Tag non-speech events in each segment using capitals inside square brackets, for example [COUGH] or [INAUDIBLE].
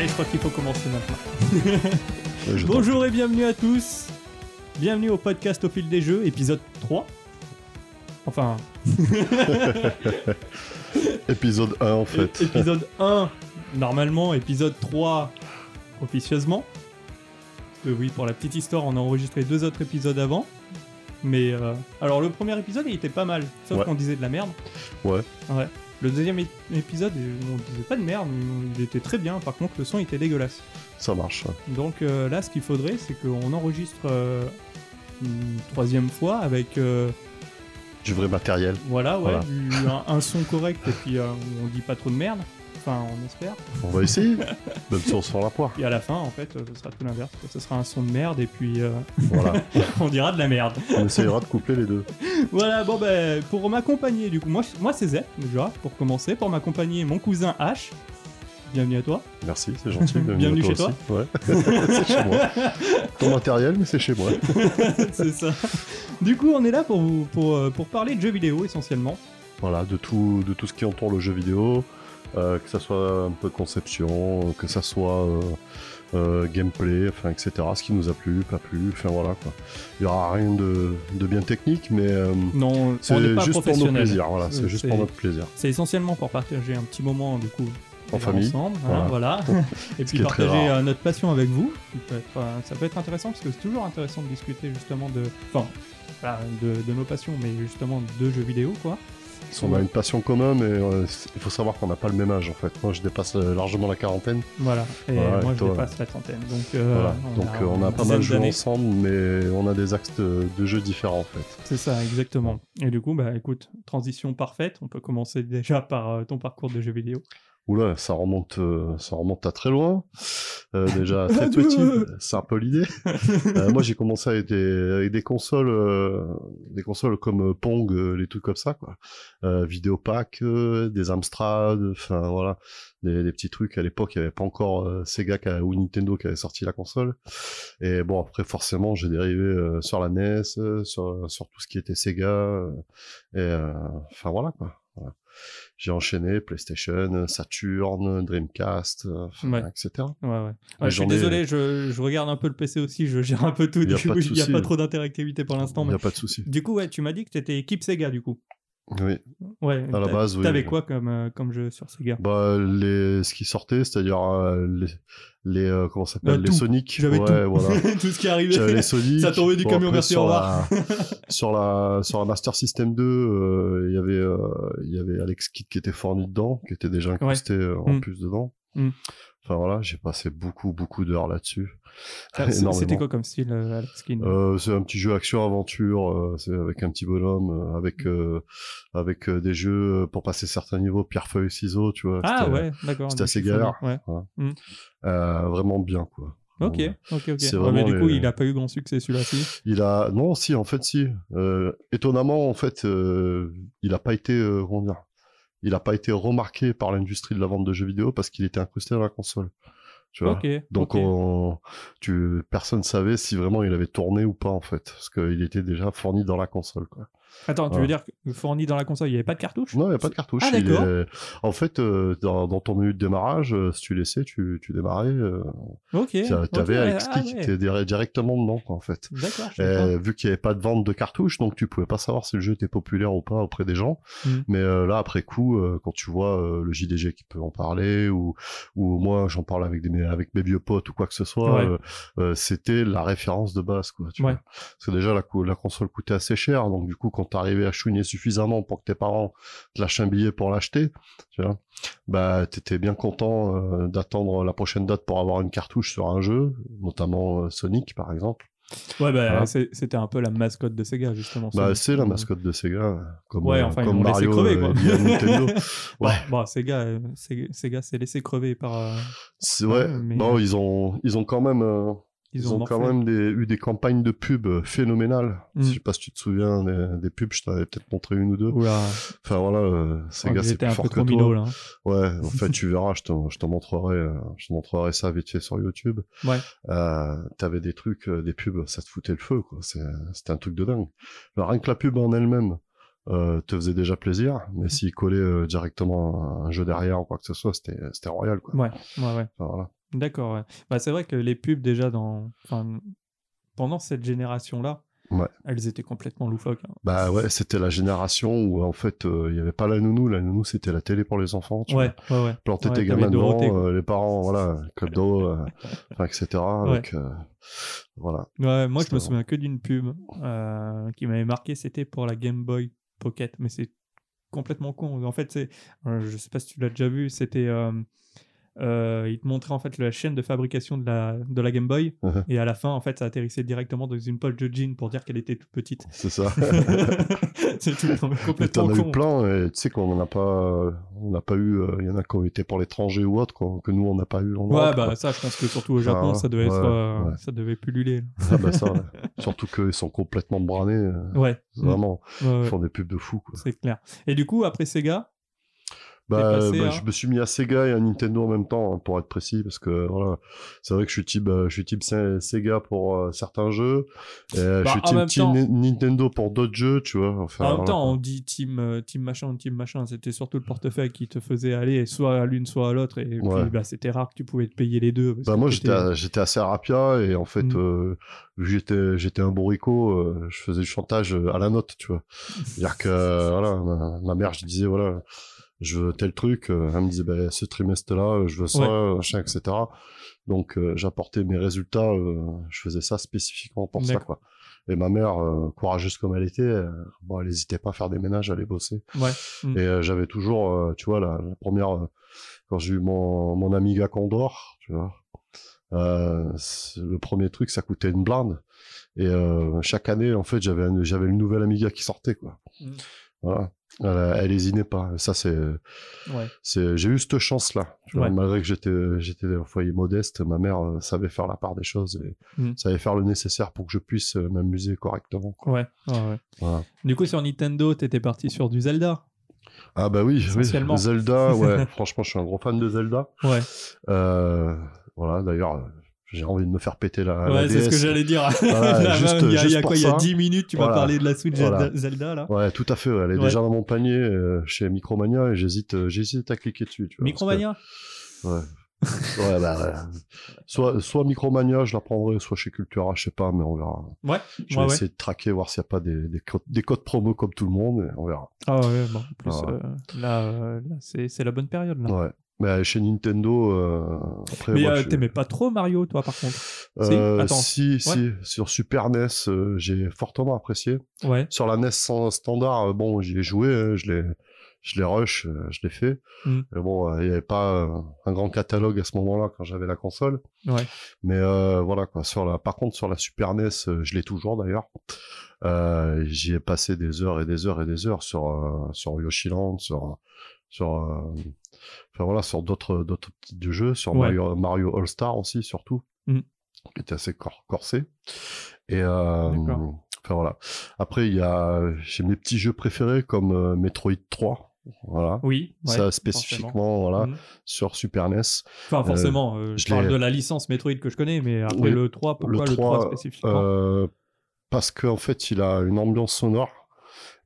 Allez, je crois qu'il faut commencer maintenant. [LAUGHS] Ouais, Bonjour et bienvenue à tous. Bienvenue au podcast au fil des jeux, épisode 3. Enfin, [LAUGHS] Épisode 1 en fait. é- épisode 1 normalement, épisode 3 officieusement. Que oui, pour la petite histoire, on a enregistré deux autres épisodes avant. Mais euh, alors le premier épisode, il était pas mal, sauf Ouais. qu'on disait de la merde. Ouais. Ouais. Le deuxième épisode, on disait pas de merde, il était très bien. Par contre, le son était dégueulasse. Ça marche. ouais. Donc euh, là, ce qu'il faudrait, c'est qu'on enregistre euh, une troisième fois avec, euh, Du vrai matériel. voilà, ouais, Voilà. du- un, un son correct et puis euh, on dit pas trop de merde. Enfin, on espère. On va essayer. Même si on se fend la poire. Et à la fin, en fait, ce sera tout l'inverse. Ce sera un son de merde et puis euh, Voilà. [LAUGHS] on dira de la merde. On essayera de coupler les deux. [LAUGHS] voilà, bon ben, pour m'accompagner, du coup, moi, moi c'est Z, déjà, pour commencer. Pour m'accompagner, mon cousin H. Bienvenue à toi. Merci, c'est gentil. [LAUGHS] Bienvenue à chez aussi. Ouais. c'est chez moi. Ton matériel, mais c'est chez moi. c'est ça. Du coup, on est là pour, vous, pour, euh, pour parler de jeux vidéo essentiellement. Voilà, de tout, de tout ce qui entoure le jeu vidéo. Euh, que ça soit un peu conception, que ça soit euh, euh, gameplay, enfin, etc. Ce qui nous a plu, pas plu, enfin voilà quoi. Il y aura rien de, de bien technique, mais euh, Non, c'est juste pour professionnel. plaisirs. Voilà, c'est Euh, juste pour notre plaisir. C'est essentiellement pour partager un petit moment du coup En famille. ensemble, hein, voilà. [LAUGHS] et puis partager euh, notre passion avec vous. qui peut être, euh, ça peut être intéressant parce que c'est toujours intéressant de discuter justement de, enfin, de, de nos passions, mais justement de jeux vidéo quoi. On a une passion commune, mais euh, il faut savoir qu'on n'a pas le même âge en fait. Moi, je dépasse euh, largement la quarantaine. Voilà. Et moi et je dépasse la trentaine, donc euh, Voilà. Donc, on a pas mal joué ensemble, mais on a des axes de, de jeux différents en fait. C'est ça, exactement. Et du coup, bah écoute, transition parfaite. On peut commencer déjà par ton parcours de jeux vidéo. Oula, ça remonte, euh, ça remonte à très loin. Euh, [LAUGHS] déjà très À petit, c'est un peu l'idée. [LAUGHS] Euh, moi, j'ai commencé avec des, avec des consoles, des consoles comme Pong, les trucs comme ça, quoi. Vidéopack, des Amstrad, enfin voilà, des, des petits trucs. À l'époque, il n'y avait pas encore Sega qui a- ou Nintendo qui avait sorti la console. Et bon, après, forcément, j'ai dérivé sur la NES, sur, sur tout ce qui était Sega. et enfin voilà, quoi. Voilà. J'ai enchaîné PlayStation, Saturn, Dreamcast, euh, Ouais. etc. Ouais, ouais. Je suis désolé, je, je regarde un peu le PC aussi, je gère un peu tout. Il n'y a pas trop d'interactivité pour l'instant. Il n'y a pas de souci. Du coup, ouais, tu m'as dit que tu étais équipe Sega, du coup. Oui. Ouais. À la base, oui. T'avais quoi comme, euh, comme jeu sur Sega? Bah, les, ce qui sortait, c'est-à-dire euh, les, les euh, comment ça s'appelle, Euh, les. Sonic. J'avais ouais, tout. voilà. [LAUGHS] tout ce qui arrivait. J'avais les [LAUGHS] Sonic. Ça tombait du camion, merci, sur au la, [LAUGHS] sur la sur la Master System 2, euh, il y avait il y avait Alex Kidd qui était fourni dedans, qui était déjà incrusté en Mm. plus dedans. Mm. Enfin voilà, j'ai passé beaucoup beaucoup d'heures là-dessus. Ah. [LAUGHS] C'était quoi comme style, euh, Alex Euh, c'est un petit jeu action aventure, euh, c'est avec un petit bonhomme, avec euh, avec des jeux pour passer certains niveaux, pierre feuille ciseaux, tu vois. Ah ouais, d'accord. c'était assez galère. Ouais. euh, vraiment bien quoi. Ok, ok, ok. Ouais, mais vraiment du coup, les- il a pas eu grand succès celui-là, si? Il a non si en fait si. Euh, étonnamment en fait, euh, il a pas été euh, comment dire, il a pas été remarqué par l'industrie de la vente de jeux vidéo parce qu'il était incrusté dans la console. Tu vois. Donc on, tu, personne savait si vraiment il avait tourné ou pas en fait, parce qu'il était déjà fourni dans la console quoi. Attends, tu voilà. veux dire que fourni dans la console, il n'y avait pas de cartouche? Non, il n'y a pas de cartouche. Ah, il d'accord. est- En fait, euh, dans, dans ton menu de démarrage, euh, si tu laissais, tu, tu démarrais, euh, Ok. ouais, Alex ah Kidd qui était dir- directement dedans quoi, en fait. D'accord, vu qu'il n'y avait pas de vente de cartouches, donc tu pouvais pas savoir si le jeu était populaire ou pas auprès des gens. Mm. Mais là, après coup, quand tu vois le JDG qui peut en parler, ou, ou moi j'en parle avec, des, avec mes vieux potes ou quoi que ce soit, Ouais. c'était la référence de base. Quoi, tu Ouais. vois. Parce que déjà, la, la console coûtait assez cher, donc du coup, quand t'arrivais à chouiner suffisamment pour que tes parents te lâchent un billet pour l'acheter, tu vois, bah t'étais bien content euh, d'attendre la prochaine date pour avoir une cartouche sur un jeu, notamment euh, Sonic par exemple. Ouais, bah, Voilà. c'était un peu la mascotte de Sega, justement. Bah, c'est la mascotte de Sega, comme, Ouais, euh, enfin, comme Mario crever, quoi. à Nintendo. [LAUGHS] Ouais, bon, Sega, Sega, Sega s'est laissé crever par. ouais. mais- Bon, ils ont, ils ont quand même, ils, ils, ont, quand même des, eu des campagnes de pub euh, phénoménales. Mm. Je sais pas si tu te souviens des, des pubs, je t'avais peut-être montré une ou deux. Oula, Enfin voilà, euh, Sega c'est j'étais plus un peu fort que trop minot, toi. là. hein. Ouais, en fait tu verras, je te, je te montrerai, euh, je te montrerai ça vite fait sur YouTube. Ouais. Euh, T'avais des trucs, euh, des pubs, ça te foutait le feu, quoi. C'est- C'était un truc de dingue. Alors, rien que la pub en elle-même euh, te faisait déjà plaisir, mais s'il collait euh, directement un jeu derrière ou quoi que ce soit, c'était c'était royal, quoi. Ouais, ouais, ouais. Enfin, voilà. D'accord, ouais. Bah, c'est vrai que les pubs, déjà, dans... enfin, pendant cette génération-là, Ouais. elles étaient complètement loufoques. hein. Bah ouais, c'était la génération où en fait euh, il y avait pas la nounou, la nounou c'était la télé pour les enfants. Tu Ouais, ouais, ouais. planter tes gamins quoi. euh, les parents, voilà, club d'eau, euh, [LAUGHS] etc. Donc, voilà. Ouais, moi, je me souviens que d'une pub qui m'avait marqué, c'était pour la Game Boy Pocket, mais c'est complètement con. En fait, c'est, je sais pas si tu l'as déjà vu, c'était, euh, il te montrait en fait la chaîne de fabrication de la, de la Game Boy, Mhm. et à la fin, en fait, ça atterrissait directement dans une poche de jean pour dire qu'elle était toute petite. C'est ça. [LAUGHS] c'est tout, non, mais Mais complètement t'en as eu con. plein, et tu sais qu'on en a pas, on n'a pas eu, euh, il y en a qui ont été pour l'étranger ou autre, quoi, que nous on n'a pas eu en Ouais, Europe, bah quoi. ça, je pense que surtout au Japon, ça devait ouais, être, euh, ouais. ça devait pulluler. Ah bah ça. [LAUGHS] Surtout qu'ils sont complètement branés, euh, Ouais, vraiment, ils font des pubs de fou, c'est clair. Et du coup, après Sega, Bah, passé bah, à- je me suis mis à Sega et à Nintendo en même temps, hein, pour être précis, parce que voilà, c'est vrai que je suis type, euh, je suis type Se- Sega pour euh, certains jeux, et euh, Bah, je en suis même type temps- Ni- Nintendo pour d'autres jeux, tu vois. Enfin, En même voilà, temps, on dit team, team machin, team machin. C'était surtout le portefeuille qui te faisait aller soit à l'une, soit à l'autre. Et Ouais. puis, bah, c'était rare que tu pouvais te payer les deux. parce Bah que moi j'étais assez rapia et en fait Mm. euh, j'étais j'étais un bourricot euh, je faisais du chantage à la note tu vois c'est-à-dire que [LAUGHS] voilà ma, ma mère je disais voilà je veux tel truc euh, elle me disait bah, ce trimestre là je veux ça Ouais. machin etc donc euh, j'apportais mes résultats euh, je faisais ça spécifiquement pour ça quoi et ma mère euh, courageuse comme elle était euh, bon elle hésitait pas à faire des ménages à aller bosser Ouais. Mm. et euh, j'avais toujours, euh, tu vois, la, la première, euh, quand j'ai eu mon, mon Amiga Condor, tu vois, euh, le premier truc, ça coûtait une blinde. Et euh, chaque année, en fait, j'avais j'avais le nouvel Amiga qui sortait, quoi. Mm. Voilà. Elle, elle pas. Ça, c'est, Ouais. c'est, j'ai eu cette chance-là. Tu vois, Ouais. Malgré que j'étais, j'étais au foyer modeste, ma mère euh, savait faire la part des choses et Mm. savait faire le nécessaire pour que je puisse euh, m'amuser correctement. quoi. Ouais. Voilà. Du coup, sur Nintendo, t'étais parti sur du Zelda. Ah bah oui, oui. Zelda, ouais. [LAUGHS] Franchement, je suis un gros fan de Zelda. Ouais. Euh, voilà, d'ailleurs, j'ai envie de me faire péter la, ouais, c'est ce que j'allais dire. Voilà, [LAUGHS] Là, juste- il y a, y quoi Il y a ça. 10 minutes, tu Voilà. parler de la Switch Zelda, Voilà. Zelda, là? Ouais, tout à fait. Elle est Ouais. déjà dans mon panier euh, chez Micromania et j'hésite, euh, j'hésite à cliquer dessus. Tu vois, Micromania? que- Ouais. ouais, bah, ouais. Soit, soit Micromania, je la prendrai, soit chez Cultura, je sais pas, mais on verra. Ouais. Je vais ouais. essayer de traquer, voir s'il n'y a pas des, des, codes, des codes promo comme tout le monde, et on verra. Ah ouais, bon, en plus, Ah euh, là, euh, là c'est c'est la bonne période, là. Ouais. Mais chez Nintendo, euh, après, Mais euh, je- t'aimais pas trop Mario, toi, par contre? Si? Euh, Attends. si, si, sur Super NES, euh, j'ai fortement apprécié. Ouais. Sur la NES sans- standard, euh, bon, j'y ai joué, hein, je l'ai, je l'ai rush, euh, je l'ai fait. Mm. Mais bon, il n'y avait pas un grand catalogue à ce moment-là quand j'avais la console. Ouais. Mais voilà quoi. Sur la, par contre, sur la Super NES, je l'ai toujours d'ailleurs. J'y ai passé des heures et des heures et des heures sur sur Yoshiland, sur sur euh, enfin voilà, sur d'autres d'autres de jeux, sur Ouais. Mario, Mario All Star aussi surtout, Mm. qui était assez cor- corsé. Et euh, enfin voilà. Après, il y a j'ai mes petits jeux préférés comme euh, Metroid 3. Voilà. Oui. ouais, ça forcément. spécifiquement voilà Mhm. sur Super NES. Enfin, forcément, euh, je parle de la licence Metroid que je connais, mais après Oui, le 3, pourquoi le 3, spécifiquement? euh, parce qu'en fait, il a une ambiance sonore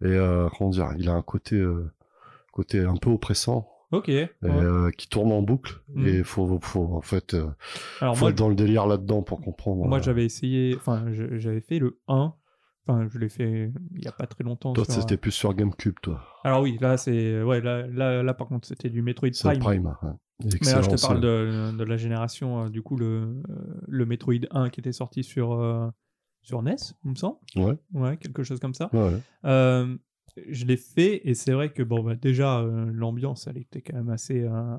et euh, comment dire, il a un côté euh, côté un peu oppressant Ok. et, ouais. euh, qui tourne en boucle Mm. et faut faut en fait euh, Alors, faut moi, être dans le délire là-dedans pour comprendre. moi euh. j'avais essayé, enfin, j'avais fait le 1. Enfin, je l'ai fait il y a pas très longtemps. toi, sur- c'était plus sur GameCube, toi. Alors oui, là, c'est. Ouais, là, là, là, par contre, c'était du Metroid Prime. Prime. ouais. Mais là, je te parle de, de la génération, euh, du coup, le, le Metroid 1 qui était sorti sur, euh, sur NES, il me semble. Ouais. Ouais, quelque chose comme ça. Ouais, ouais. Euh, je l'ai fait et c'est vrai que bon bah, déjà euh, l'ambiance elle était quand même assez euh,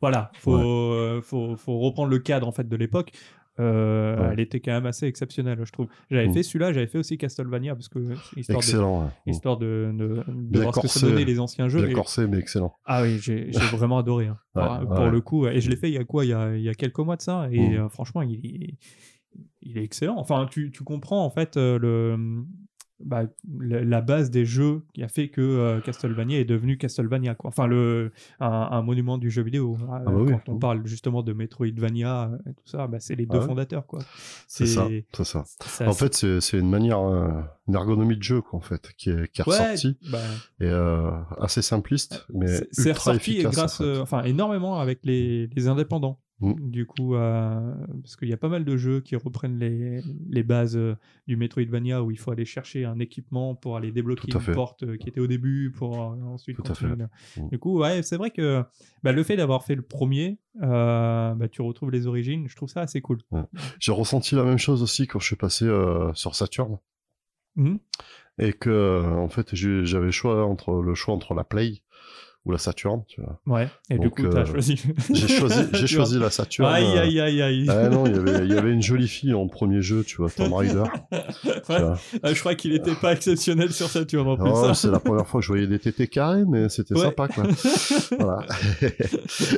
voilà faut, euh, faut faut reprendre le cadre en fait de l'époque Euh, Ouais. elle était quand même assez exceptionnelle je trouve j'avais Mm. fait celui-là j'avais fait aussi Castlevania parce que histoire de Excellent. ouais. histoire de, de, de voir ce que ça donnait les anciens jeux Bien Et- corsé, mais excellent. ah oui j'ai [LAUGHS] vraiment adoré hein. Alors, pour le coup et je l'ai fait il y a quoi? Il y a, il y a quelques mois de ça et Mm. franchement il, il est excellent enfin tu, tu comprends en fait euh, le bah, la base des jeux qui a fait que euh, Castlevania est devenu Castlevania. Quoi. Enfin, le, un, un monument du jeu vidéo. Euh, bah oui. Quand on parle justement de Metroidvania et tout ça, bah, c'est les deux Ah ouais. fondateurs. Quoi. C'est ça, c'est ça. En fait, c'est c'est une manière, euh, une ergonomie de jeu, quoi, en fait, qui est, qui est ouais, ressortie bah, et euh, assez simpliste, mais c'est ressorti efficace. grâce, en fait. enfin, énormément avec les, les indépendants. Mm. Du coup, euh, parce qu'il y a pas mal de jeux qui reprennent les, les bases euh, du Metroidvania où il faut aller chercher un équipement pour aller débloquer une porte euh, qui était au début pour euh, ensuite Tout à fait. Mm. Du coup, ouais, c'est vrai que bah, le fait d'avoir fait le premier, bah, tu retrouves les origines. Je trouve ça assez cool. J'ai ressenti la même chose aussi quand je suis passé sur Saturn Mhm. et que, en fait, j'avais le choix entre le choix entre la Play ou la Saturn. Tu vois. Ouais. Et du Donc, coup, t'as euh, choisi. [LAUGHS] J'ai choisi, [LAUGHS] j'ai choisi la Saturn. Aïe, euh, aïe, aïe, aïe. Ah non, il y avait, il y avait une [LAUGHS] jolie fille en premier jeu, tu vois, Tomb Raider. Ouais. Ah, je crois qu'il était pas exceptionnel sur Saturn en plus. Oh, c'est la première fois que je voyais des tétés carrés, mais c'était Ouais. sympa, quoi. voilà.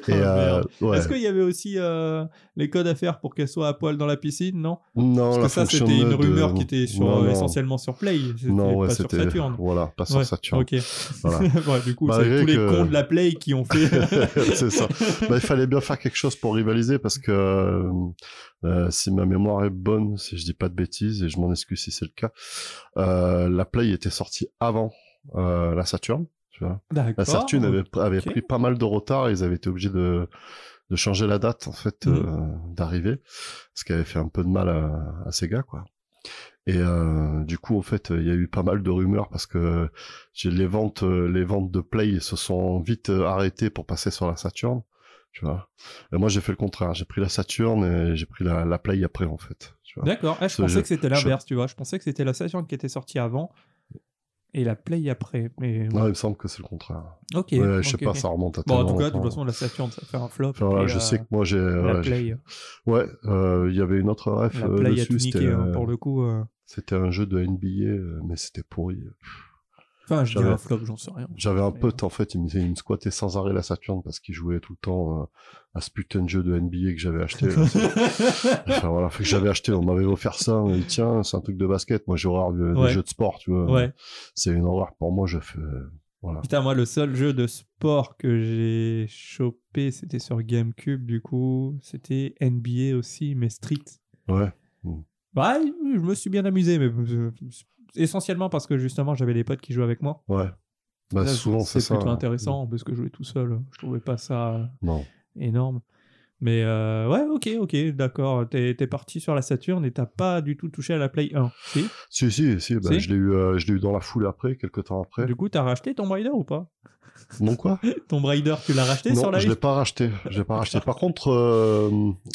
Oh, euh, ouais. Est-ce qu'il y avait aussi euh, les codes à faire pour qu'elle soit à poil dans la piscine Non? Non, Parce que ça, c'était une rumeur qui était sur, non, non. essentiellement sur Play. Non, ouais, pas sur c'était. Voilà, pas sur Ouais, Saturn. Ok. Voilà. Du coup, tous les cons de la Play qui ont fait. [LAUGHS] c'est ça. Bah, il fallait bien faire quelque chose pour rivaliser parce que euh, euh, si ma mémoire est bonne, si je dis pas de bêtises, et je m'en excuse si c'est le cas, euh, la Play était sortie avant euh, la Saturn. Tu vois. La Saturn avait, pris pas mal de retard et ils avaient été obligés de, de changer la date en fait euh, d'arrivée, ce qui avait fait un peu de mal à, à Sega quoi. Et euh, du coup, en fait, il y a eu pas mal de rumeurs parce que les ventes, euh, les ventes de Play se sont vite euh, arrêtées pour passer sur la Saturn, tu vois. Et moi, j'ai fait le contraire. J'ai pris la Saturn et j'ai pris la, la Play après, en fait. D'accord. Ah, je pensais jeu- que c'était l'inverse, tu vois. Je pensais que c'était la Saturn qui était sortie avant et la Play après. Mais Non, il me semble que c'est le contraire. ok. ouais, je sais ok, pas, ça remonte à Bon, en tout cas, de toute façon, la Saturn, ça fait un flop. Enfin, voilà, et, je sais que moi, j'ai, La ouais, Play, ouais, euh, il y avait une autre ref la Play a tout niqué, euh, pour le coup. euh. C'était un jeu de NBA, euh, mais c'était pourri. Enfin, je dis j'avais- un flop, j'en sais rien. J'avais un pote, en fait, il me, il me squattait sans arrêt la Saturn parce qu'il jouait tout le temps euh, à ce putain de jeu de NBA que j'avais acheté. [LAUGHS] enfin voilà, fait que j'avais acheté, on m'avait offert ça, on dit tiens, c'est un truc de basket, moi j'ai horreur Ouais. des jeux de sport, tu vois. Ouais. C'est une horreur pour moi, je fais... Voilà. Putain, moi, le seul jeu de sport que j'ai chopé, c'était sur GameCube, du coup. C'était NBA aussi, mais Street. Ouais. Bah, je me suis bien amusé, mais euh, essentiellement parce que justement, j'avais des potes qui jouaient avec moi. Ouais. Bah, Là, souvent c'est ça. plutôt hein. intéressant parce que jouer tout seul, je trouvais pas ça Non. énorme. Mais euh, ouais, ok, ok, d'accord. T'es t'es parti sur la Saturn et t'as pas du tout touché à la Play 1. Si? Si, si, si, bah, Si? je l'ai eu, euh, je l'ai eu dans la foule après, quelques temps après. Du coup, t'as racheté Tomb Raider ou pas? Non quoi? Tomb Raider, tu l'as racheté sur Non, la je l'ai pas racheté. Je l'ai pas racheté. Par contre, euh,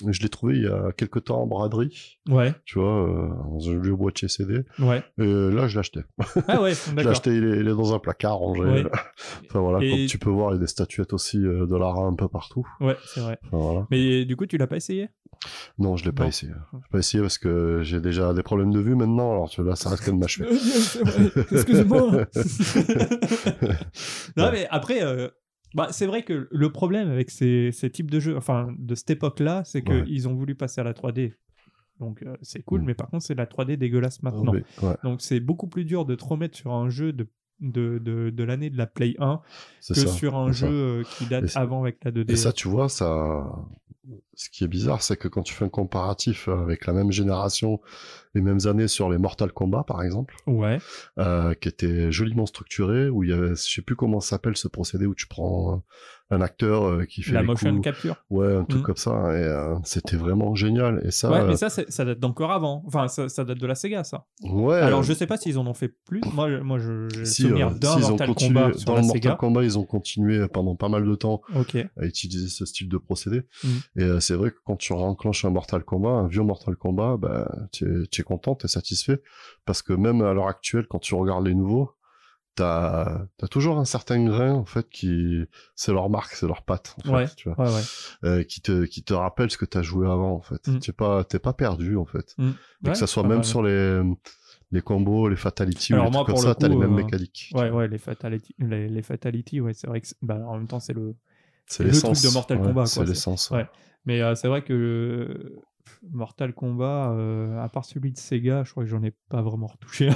je l'ai trouvé il y a quelques temps en braderie, Ouais, tu vois, euh, dans un vieux boîtier CD. ouais. Et là, je l'ai acheté. Ah ouais, Je l'ai d'accord. acheté, il est, il est dans un placard rangé. Ouais. Enfin voilà, Et- comme tu peux voir, il y a des statuettes aussi euh, de Lara un peu partout. Ouais, c'est vrai. Enfin, voilà. Mais du coup, tu l'as pas essayé? Non, je l'ai pas essayé. Je l'ai pas essayé parce que j'ai déjà des problèmes de vue maintenant, alors tu vois, là, ça reste quand même m'achever. Excusez-moi. [LAUGHS] non, mais après, euh, bah, c'est vrai que le problème avec ces, ces types de jeux, enfin, de cette époque-là, c'est Ouais. qu'ils ont voulu passer à la 3D. Donc, euh, c'est cool, Mm. mais par contre, c'est la 3D dégueulasse maintenant. Mais, ouais, Donc, c'est beaucoup plus dur de te remettre sur un jeu de, de, de, de l'année de la Play 1 c'est que ça. sur un ça. jeu euh, qui date avant avec la 2D. Et ça, tu vois, ça, ce qui est bizarre, c'est que quand tu fais un comparatif avec la même génération, les mêmes années sur les Mortal Kombat, par exemple, Ouais, euh, qui étaient joliment structurés, où il y avait, je sais plus comment s'appelle ce procédé où tu prends un acteur euh, qui fait la les motion coups, capture. ouais, un truc Mhm. comme ça, et euh, c'était vraiment génial. Et ça, ouais, mais ça, c'est- ça date d'encore avant. Enfin, ça, ça date de la Sega, ça. ouais, Alors, je sais pas s'ils en ont fait plus. Moi, je- moi je, si, souvenir d'un si, ils ont Mortal continué, Kombat sur dans la Mortal Sega. Kombat, ils ont continué pendant pas mal de temps à utiliser ce style de procédé. Mhm. Et euh, c'est vrai que quand tu enclenches un Mortal Kombat, un vieux Mortal Kombat, bah, tu es, tu es content, tu es satisfait. Parce que même à l'heure actuelle, quand tu regardes les nouveaux, t'as as toujours un certain grain, en fait, qui... C'est leur marque, c'est leur patte, en fait, Ouais. tu vois. Ouais, ouais. Euh, qui, te, qui te rappelle ce que tu as joué avant, en fait. Mhm. T'es pas, pas perdu, en fait. Mm. Et que ça soit même sur les, les combos, les fatalities, Alors ou les moi, trucs comme pour ça, le t'as les mêmes euh, mécaniques. Ouais, ouais, les fatality, les, les fatality, ouais, c'est vrai que bah, en même temps, c'est le. C'est le l'essence. truc de Mortal Kombat, C'est l'essence. ouais. Mais euh, c'est vrai que. Mortal Kombat, euh, à part celui de Sega, je crois que j'en ai pas vraiment retouché. Ouais,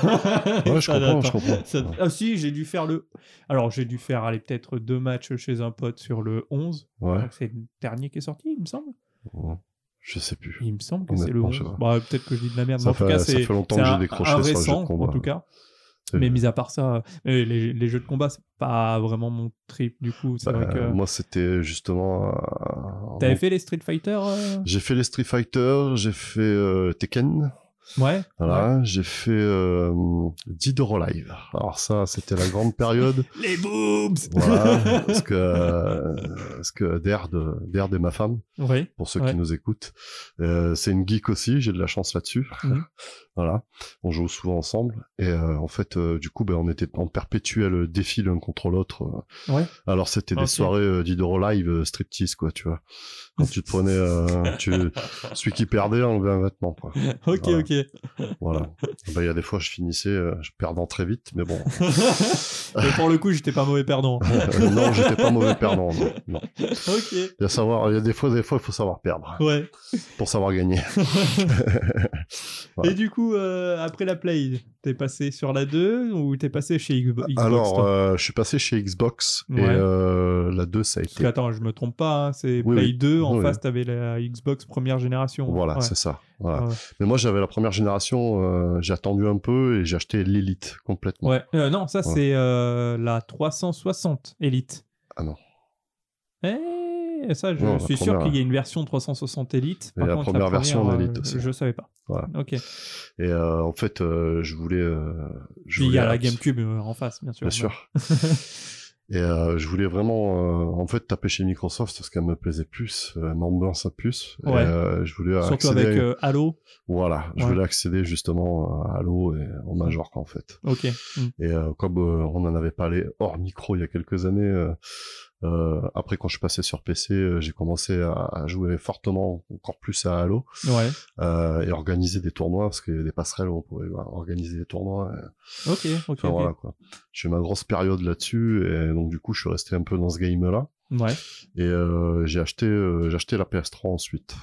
je [LAUGHS] comprends, je comprends. Ça-. Ah si, j'ai dû faire le... Alors j'ai dû faire, aller peut-être deux matchs chez un pote sur le 11. Je Ouais, C'est le dernier qui est sorti, il me semble. ouais. Je sais plus. Il me semble que c'est le Honnêtement, je 11. sais Bah, peut-être que je dis de la merde. Ça mais en tout fait- cas, ça fait longtemps que j'ai un- décroché un sur les jeux de récent, combat. en tout cas. C'est- Mais mis à part ça, euh, les, les jeux de combat, c'est pas vraiment mon trip du coup. Bah, vrai que. Moi, c'était justement. euh, T'avais fait les Street Fighter euh? J'ai fait les Street Fighter, j'ai fait euh, Tekken, Ouais. voilà, j'ai fait euh, Dead or Alive. Alors ça, c'était la grande période. [LAUGHS] Les boobs voilà, [LAUGHS] parce que euh, parce que Derd, Derd est ma femme, Oui. pour ceux Ouais. qui nous écoutent. Euh, c'est une geek aussi, j'ai de la chance là-dessus. Mhm. [LAUGHS] voilà, on joue souvent ensemble et euh, en fait, du coup, ben, on était en perpétuel défi l'un contre l'autre. Ouais. Alors c'était des soirées d'Idoro Live striptease quoi, tu vois. Quand tu te prenais, tu, celui qui perdait enlevait un vêtement quoi. ok, Voilà. ok. Voilà. [LAUGHS] Ben, Il y a des fois, je finissais, euh, je perdant très vite, mais bon. [LAUGHS] Mais pour le coup, j'étais pas mauvais perdant. [LAUGHS] non, j'étais pas mauvais perdant. Non, non. ok. Il y a savoir, il y a des fois, des fois, il faut savoir perdre Ouais. pour savoir gagner. Voilà. Et du coup, euh, après la Play, t'es passé sur la 2 ou t'es passé chez Xbox Xbox, Alors, euh, je suis passé chez Xbox et euh, la 2, ça a Parce que, été. attends, je me trompe pas, hein, c'est Oui, Play oui. 2, en Oui, face, t'avais la Xbox première génération. Voilà, Ouais. c'est ça. Voilà. Ouais. Mais moi, j'avais la première génération, euh, j'ai attendu un peu et j'ai acheté l'élite complètement. Ouais, euh, non, ça Ouais. c'est euh, la 360 Elite. Ah non. Eh, ça, je Non, la suis sûr qu'il y a une version 360 Elite. Et Par la contre, première version première, d'Elite euh, aussi. Je savais pas. Voilà. Ok. Et euh, en fait, euh, je voulais. euh, je Puis il y a la GameCube euh, en face, bien sûr. Bien sûr. [LAUGHS] Et euh, je voulais vraiment, euh, en fait, taper chez Microsoft parce qu'elle me plaisait plus, euh, elle m'ambiance plus. Ouais. euh, je voulais Surtout accéder. avec à- euh, Halo. Voilà, je Ouais. voulais accéder justement à Halo et au Major en fait. Ok. Mm. Et euh, comme euh, on en avait parlé hors micro il y a quelques années, euh, après quand je suis passé sur PC, euh, j'ai commencé à, à jouer fortement encore plus à Halo Ouais. euh, et organiser des tournois parce qu'il y avait des passerelles où on pouvait euh, organiser des tournois. et- Ok. Ok. Enfin voilà quoi. J'ai eu ma grosse période là-dessus et donc du coup je suis resté un peu dans ce game-là Ouais. et j'ai acheté j'ai acheté la PS3 ensuite.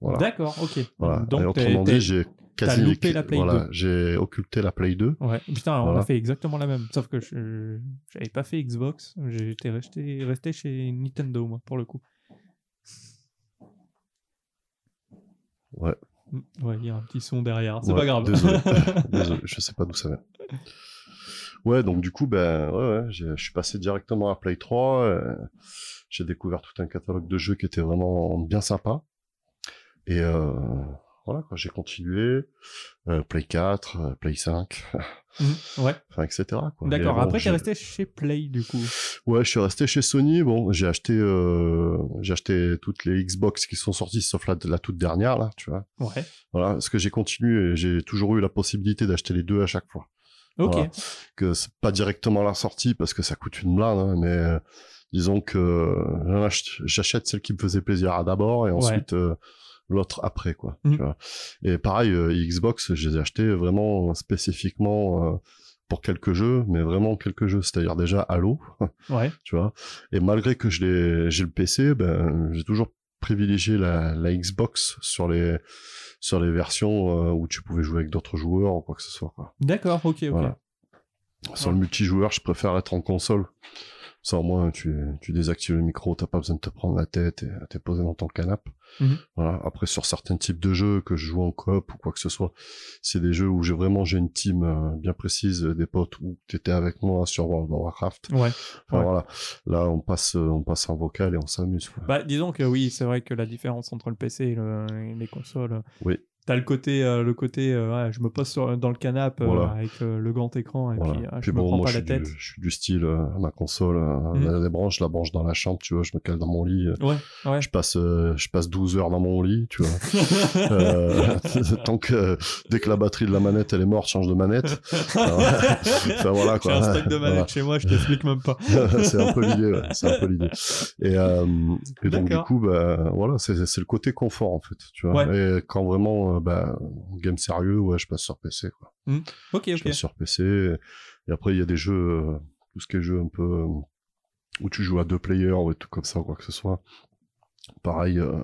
Voilà. D'accord. Ok. Voilà. Donc et autrement dit, j'ai quasi loupé la Play voilà, 2. j'ai occulté la Play 2. Ouais. Putain, on Voilà. a fait exactement la même. Sauf que je j'avais pas fait Xbox. J'étais resté resté chez Nintendo moi pour le coup. Ouais. Mm, Ouais, il y a un petit son derrière. C'est Ouais, pas grave. Désolé. [LAUGHS] [LAUGHS] désolé, je sais pas d'où ça vient. Ouais, donc du coup, ben, ouais, ouais, j'ai- je suis passé directement à Play 3. euh, j'ai découvert tout un catalogue de jeux qui était vraiment bien sympa. Et euh, voilà, quoi, j'ai continué. euh, Play 4, euh, Play 5, Mm, ouais. [LAUGHS] enfin, etc. quoi. D'accord. Bon, Après, t'es resté chez Play du coup. Ouais, je suis resté chez Sony. Bon, j'ai acheté, euh, j'ai acheté toutes les Xbox qui sont sorties, sauf la, la toute dernière là, tu vois. Ouais. Voilà, parce que j'ai continué j'ai toujours eu la possibilité d'acheter les deux à chaque fois. Ok. Voilà. Que c'est pas directement la sortie parce que ça coûte une blinde, hein, mais disons que euh, j'achète celle qui me faisait plaisir à d'abord et ensuite l'autre après, quoi. Tu vois. Et pareil, euh, Xbox, je les ai achetés vraiment spécifiquement euh, pour quelques jeux, mais vraiment quelques jeux, c'est-à-dire déjà Halo, [LAUGHS] Ouais. tu vois. Et malgré que je j'ai le PC, ben j'ai toujours privilégié la, la Xbox sur les sur les versions euh, où tu pouvais jouer avec d'autres joueurs ou quoi que ce soit, quoi. D'accord. Ok. Ok. Voilà. Sur Ouais. le multijoueur, je préfère être en console. Ça, au moins, tu, tu désactives le micro, t'as pas besoin de te prendre la tête et t'es posé dans ton canapé. Mhm. Voilà. Après, sur certains types de jeux que je joue en coop ou quoi que ce soit, c'est des jeux où j'ai vraiment, j'ai une team euh, bien précise, euh, des potes où t'étais avec moi sur World of Warcraft. Ouais. Enfin, Ouais. voilà. Là, on passe, euh, on passe en vocal et on s'amuse. Bah, disons que oui, c'est vrai que la différence entre le PC et, le- et les consoles. Oui. T'as le côté, euh, le côté, euh, ouais, je me pose sur- dans le canapé euh, Voilà. avec le grand écran et Voilà. puis, Puis je me bon, prends moi, pas la du, tête. je suis du style, ma console, euh, Mhm. elle a des branches, je la branche dans la chambre, tu vois, je me cale dans mon lit. Ouais, ouais. Je passe, je passe 12 heures dans mon lit, tu vois. [LAUGHS] [LAUGHS] Tant que dès que la batterie de la manette elle est morte, change de manette. [LAUGHS] Enfin, voilà J'ai quoi. un stock de manettes Voilà. chez moi, je t'explique même pas. c'est un peu l'idée, c'est un peu l'idée. Et, et donc du coup, bah voilà, c'est c'est le côté confort en fait, tu vois. Et quand vraiment, euh, bah, game sérieux, ouais, je passe sur PC quoi. Ok, Je passe sur PC. Et, après, il y a des jeux, euh, tout ce qui est jeu un peu euh, où tu joues à deux players ou tout comme ça ou quoi que ce soit. Pareil, euh,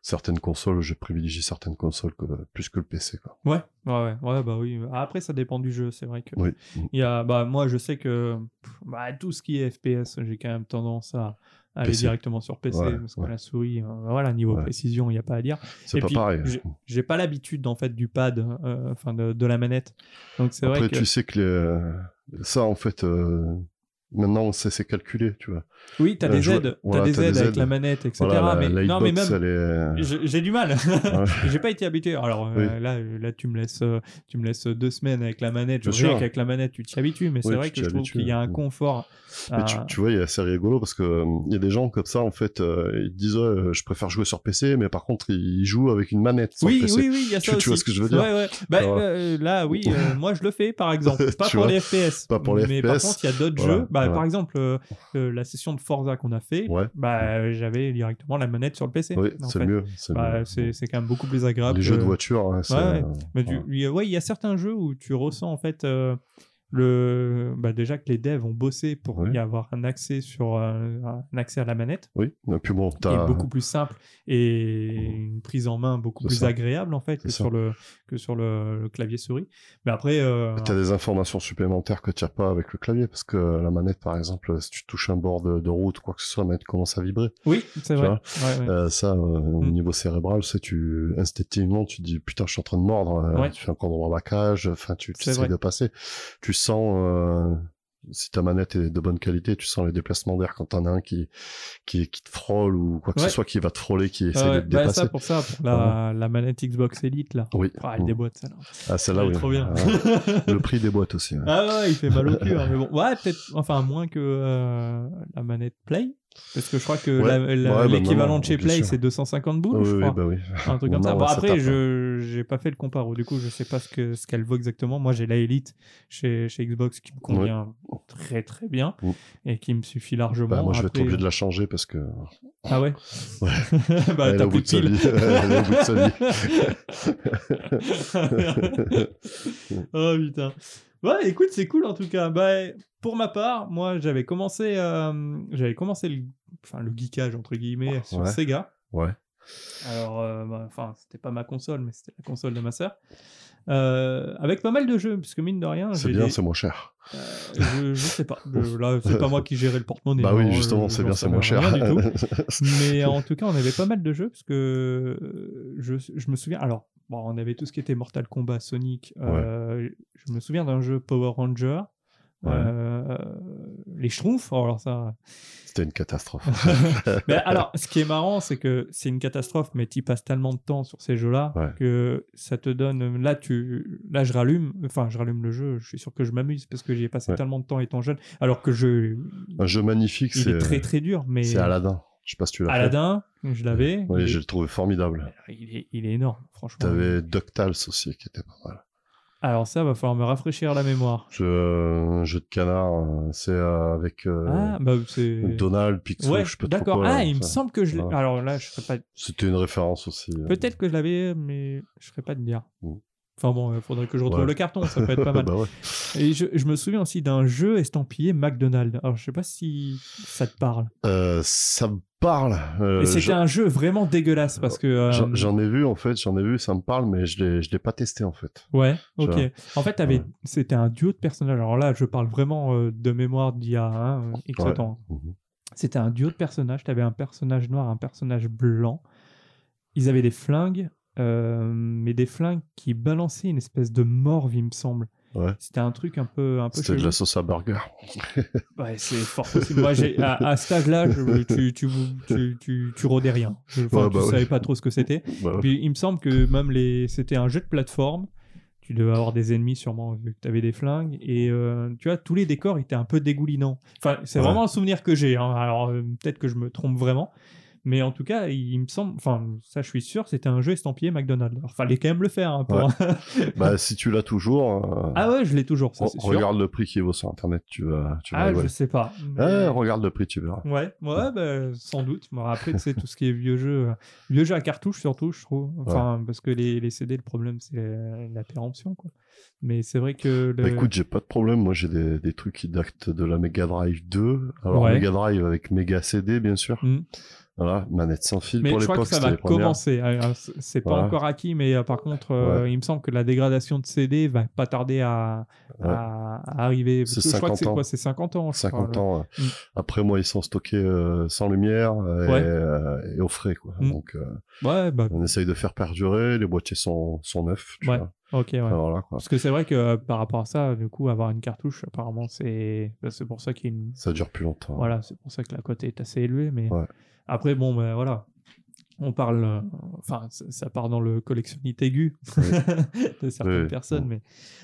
certaines consoles, je privilégie certaines consoles que, plus que le PC. Quoi. Ouais, ouais, ouais, bah oui. Après, ça dépend du jeu, c'est vrai que. Oui. Il y a, bah, moi, je sais que bah, tout ce qui est FPS, j'ai quand même tendance à aller PC. directement sur PC Ouais, parce que ouais. la souris, euh, voilà, niveau Ouais. précision, il n'y a pas à dire. C'est pas puis, pareil. j'ai- pas l'habitude en fait du pad, euh, enfin de, de la manette. Donc c'est Après, vrai que tu sais que les- ça, en fait, euh, maintenant, c'est calculé, tu vois. oui, t'as euh, des jouer- aides, voilà, t'as des t'as des aides avec la manette, etc. Voilà, la, mais la non, mais même est... j'ai du mal. [LAUGHS] J'ai pas été habitué. Alors euh, là, là, tu me laisses, euh, tu me laisses deux semaines avec la manette. Je sais qu'avec la manette, tu t'y habitues, mais c'est vrai que je trouve qu'il y a un Mm. confort. Mais à- tu, tu vois, il y a assez rigolo parce que euh, il y a des gens comme ça, en fait, euh, ils disent, je préfère jouer sur PC, mais par contre, ils jouent avec une manette sur Oui, PC. oui, oui, il y a Tu- vois ce que je veux dire? Ouais, ouais. Bah, euh, là, oui, [LAUGHS] euh, moi je le fais par exemple. [LAUGHS] Pas pour les FPS. Pas pour les mais par FPS. contre, il y a d'autres jeux. Bah. Par exemple, euh, euh, la session de Forza qu'on a fait, Ouais. bah, j'avais directement la manette sur le PC. Oui, c'est mieux. c'est Bah, c'est quand même beaucoup plus agréable. Les que- jeux de voiture, hein, Ouais, euh, Mais il y a- certains jeux où tu ressens en fait le, bah, déjà que les devs ont bossé pour Ouais. y avoir un accès sur euh, un accès à la manette Oui, et puis bon, t'as... est beaucoup plus simple et une prise en main beaucoup plus ça. agréable en fait que sur le que sur le, le clavier souris. Mais après, euh, T'as des informations supplémentaires que tu n'as pas avec le clavier, parce que la manette, par exemple, si tu touches un bord de, de route, quoi que ce soit, la manette commence à vibrer. oui, c'est Tu vrai. vois Ouais, ouais. Euh, ça, euh, au Mm. niveau cérébral, c'est tu instinctivement, tu dis putain, je suis en train de mordre, tu fais encore dans la cage, enfin, tu, tu essaies de passer. Tu sens, euh, si ta manette est de bonne qualité, tu sens les déplacements d'air quand t'en as un qui, qui, qui te frôle ou quoi que Ouais. ce soit qui va te frôler, qui essaie Ouais, de te bah, dépasser. ça pour ça, pour la, la manette Xbox Elite là. Oui. Ah, elle Mm. déboîte celle-là. Ah, celle-là, oui. trop bien. Ah, [LAUGHS] le prix des boîtes aussi. Ah ouais, il fait mal au cul. hein, mais bon, [LAUGHS] ouais, peut-être, enfin, moins que euh, la manette Play. Parce que je crois que Ouais. Ouais, bah, l'équivalent de chez Play, c'est 250 boules, je oui, crois. bah oui. Un truc [LAUGHS] comme ça. Bon, après, je j'ai pas fait le comparo. Du coup, je sais pas ce que ce qu'elle vaut exactement. Moi, j'ai la Elite chez, chez Xbox qui me convient très très bien Mm. et qui me suffit largement. Bah, moi, je vais être Après- obligé de la changer parce que Ah ouais? [LAUGHS] [LAUGHS] Bah, elle est t'as au bout de sa de vie. piles. Elle est au bout de sa vie. oh putain. Ouais, écoute, c'est cool en tout cas. Bah, pour ma part, moi, j'avais commencé, euh, j'avais commencé le, enfin, le geekage entre guillemets sur Ouais. Sega. Ouais. Alors, euh, bah, enfin, c'était pas ma console, mais c'était la console de ma sœur. Euh, avec pas mal de jeux, puisque mine de rien, C'est bien, des- c'est moins cher. euh, je, je sais pas. Je- là, c'est pas moi qui gérais le porte-monnaie. Bah oui, justement, je- c'est bien, c'est moins cher. [LAUGHS] Mais en tout cas, on avait pas mal de jeux parce que je, je me souviens. Alors, bon, on avait tout ce qui était Mortal Kombat, Sonic. euh, je me souviens d'un jeu Power Ranger. Ouais. euh, les Schtroumpfs, oh, alors ça. C'était une catastrophe. [LAUGHS] Mais [LAUGHS] alors, ce qui est marrant, c'est que c'est une catastrophe, mais tu passes tellement de temps sur ces jeux-là Ouais. que ça te donne. Là, tu, là, je rallume. Enfin, je rallume le jeu. Je suis sûr que je m'amuse parce que j'y ai passé Ouais. tellement de temps étant jeune. Alors que jeu, Un jeu magnifique, il est c'est très très dur. Mais c'est Aladdin. Je sais pas si tu l'as fait. Aladdin, je l'avais. Oui, je le trouvais formidable. il, est, il est énorme, franchement. T'avais DuckTales aussi qui était pas mal. Alors ça, va falloir me rafraîchir la mémoire. Jeu, euh, jeu de canard, euh, c'est euh, avec euh, ah, bah. Donald, Picsou, Ouais, je trop d'accord. Ah, là, il me semble que je l'ai. Ouais. Alors là, je serais pas. C'était une référence aussi. Peut-être que je l'avais, mais je serais pas de dire. Mm. Enfin bon, il faudrait que je retrouve Ouais. le carton, ça peut être pas [LAUGHS] mal. bah ouais. Et je, je me souviens aussi d'un jeu estampillé McDonald's. Alors je sais pas si ça te parle. Euh, ça me parle. euh, Mais c'était je- un jeu vraiment dégueulasse parce que. euh, J'en ai vu en fait, j'en ai vu, ça me parle, mais je l'ai, je l'ai pas testé en fait. Ouais, ok. En fait, Ouais. c'était un duo de personnages. Alors là, je parle vraiment euh, de mémoire d'il y a hein, X temps. Mhm. C'était un duo de personnages. Tu avais un personnage noir, un personnage blanc. Ils avaient des flingues, euh, mais des flingues qui balançaient une espèce de morve, il me semble. Ouais. C'était un truc un peu, un peu C'était de la sauce à burger. [LAUGHS] Ouais, c'est fort possible. Moi, à, à cet âge-là, tu, tu, tu, tu, tu rôdais rien. Je- Enfin, Ouais, tu bah savais pas trop ce que c'était. Bah. Puis il me semble que même les, c'était un jeu de plateforme. Tu devais avoir des ennemis sûrement vu que tu avais des flingues et euh, tu vois tous les décors étaient un peu dégoulinants. Enfin c'est vraiment un souvenir que j'ai. hein. Alors euh, peut-être que je me trompe vraiment, mais en tout cas il, me semble, enfin ça je suis sûr, c'était un jeu estampillé McDonald's. Alors fallait quand même le faire. hein, pour- [LAUGHS] Bah si tu l'as toujours, euh, ah ouais je l'ai toujours ça re- sûr. regarde le prix qui vaut sur internet, tu vas, tu vas ah je sais pas. Regarde le prix, tu verras. Ouais, ouais, bah, sans doute. Après, tu sais, tout ce qui est vieux jeu, euh, vieux jeu à cartouche surtout, je trouve. Enfin, parce que les, les CD, le problème, c'est la, la péremption, quoi. Mais c'est vrai que le... Bah écoute, j'ai pas de problème. Moi, j'ai des, des trucs qui datent de la Mega Drive 2. Alors. Mega Drive avec Mega CD, bien sûr. Hmm. Voilà, manette sans fil Mais pour je crois l'époque, que ça va commencer. Euh, c'est- C'est pas Voilà. encore acquis, mais euh, par contre, euh, il me semble que la dégradation de CD va pas tarder à, Ouais. à- à arriver. C'est je crois que 50 c'est ans. quoi? C'est 50 ans. je 50 crois, ans. ouais. Mm. Après, moi, ils sont stockés euh, sans lumière euh, et, euh, et au frais, quoi. Mm. Donc, euh, bah, on essaye de faire perdurer. Les boîtiers sont, sont neufs. Tu vois. ok, ouais. Enfin, voilà. Parce que c'est vrai que euh, par rapport à ça, du coup, avoir une cartouche, apparemment, c'est bah, c'est pour ça qu'il une Ça dure plus longtemps. Voilà, c'est pour ça que la cote est assez élevée. Mais Ouais. Après, bon, ben voilà. On parle, euh, enfin, ça, part dans le collectionnite aigu [LAUGHS] de certaines Oui. personnes. Mais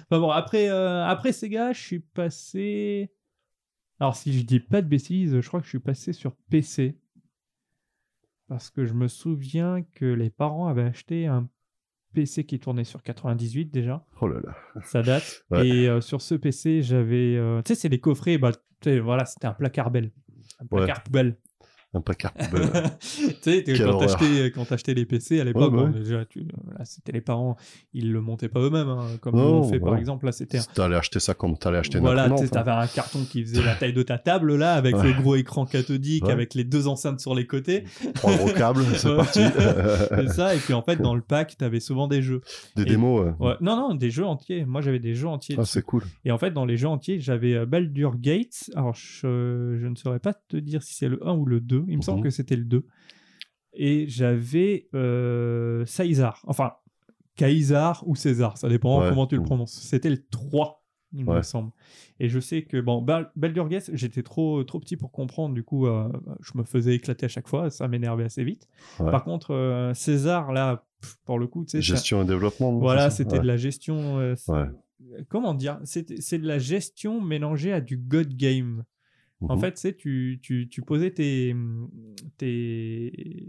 enfin, bon, après, euh, après Sega, je suis passé. Alors, si je dis pas de bêtises, je crois que je suis passé sur PC. Parce que je me souviens que les parents avaient acheté un PC qui tournait sur 98 déjà Oh là là. ça date. [LAUGHS] Ouais. Et euh, sur ce PC, j'avais. euh, tu sais, c'est les coffrets. Bah, voilà, c'était un placard belle. Un Ouais. placard poubelle. Un placard poubelle. tu sais, quand t'achetais, quand t'achetais les PC à l'époque, Ouais, bah déjà, tu, là, c'était les parents, ils le montaient pas eux-mêmes, hein, comme Non, on fait par exemple. Là, c'était. T'allais acheter ça comme t'allais acheter une Voilà, tu hein. t'avais un carton qui faisait la taille de ta table là, avec le gros écran cathodique, avec les deux enceintes sur les côtés. Trois gros câbles, [LAUGHS] c'est parti. [LAUGHS] C'est ça. Et puis en fait, dans le pack, t'avais souvent des jeux. Des Et- démos. Ouais. Non, non, des jeux entiers. Moi, j'avais des jeux entiers. Ah, c'est cool. Et en fait, dans les jeux entiers, j'avais euh, Baldur Gates. Alors, je, je ne saurais pas te dire si c'est le 1 ou le 2. Il me semble Mhm. que c'était le 2. Et j'avais euh, Caesar. Enfin, Caesar ou César. Ça dépend Ouais. comment tu le Mhm. prononces. C'était le 3, il me semble. Et je sais que, bon, Bal- Baldur Gates, j'étais trop, trop petit pour comprendre. Du coup, euh, je me faisais éclater à chaque fois. Ça m'énervait assez vite. Ouais. Par contre, euh, César, là, pff, pour le coup, tu sais, ça- Gestion et développement. voilà, ça c'était de la gestion. euh, comment dire C'est c'est de la gestion mélangée à du God Game. En Mhm. fait, c'est tu, tu, tu posais tes, tes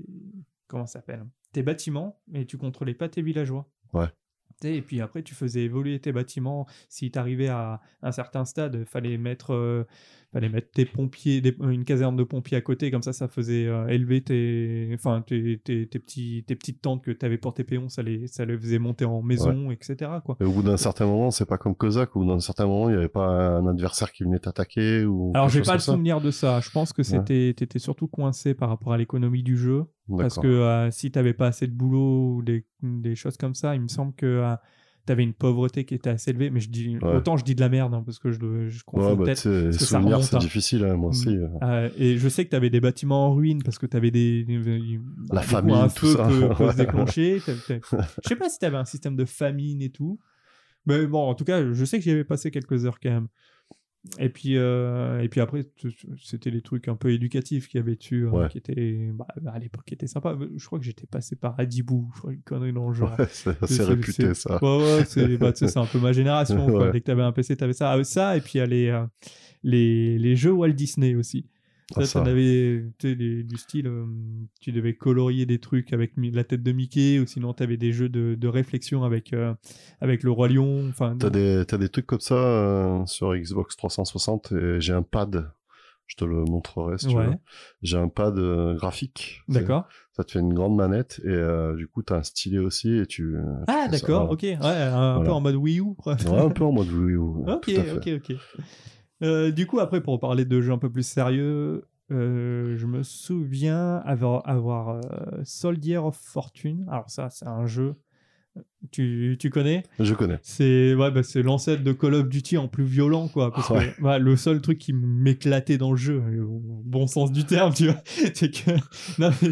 comment ça s'appelle tes bâtiments et tu contrôlais pas tes villageois. Ouais. Et puis après, tu faisais évoluer tes bâtiments. Si tu arrivais à un certain stade, fallait mettre, euh, fallait mettre tes pompiers, des- une caserne de pompiers à côté. Comme ça, ça faisait euh, élever tes, enfin, tes, tes, tes petits, tes petites tentes que tu avais pour tes péons. Ça les, ça les faisait monter en maison, etc. Quoi. Et au bout d'un certain moment, c'est pas comme Kozak, où dans un certain moment, il n'y avait pas un adversaire qui venait t'attaquer ou. Alors, j'ai pas le souvenir de ça. Je pense que c'était, t'étais surtout coincé par rapport à l'économie du jeu. Parce que euh, si t'avais pas assez de boulot ou des, des choses comme ça, il me semble que euh, t'avais une pauvreté qui était assez élevée. Mais je dis, Ouais. autant je dis de la merde, hein, parce que je, le- je confonds Ouais, bah, remonte, c'est hein. difficile, hein, moi aussi. euh. Euh, et je sais que t'avais des bâtiments en ruine parce que t'avais des, La famine, un tout feu ça. peut, [LAUGHS] peut se déclencher. Je sais pas si t'avais un système de famine et tout. Mais bon, en tout cas, je sais que j'y avais passé quelques heures quand même. Et puis, euh, et puis après, c'était les trucs un peu éducatifs qu'il y avait dessus, hein, qui étaient, bah, à l'époque, qui étaient sympas. Je crois que j'étais passé par Adibou, je crois, une connerie dans le genre. Ouais, c'est réputé, ça. Ouais, ouais, c'est bah, un peu ma génération. [LAUGHS] quoi. Dès que t'avais un PC, t'avais ça. Ah, ça, et puis il y a les, euh, les, les jeux Walt Disney aussi. Ah, Ça, ça. avais tu les- du style, euh, tu devais colorier des trucs avec la tête de Mickey, ou sinon t'avais des jeux de, de réflexion avec, euh, avec le Roi Lion. Enfin, T'as des, t'as des trucs comme ça euh, sur Xbox 360 et j'ai un pad. Je te le montrerai si tu veux. J'ai un pad graphique. D'accord. Ça te fait une grande manette et du coup t'as un stylet aussi et tu. tu Ah, ça, d'accord, voilà. ok. Ouais, un, peu en mode Wii U. Ouais, un peu en mode Wii U. [LAUGHS] Ok, ok, ok. Euh, du coup, après, pour parler de jeux un peu plus sérieux, euh, je me souviens avoir, euh, Soldier of Fortune. Alors ça, c'est un jeu. Tu, tu connais? Je connais. C'est ouais, bah, l'ancêtre de Call of Duty en plus violent, quoi. Parce Ouais. que bah, le seul truc qui m'éclatait dans le jeu, euh, au bon sens du terme, tu vois, [LAUGHS] c'est que non, mais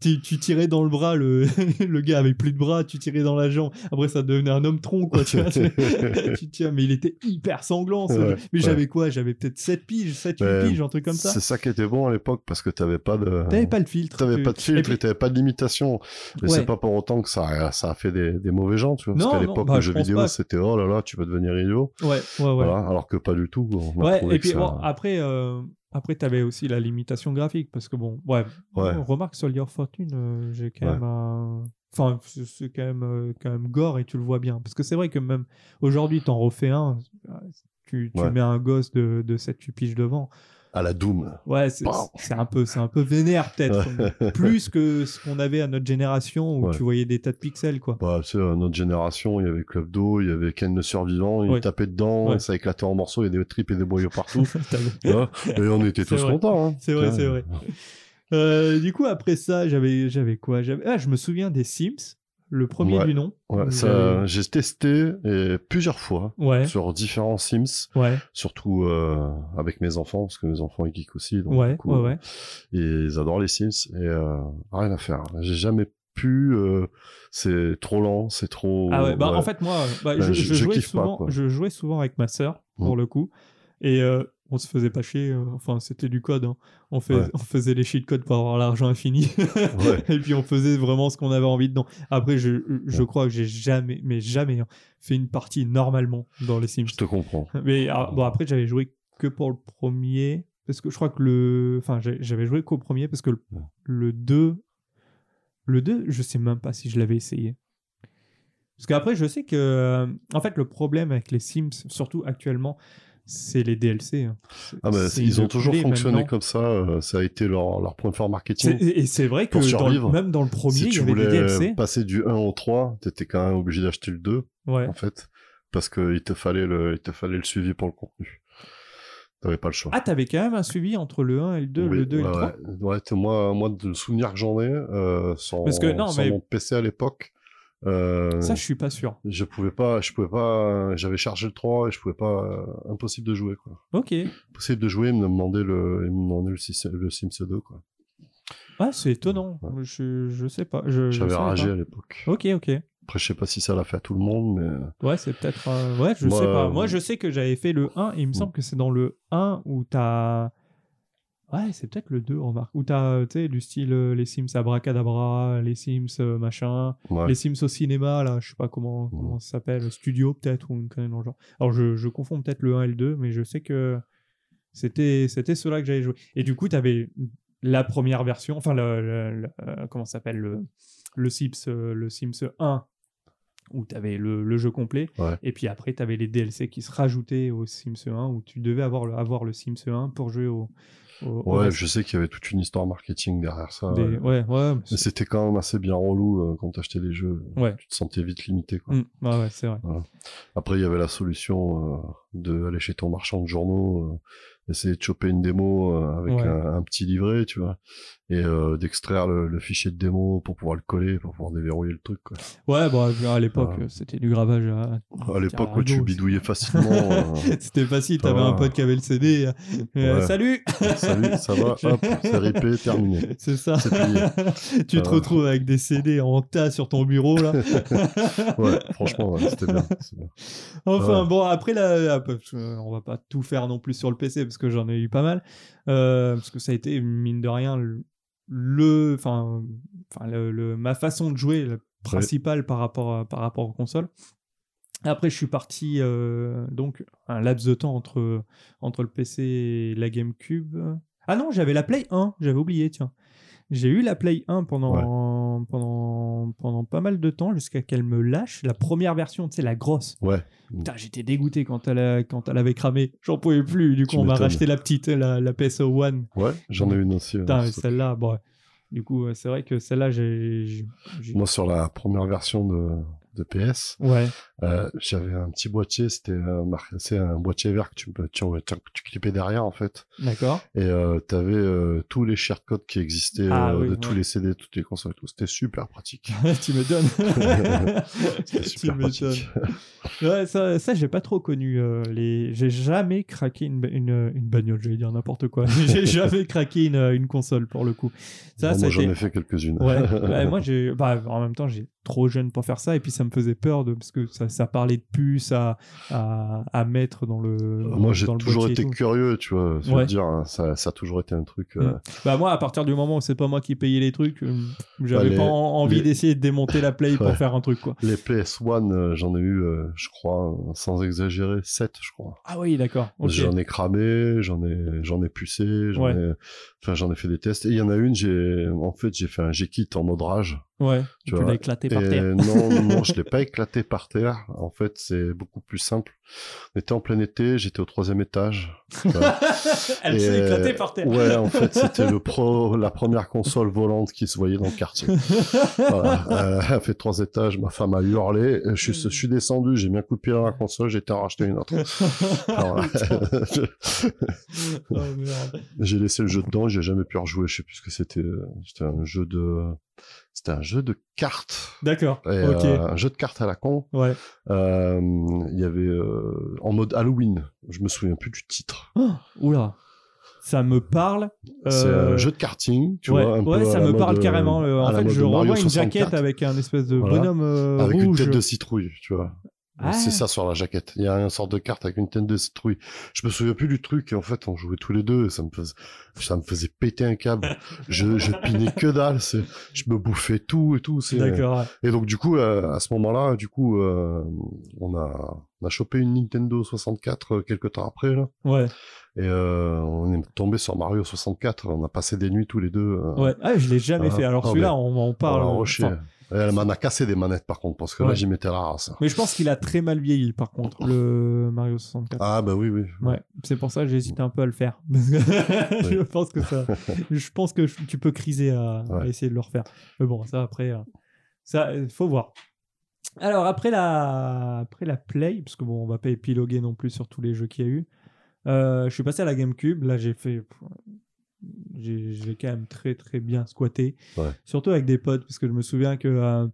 tu, tu tirais dans le bras, le, [LAUGHS] le gars avait plus de bras, tu tirais dans la jambe. Après, ça devenait un homme tronc, quoi. Tu vois, tu- [LAUGHS] tiens, mais il était hyper sanglant. Ouais. Mais j'avais quoi? J'avais peut-être 7 piges, 7 8 Ouais, piges, un truc comme ça. C'est ça qui était bon à l'époque parce que t'avais pas de. T'avais pas le filtre. T'avais tu- pas de filtre puis- et t'avais pas de limitation. Mais c'est pas pour autant que ça, ça a fait des, des mauvais gens, tu vois. Non, parce qu'à l'époque, bah, le je jeu pense vidéo, pas. c'était oh là là, tu vas devenir idiot. Ouais, ouais, ouais. Voilà, alors que pas du tout. On Ouais, et puis ça- bon, après, euh, après tu avais aussi la limitation graphique, parce que bon, ouais, Ouais. remarque Soldier of Fortune, euh, j'ai quand Ouais. même un... Enfin, c'est quand même, euh, quand même gore et tu le vois bien. Parce que c'est vrai que même aujourd'hui, t'en refais un, euh, tu, tu Ouais. mets un gosse de, de 7-8 piges devant. À la Doom. Ouais, c'est un, peu- c'est un peu vénère peut-être. [LAUGHS] Plus que ce qu'on avait à notre génération où Ouais. tu voyais des tas de pixels, quoi. Bah, tu sais, à notre génération, il y avait Club d'eau, il y avait Ken le survivant, il Ouais. tapait dedans, Ouais. ça éclatait en morceaux, il y avait des tripes et des boyaux partout. [LAUGHS] Et on était [LAUGHS] tous vrai. contents. hein. C'est vrai, c'est vrai. Euh, du coup, après ça, j'avais, j'avais quoi? J'avais... Ah, je me souviens des Sims, le premier Ouais. du nom. Ouais, ça, j'ai testé et plusieurs fois Ouais, sur différents Sims, surtout euh, avec mes enfants, parce que mes enfants ils geekent aussi. Donc, coup. Et ils adorent les Sims et euh, rien à faire. J'ai jamais pu. euh, c'est trop lent, c'est trop. Ah ouais, bah en fait moi, bah, Ben, je, je- je je jouais pas, souvent, je jouais souvent avec ma sœur pour Mhm. le coup, et euh, on se faisait pas chier. euh, enfin, c'était du code. hein. On, fait, Ouais. on faisait les cheat codes pour avoir l'argent infini, Ouais. [LAUGHS] et puis on faisait vraiment ce qu'on avait envie dedans. Après, je, je Ouais. crois que j'ai jamais, mais jamais hein, fait une partie normalement dans les Sims. Je te comprends. Mais ah, bon, après, j'avais joué que pour le premier. Parce que je crois que le. Enfin, j'avais joué qu'au premier parce que le, le 2. Le 2, je sais même pas si je l'avais essayé. Parce qu'après, je sais que. euh, En fait, le problème avec les Sims, surtout actuellement, c'est les DLC. hein. Ah bah, ils ont toujours fonctionné maintenant. comme ça. euh, ça a été leur, leur point fort marketing. Et c'est vrai que Pour dans le- même dans le premier, si il y tu avait des voulais DLC. passer du 1 au 3, t'étais quand même obligé d'acheter le 2, Ouais. en fait. Parce qu'il te fallait le, il te fallait le suivi pour le contenu. T'avais pas le choix. Ah, t'avais quand même un suivi entre le 1 et le 2, Oui, le 2 et le ouais, 3 ouais. Ouais, moi, moi, de souvenir que j'en ai, euh, sur, Parce que non, sur mais- mon PC à l'époque, euh, Ça, je suis pas sûr. je pouvais pas, je pouvais pas, j'avais chargé le 3 et je pouvais pas, euh, impossible de jouer, quoi. Ok. Impossible de jouer, il me demandait le, il me demandait le, le Sims 2, quoi. Ah, c'est étonnant. Ouais. Je, je sais pas. J'avais ragé pas. à l'époque. Ok, ok. Après, je sais pas si ça l'a fait à tout le monde, mais Ouais, c'est peut-être. euh, Ouais, je Moi, sais pas. euh, Moi, je sais que j'avais fait le 1 et il me Mm. semble que c'est dans le 1 où t'as. Ouais, c'est peut-être le 2, remarque. Où t'as, euh, tu sais, du style euh, les Sims Abracadabra, les Sims euh, machin, ouais. les Sims au cinéma, là, je sais pas comment, Mm. comment ça s'appelle, Studio peut-être, ou une connerie dans le genre. Alors, je, je confonds peut-être le 1 et le 2, mais je sais que c'était c'était ceux-là que j'avais joué. Et du coup, t'avais la première version, enfin, le, le- le- comment ça s'appelle, le, le, Sims, le Sims 1, où t'avais le, le jeu complet. Ouais. Et puis après, t'avais les DLC qui se rajoutaient au Sims 1, où tu devais avoir le, avoir le Sims 1 pour jouer au. Ouais, je sais qu'il y avait toute une histoire marketing derrière ça. des- ouais. Ouais, mais c'était quand même assez bien relou euh, quand t'achetais les jeux. Ouais. Tu te sentais vite limité, quoi. Mm, ouais, ouais, c'est vrai. Après, il y avait la solution euh, de aller chez ton marchand de journaux, euh, essayer de choper une démo euh, avec Ouais. un, un petit livret, tu vois, et euh, d'extraire le, le fichier de démo pour pouvoir le coller, pour pouvoir déverrouiller le truc. Quoi. Ouais, bon, à l'époque, euh, c'était du gravage à. À l'époque où tu bidouillais facilement, euh, [LAUGHS] C'était facile, t'avais un pote qui avait le CD. Ouais. Salut salut, ça va, [LAUGHS] hop, c'est ripé, terminé. [LAUGHS] C'est ça. Tu te retrouves avec des CD en tas sur ton bureau, là. Ouais, franchement, ouais, c'était bien. bien. Enfin, bon, après, là, on va pas tout faire non plus sur le PC, parce que j'en ai eu pas mal. Euh, parce que ça a été, mine de rien, le. le- Enfin, enfin, le, le- ma façon de jouer la principale par, rapport à- par rapport aux consoles. Après, je suis parti, euh, donc, un laps de temps entre, entre le PC et la GameCube. Ah non, j'avais la Play 1, j'avais oublié, tiens. J'ai eu la Play 1 pendant, pendant, pendant pas mal de temps, jusqu'à qu'elle me lâche. La première version, tu sais, la grosse. Ouais, Putain, j'étais dégoûté quand elle, a- quand elle avait cramé. J'en pouvais plus. Du coup, Tu on m'a racheté la petite, la, la PSO One. ouais, j'en ai une aussi. Putain, celle-là, bon. Du coup, c'est vrai que celle-là, j'ai- Moi, sur la première version de, de PS, Ouais. Euh, j'avais un petit boîtier, c'était un, mar- c'est un boîtier vert que tu, tu, tu, tu clippais derrière en fait, D'accord. et euh, t'avais euh, tous les share-codes qui existaient Ah euh, oui, de ouais. tous les CD, toutes les consoles et tout. C'était super pratique. [LAUGHS] tu m'étonnes. [LAUGHS] C'était tu super pratique. Ouais, ça, ça j'ai pas trop connu. les... J'ai jamais craqué une, une, une bagnole, je vais dire n'importe quoi. [LAUGHS] j'ai jamais craqué une, une console pour le coup. Ça, Bon, ça moi, j'en ai fait quelques-unes. Ouais, ouais, moi j'ai. Bah, en même temps, j'ai trop jeune pour faire ça et puis ça me faisait peur de parce que ça, ça parlait de puces à, à, à mettre dans le. Moi, j'ai toujours été curieux, tu vois. Je Ouais. dire, hein, ça, ça a toujours été un truc. euh, Mm. Bah moi, à partir du moment où c'est pas moi qui payais les trucs, euh, j'avais Bah, pas en- envie les- d'essayer de démonter la play pour [LAUGHS] faire un truc quoi. Les PS1, euh, j'en ai eu, euh, je crois, sans exagérer, 7, je crois. Ah oui, d'accord. J'en ai cramé, j'en ai, j'en ai pucé, j'en Ouais. ai, enfin, j'en ai fait des tests. Et il y en a une, j'ai, en fait, j'ai fait un G-kit en mode rage. Ouais, Tu l'as éclaté par Et terre. non, non, [LAUGHS] je l'ai pas éclaté par terre. En fait, c'est beaucoup plus simple. On était en plein été, j'étais au troisième étage. [LAUGHS] Elle s'est euh, éclatée par terre. Ouais, en fait, c'était le [LAUGHS] pro, la première console volante qui se voyait dans le quartier. Voilà. Euh, elle a fait trois étages, ma femme a hurlé. Je suis, je suis descendu, j'ai mis un coup de pied dans la console, j'ai été en racheter une autre. Alors, oh j'ai laissé le jeu dedans, j'ai jamais pu rejouer. Je sais plus ce que c'était. C'était un jeu de, c'était un jeu de cartes. D'accord. Euh, un jeu de cartes à la con. Ouais. Euh, Il y avait euh, en mode Halloween. Je me souviens plus du titre. Oh, oula. Ça me parle. C'est un jeu de karting, tu ouais, vois. Un ouais, peu ça me parle carrément. en fait, je revois une 64, jaquette avec un espèce de Voilà. bonhomme avec rouge. une tête de citrouille, tu vois. Ah. C'est ça sur la jaquette. Il y a une sorte de carte avec une tête de citrouille. Je me souviens plus du truc et en fait on jouait tous les deux et ça me faisait, ça me faisait péter un câble. [LAUGHS] je, je pinais que dalle. Je me bouffais tout et tout. D'accord. ouais. Et donc du coup, euh, à ce moment-là, du coup, euh, on a, on a chopé une Nintendo 64 euh, quelques temps après là, Ouais. et euh, on est tombé sur Mario 64. On a passé des nuits tous les deux. euh, Ouais. Ah, je l'ai jamais Ah, fait. Alors ah, celui-là, on en on parle. Euh, Elle m'en a cassé des manettes par contre parce que là j'y mettais la race. mais je pense qu'il a très mal vieilli, par contre, le Mario 64. Ah bah oui oui. Ouais, c'est pour ça que j'hésite un peu à le faire. [LAUGHS] Je pense que ça, je pense que tu peux criser à, essayer de le refaire. Mais bon, ça après, euh, ça euh, faut voir. Alors après la, après la play, parce que bon, on va pas épiloguer non plus sur tous les jeux qu'il y a eu. euh, je suis passé à la GameCube. Là, j'ai fait, j'ai quand même très très bien squatté. Ouais. Surtout avec des potes, parce que je me souviens que euh,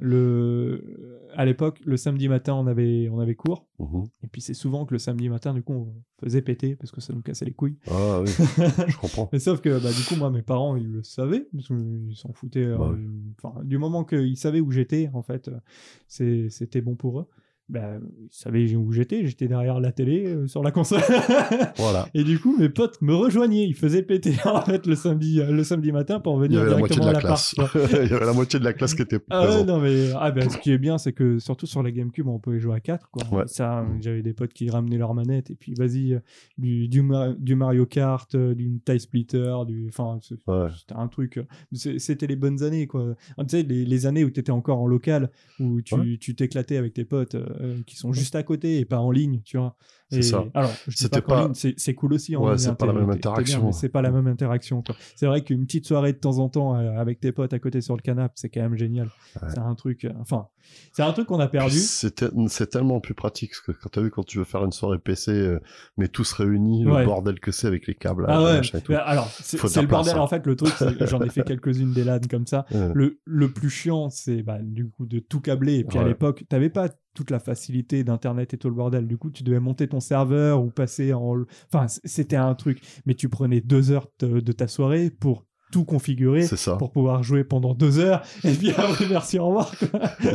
le, à l'époque, le samedi matin, on avait, on avait cours. Mhm. Et puis c'est souvent que le samedi matin, du coup, on faisait péter parce que ça nous cassait les couilles. Ah oui, [LAUGHS] je comprends. Mais sauf que bah, du coup, moi, mes parents, ils le savaient, parce qu'ils s'en foutaient. euh, Bah oui. enfin, du moment qu'ils savaient où j'étais, en fait, euh, c'était bon pour eux. Bah, ils savaient où j'étais, j'étais derrière la télé, euh, sur la console. [LAUGHS] Voilà. Et du coup, mes potes me rejoignaient, ils faisaient péter en fait le samedi, euh, le samedi matin pour Il y venir avait la moitié de directement à la classe. [LAUGHS] Il y avait la moitié de la classe qui était Ah ouais, présente. non mais ah ben, ce qui est bien c'est que surtout sur la GameCube on pouvait jouer à 4 quoi. Ouais. Ça j'avais des potes qui ramenaient leur manette et puis vas-y euh, du, du, Mar- du Mario Kart, du Tie Splitter, du enfin Ouais. c'était un truc c'était les bonnes années quoi. Tu sais les, les années où tu étais encore en local où tu Ouais. tu t'éclatais avec tes potes euh, qui sont juste à côté et pas en ligne, tu vois. C'est ça. Alors, C'était pas, c'est cool aussi en Ouais, c'est hein, pas la même interaction. c'est pas la même interaction. C'est vrai qu'une petite soirée de temps en temps euh, avec tes potes à côté sur le canapé, c'est quand même génial. Ouais. C'est un truc euh, enfin, c'est un truc qu'on a perdu. C'est te- c'est tellement plus pratique parce que quand t'as vu quand tu veux faire une soirée PC, euh, mais tous réunis, Ouais. le bordel que c'est avec les câbles. Ah là, ouais, machin et tout. mais alors c'est le bordel hein. en fait le truc, j'en ai fait [LAUGHS] quelques-unes des LAN comme ça. Le, le plus chiant, c'est bah, du coup de tout câbler. Et puis à l'époque, t'avais pas toute la facilité d'internet et tout le bordel. Du coup, tu devais monter ton serveur ou passer en. Enfin, c'était un truc. Mais tu prenais deux heures de, de ta soirée pour tout configurer, ça. pour pouvoir jouer pendant deux heures. [LAUGHS] Et puis après, merci, au revoir.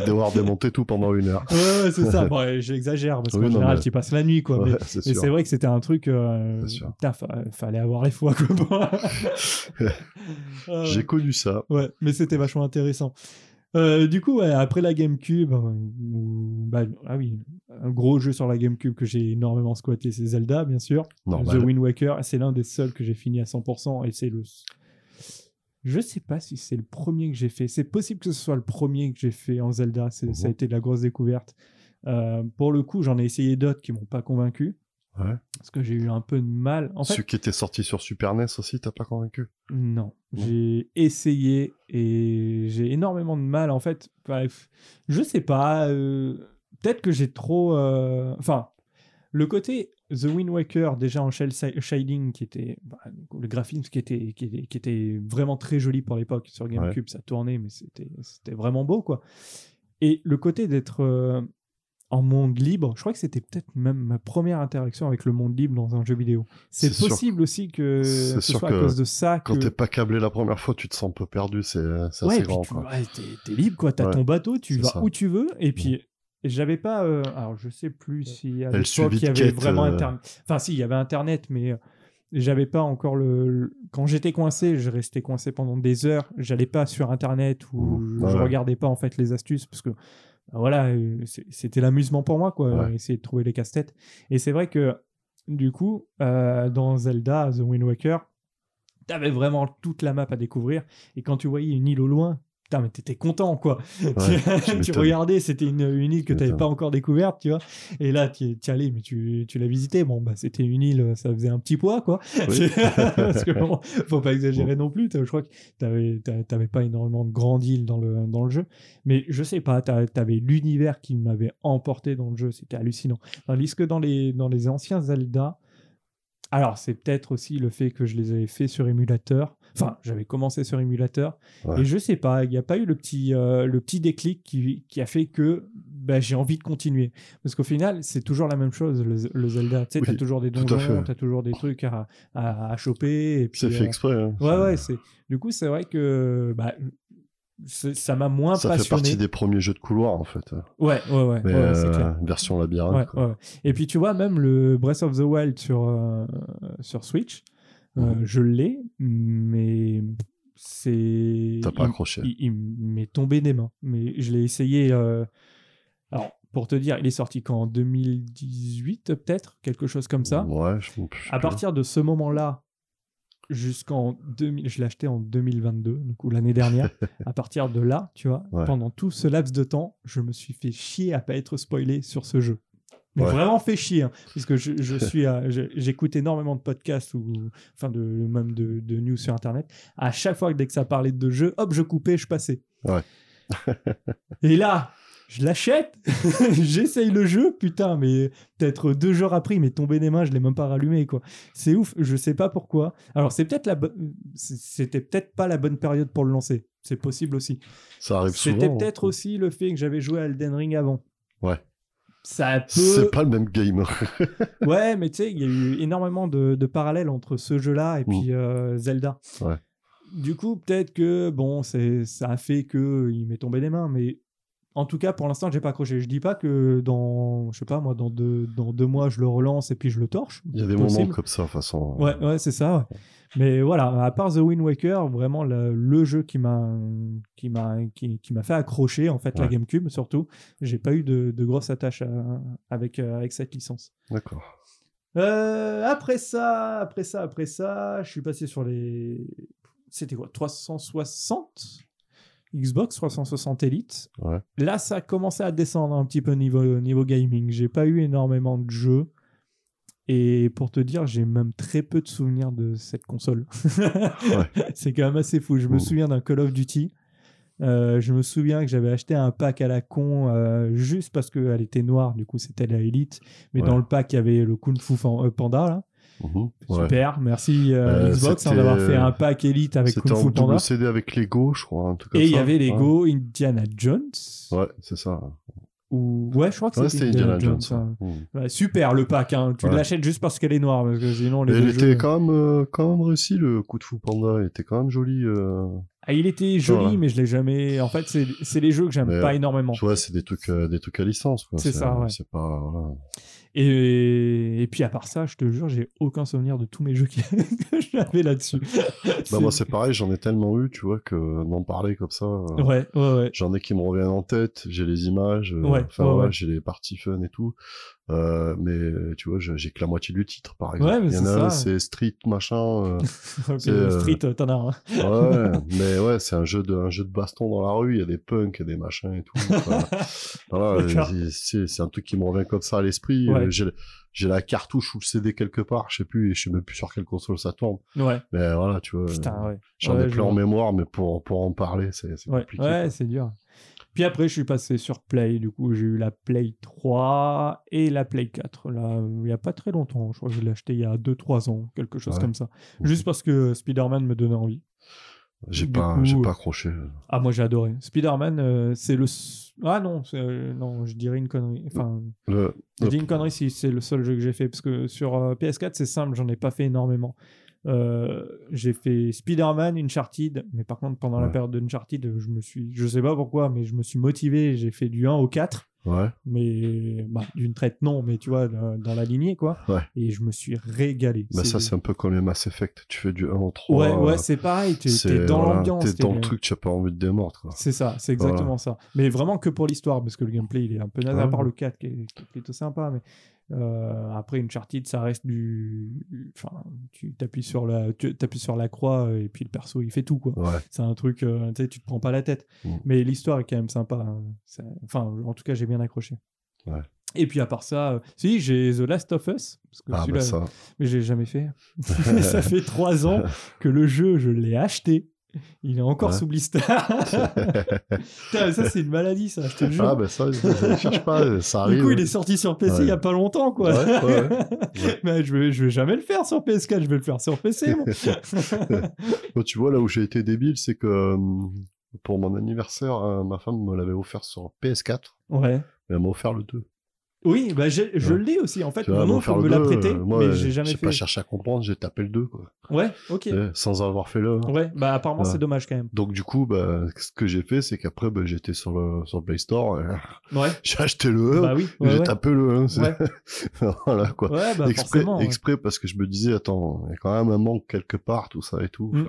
Devoir démonter tout pendant une heure. Ouais, ouais, c'est ça. [LAUGHS] Bon, j'exagère parce qu'en Oui, général, mais- tu passes la nuit, quoi. mais- Ouais, c'est mais sûr. c'est vrai que c'était un truc. Euh, putain, fa- fallait avoir les fois, quoi. [LAUGHS] J'ai connu ça. Ouais, mais c'était vachement intéressant. Euh, du coup, ouais, après la GameCube, euh, où- bah, ah oui, un gros jeu sur la GameCube que j'ai énormément squatté, c'est Zelda, bien sûr. Normal. The Wind Waker, c'est l'un des seuls que j'ai fini à 100% et c'est le. Je sais pas si c'est le premier que j'ai fait. C'est possible que ce soit le premier que j'ai fait en Zelda. Ça a Mhm. été de la grosse découverte. Euh, pour le coup, j'en ai essayé d'autres qui m'ont pas convaincu Ouais. parce que j'ai eu un peu de mal. En fait, Celui qui était sorti sur Super NES aussi, t'as pas convaincu? Non, j'ai essayé et j'ai énormément de mal. En fait, bref, je sais pas. euh, Peut-être que j'ai trop. euh, Enfin, le côté The Wind Waker, déjà en shell shading, qui était. bah, le graphisme qui était, qui, était, qui était vraiment très joli pour l'époque. Sur GameCube, ça tournait, mais c'était c'était vraiment beau, quoi. Et le côté d'être. euh, en monde libre, je crois que c'était peut-être même ma première interaction avec le monde libre dans un jeu vidéo. C'est sûr. possible aussi que C'est ce sûr soit que à cause de ça Quand t'es pas câblé la première fois, tu te sens un peu perdu. C'est c'est ouais, grand. tu- quoi. ouais, t'es, t'es libre quoi, t'as Ouais, ton bateau, tu c'est vas ça. où tu veux. Et puis j'avais pas, euh, alors je sais plus si à Elle l'époque suivit il y avait quête, vraiment euh. internet. Enfin si, il y avait internet, mais euh, j'avais pas encore le. le- Quand j'étais coincé, je restais coincé pendant des heures. J'allais pas sur internet ou Mmh, je ouais. regardais pas en fait les astuces parce que voilà, euh, c'était l'amusement pour moi quoi, Ouais. essayer de trouver les casse-têtes. Et c'est vrai que du coup, euh, dans Zelda, The Wind Waker, t'avais vraiment toute la map à découvrir. Et quand tu voyais une île au loin, putain, mais t'étais content, quoi. Ouais, tu [LAUGHS] regardais, c'était une, une île que t'avais pas encore découverte, tu vois. Et là, tu y allais, mais tu, tu l'as visité. Bon, bah, c'était une île, ça faisait un petit poids, quoi. Oui. [LAUGHS] Parce que bon, [LAUGHS] faut pas exagérer non plus. Je crois que t'avais, t'a- t'avais pas énormément de grandes îles dans le, dans le jeu. Mais je sais pas, t'avais l'univers qui m'avait emporté dans le jeu. C'était hallucinant. Tandis que dans les, dans les anciens Zelda, alors c'est peut-être aussi le fait que je les avais fait sur émulateur. Enfin, j'avais commencé sur émulateur. Ouais. Et je sais pas, il n'y a pas eu le petit, euh, le petit déclic qui, qui a fait que bah, j'ai envie de continuer. Parce qu'au final, c'est toujours la même chose, le, le Zelda. Tu sais, Oui, t'as toujours des donjons, fait. t'as toujours des trucs à, à, à choper. Et puis, C'est fait euh, exprès. hein. Ouais, ouais, c'est. Du coup, c'est vrai que bah, ça m'a moins Ça fait passionné. partie des premiers jeux de couloir, en fait. Ouais, ouais, ouais, Mais ouais, c'est euh, clair. version labyrinthe. Ouais, quoi. ouais. Et puis tu vois, même le Breath of the Wild sur, euh, sur Switch, euh, Mhm. je l'ai, mais c'est. T'as pas accroché. Il, il m'est tombé des mains. Mais je l'ai essayé. euh, Alors, pour te dire, il est sorti quand En 2018, peut-être Quelque chose comme ça. Ouais, je, À partir de ce moment-là, jusqu'en 2000, je l'ai acheté en 2022, du coup l'année dernière. [LAUGHS] à partir de là, tu vois, Ouais. pendant tout ce laps de temps, je me suis fait chier à pas être spoilé sur ce jeu. Mais Ouais. vraiment fait chier, hein, puisque je, je [LAUGHS] suis, j'écoute énormément de podcasts ou enfin de même de, de news sur internet. À chaque fois que dès que ça parlait de jeu, hop, je coupais, je passais. Ouais. [LAUGHS] Et là, je l'achète, [LAUGHS] j'essaye le jeu, putain, mais peut-être deux jours après, il m'est tombé des mains, je l'ai même pas rallumé, quoi. C'est ouf, je sais pas pourquoi. Alors, c'est peut-être la c'était peut-être pas la bonne période pour le lancer. C'est possible aussi. Ça arrive souvent. C'était hein. peut-être aussi le fait que j'avais joué à Elden Ring avant. Ouais. Ça peut. C'est pas le même game. [LAUGHS] Ouais, mais tu sais, il y a eu énormément de, de parallèles entre ce jeu-là et puis euh, Zelda. Mm. Ouais. Du coup, peut-être que bon, ça a fait que il m'est tombé des mains, mais en tout cas, pour l'instant, j'ai pas accroché. Je dis pas que dans, je sais pas moi, dans deux, dans deux mois, je le relance et puis je le torche. Il y a des Possible. moments comme ça, de toute façon. Ouais, ouais, c'est ça. ouais. Mais voilà, à part The Wind Waker, vraiment le, le jeu qui m'a qui m'a qui, qui m'a fait accrocher en fait la. GameCube surtout, j'ai pas eu de, de grosse attache à- avec euh, avec cette licence. D'accord. Euh, après ça, après ça, après ça, je suis passé sur les c'était quoi 360 Xbox 360 Elite. Ouais. Là, ça a commencé à descendre un petit peu niveau niveau gaming. J'ai pas eu énormément de jeux. Et pour te dire, j'ai même très peu de souvenirs de cette console. [LAUGHS] C'est quand même assez fou. Je me souviens d'un Call of Duty. Euh, je me souviens que j'avais acheté un pack à la con euh, juste parce qu'elle était noire. Du coup, c'était la Elite. Mais Ouais. dans le pack, il y avait le Kung Fu euh, Panda. Là. Mhm. Ouais. Super. Merci euh, Euh, Xbox hein, d'avoir fait un pack Elite avec Kung Fu Panda. CD avec Lego, je crois, un truc comme Et il y avait Ouais. Lego Indiana Jones. Ouais, c'est ça. Ou... Ouais, je crois que Ouais, c'était Indiana, Indiana Jones. Jones. ouais. Ouais, super le pack. Hein. Tu Ouais. l'achètes juste parce qu'elle est noire. Parce que sinon, les Et il deux était jeux- quand même, euh, quand même réussi le coup de fou panda. Il était quand même joli. euh. Ah, il était joli, Voilà. mais je l'ai jamais. En fait, c'est les jeux que j'aime pas euh, énormément. Tu vois, c'est des trucs, euh, des trucs à licence. C'est ça, ouais. C'est pas. Voilà. Et... et puis à part ça, je te jure, j'ai aucun souvenir de tous mes jeux [LAUGHS] que j'avais là-dessus. Bah, moi, c'est pareil. J'en ai tellement eu, tu vois, que d'en parler comme ça. euh, Ouais, ouais, ouais. J'en ai qui me reviennent en tête, j'ai les images, euh, Ouais, enfin ouais, voilà, ouais. j'ai les parties fun et tout. Euh, mais tu vois, j'ai que la moitié du titre par exemple. Ouais, mais Il y en c'est a c'est Street machin. euh, [LAUGHS] Ok, C'est, euh, Street, t'en as un. ouais, [LAUGHS] mais ouais, c'est un jeu de un jeu de baston dans la rue. Il y a des punks, il y a des machins et tout. [LAUGHS] Voilà, c'est- un truc qui me revient comme ça à l'esprit. Ouais. J'ai la cartouche ou le CD quelque part, je sais plus, et je sais même plus sur quelle console ça tourne. Ouais, Mais voilà, tu vois, putain, ouais. j'en ai plein en mémoire, mais pour pour en parler, c'est compliqué. ouais c'est dur. Puis après, je suis passé sur Play. Du coup, j'ai eu la Play 3 et la Play 4. Là, il n'y a pas très longtemps. Je crois que je l'ai acheté il y a 2-3 ans, quelque chose Ouais. comme ça. Juste parce que Spider-Man me donnait envie. J'ai pas, coup, pas accroché. Ah, moi, j'ai adoré. Spider-Man, euh, c'est le. Ah non, euh, non, je dirais une connerie. Enfin, Le, je dis une connerie si c'est le seul jeu que j'ai fait. Parce que sur euh, PS4, c'est simple, j'en ai pas fait énormément. Euh, j'ai fait Spider-Man, Uncharted, mais par contre, pendant la période d'Uncharted, je me suis. Je sais pas pourquoi, mais je me suis motivé. J'ai fait du 1 au 4 ouais. mais bah, d'une traite non, mais tu vois, dans, la lignée, quoi. Ouais. Et je me suis régalé. Bah ça, c'est un peu comme les Mass Effect. Tu fais du 1 au 3. Ouais, ouais, euh, c'est pareil, c'est- t'es dans l'ambiance. T'es dans le truc, tu as pas envie de démordre. quoi. C'est ça, c'est exactement ça. Mais vraiment que pour l'histoire, parce que le gameplay, il est un peu naze, à part le 4 qui est, qui est plutôt sympa. Mais euh, après, Uncharted, ça reste du. Enfin, tu t'appuies sur la, tu appuies sur la croix euh, et puis le perso il fait tout quoi. Ouais. C'est un truc, euh, tu sais, tu te prends pas la tête. Mm. Mais l'histoire est quand même sympa. hein. Enfin, en tout cas, j'ai bien accroché. Ouais. Et puis à part ça, euh, si j'ai The Last of Us, parce que Ah, bah ça. mais j'ai jamais fait. [LAUGHS] ça fait trois ans [LAUGHS] que le jeu, je l'ai acheté. [LAUGHS] Il est encore Ouais. sous blister. [LAUGHS] Putain, ça c'est une maladie, ça, je te le jure. ah, bah ça, je cherche pas, ça arrive. du coup, il est sorti sur PC Ouais. il y a pas longtemps, quoi. Ouais, ouais, ouais. [LAUGHS] Mais je vais, je vais jamais le faire sur PS4, je vais le faire sur PC. moi. Bon, tu vois, là où j'ai été débile, c'est que euh, pour mon anniversaire, euh, ma femme me l'avait offert sur PS4, ouais. mais elle m'a offert le 2. Oui, bah j'ai- je Ouais. l'ai aussi. En fait, vois, mon oncle me l'a 2, prêté, euh, moi, mais euh, j'ai jamais J'ai fait. pas cherché à comprendre, j'ai tapé le 2, quoi. Ouais, ok. Euh, Sans avoir fait le 1. Ouais, bah apparemment Ouais. c'est dommage quand même. Donc du coup, bah, ce que j'ai fait, c'est qu'après, bah, j'étais sur le, sur le Play Store, et Ouais. [LAUGHS] j'ai acheté le 1, Bah oui. j'ai tapé le 1, c'est- Ouais. [LAUGHS] voilà, quoi. Ouais, bah exprès, forcément. exprès parce que je me disais, attends, il y a quand même un manque quelque part, tout ça et tout. Mm.